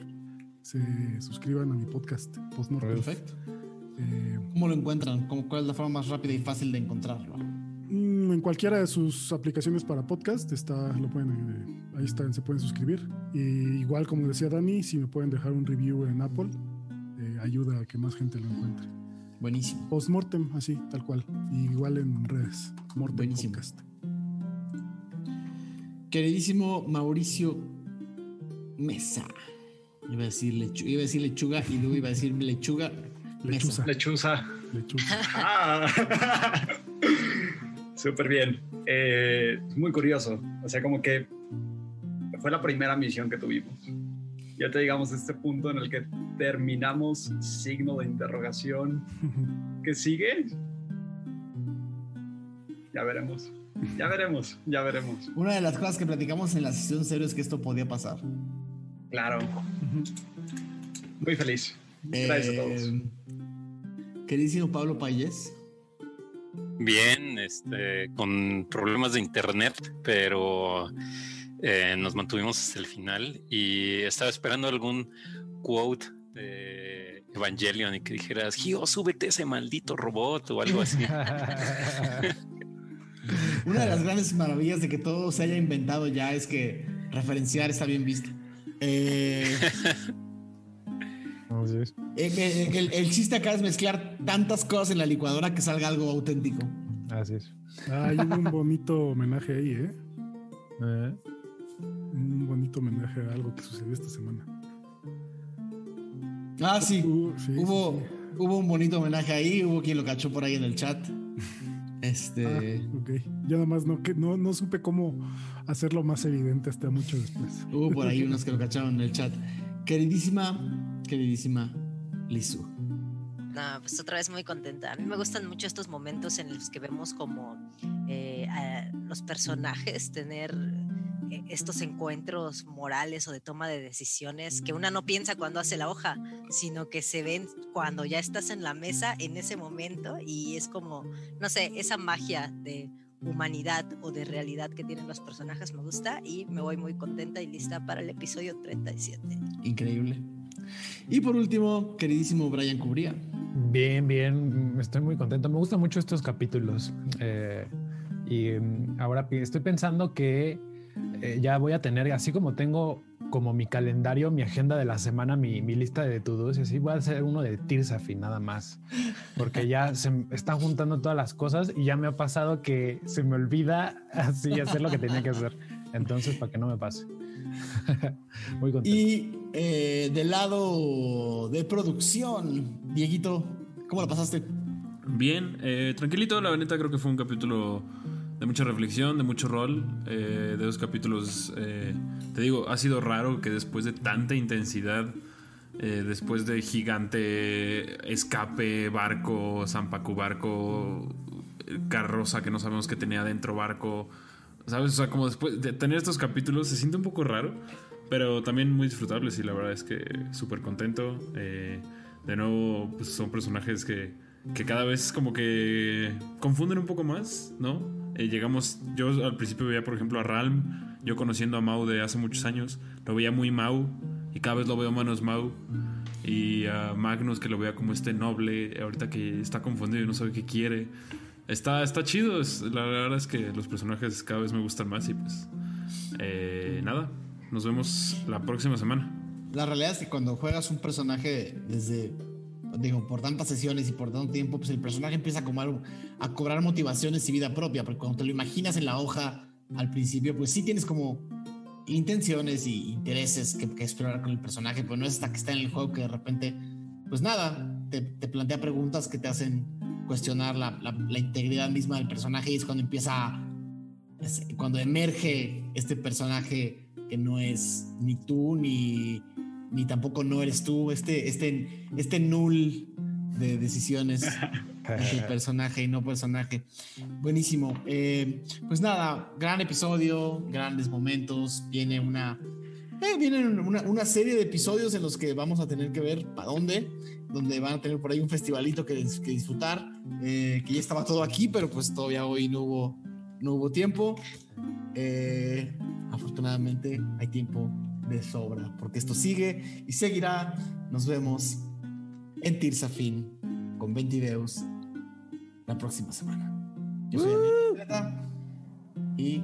se suscriban a mi podcast Postmortem. Perfecto. Eh, ¿Cómo lo encuentran? ¿Cómo, ¿Cuál es la forma más rápida y fácil de encontrarlo? Mm, En cualquiera de sus aplicaciones para podcast está, lo pueden, eh, ahí están, se pueden suscribir. Y igual como decía Dani, si me pueden dejar un review en Apple, eh, ayuda a que más gente lo encuentre. Buenísimo. Postmortem, así, tal cual. Y igual en redes. Mortem Buenísimo. Podcast. Queridísimo Mauricio Mesa. Iba a decir, lechu- iba a decir lechuga y luego iba a decir lechuga. Lechuza. Lechuza. Lechuza. Ah. <laughs> Súper bien. Eh, muy curioso. O sea, como que fue la primera misión que tuvimos. Ya te digamos este punto en el que terminamos signo de interrogación. <laughs> ¿Qué sigue? Ya veremos. Ya veremos, ya veremos. Una de las cosas que platicamos en la sesión cero es que esto podía pasar. Claro. Muy feliz. Gracias a todos. Eh, Queridísimo Pablo Payés. Bien, este, con problemas de internet, pero eh, nos mantuvimos hasta el final y estaba esperando algún quote de Evangelion y que dijeras, Gio, súbete a ese maldito robot o algo así. <laughs> Una de las grandes maravillas de que todo se haya inventado ya es que referenciar está bien visto. Eh, es. eh, el, el chiste acá es mezclar tantas cosas en la licuadora que salga algo auténtico. Así es. Ah, Hay un bonito homenaje ahí, ¿eh? Eh, Un bonito homenaje a algo que sucedió esta semana. Ah, sí. Uh, sí, hubo, sí, sí. hubo un bonito homenaje ahí, hubo quien lo cachó por ahí en el chat. Este. Ah, ok. Yo nada más no, que, no, no supe cómo hacerlo más evidente hasta mucho después. Hubo por ahí unos que lo <laughs> cacharon en el chat. Queridísima, queridísima Lizu. No, pues otra vez muy contenta. A mí me gustan mucho estos momentos en los que vemos como eh, a los personajes tener estos encuentros morales o de toma de decisiones que una no piensa cuando hace la hoja, sino que se ven cuando ya estás en la mesa en ese momento y es como, no sé, esa magia de humanidad o de realidad que tienen los personajes me gusta y me voy muy contenta y lista para el episodio 37. Increíble. Y por último, queridísimo Brian Cubría. Bien, bien, estoy muy contento. Me gustan mucho estos capítulos. eh, y mm, ahora estoy pensando que eh, ya voy a tener, así como tengo como mi calendario, mi agenda de la semana, mi, mi lista de to-dos, y así voy a hacer uno de Tirsafi nada más. Porque ya se están juntando todas las cosas y ya me ha pasado que se me olvida así hacer lo que tenía que hacer. Entonces, para que no me pase. <laughs> Muy contento. Y eh, del lado de producción, Dieguito, ¿cómo la pasaste? Bien, eh, tranquilito, la neta creo que fue un capítulo de mucha reflexión, de mucho rol, eh, de dos capítulos, eh, te digo, ha sido raro que después de tanta intensidad, eh, después de gigante escape, barco, Zampacu barco, carroza que no sabemos que tenía dentro barco, ¿sabes? O sea, como después de tener estos capítulos se siente un poco raro, pero también muy disfrutables y la verdad es que súper contento. De nuevo, pues son personajes que, que cada vez como que confunden un poco más, ¿no? Eh, llegamos, yo al principio veía, por ejemplo, a Ralm, yo conociendo a Mau de hace muchos años, lo veía muy Mau y cada vez lo veo menos Mau. Y a Magnus que lo vea como este noble, ahorita que está confundido y no sabe qué quiere. Está, está chido, es- la verdad es que los personajes cada vez me gustan más y pues eh, nada, nos vemos la próxima semana. La realidad es que cuando juegas un personaje desde, digo, por tantas sesiones y por tanto tiempo, pues el personaje empieza a, comar- a cobrar motivaciones y vida propia, porque cuando te lo imaginas en la hoja al principio, pues sí tienes como intenciones y intereses que, explorar con el personaje, pero no es hasta que está en el juego que de repente, pues nada, te, te plantea preguntas que te hacen cuestionar la, integridad misma del personaje y es cuando empieza, cuando emerge este personaje que no es ni tú ni, ni tampoco no eres tú, este, este, este null de decisiones entre <laughs> personaje y no personaje. Buenísimo. Eh, pues nada, gran episodio, grandes momentos. Viene una, eh, una, una serie de episodios en los que vamos a tener que ver para dónde, donde van a tener por ahí un festivalito que, que disfrutar, eh, que ya estaba todo aquí, pero pues todavía hoy no hubo, no hubo tiempo. Eh, afortunadamente hay tiempo de sobra, porque esto sigue y seguirá. Nos vemos en Tirsafin con 20 videos la próxima semana. Yo soy Zeta y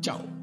chao.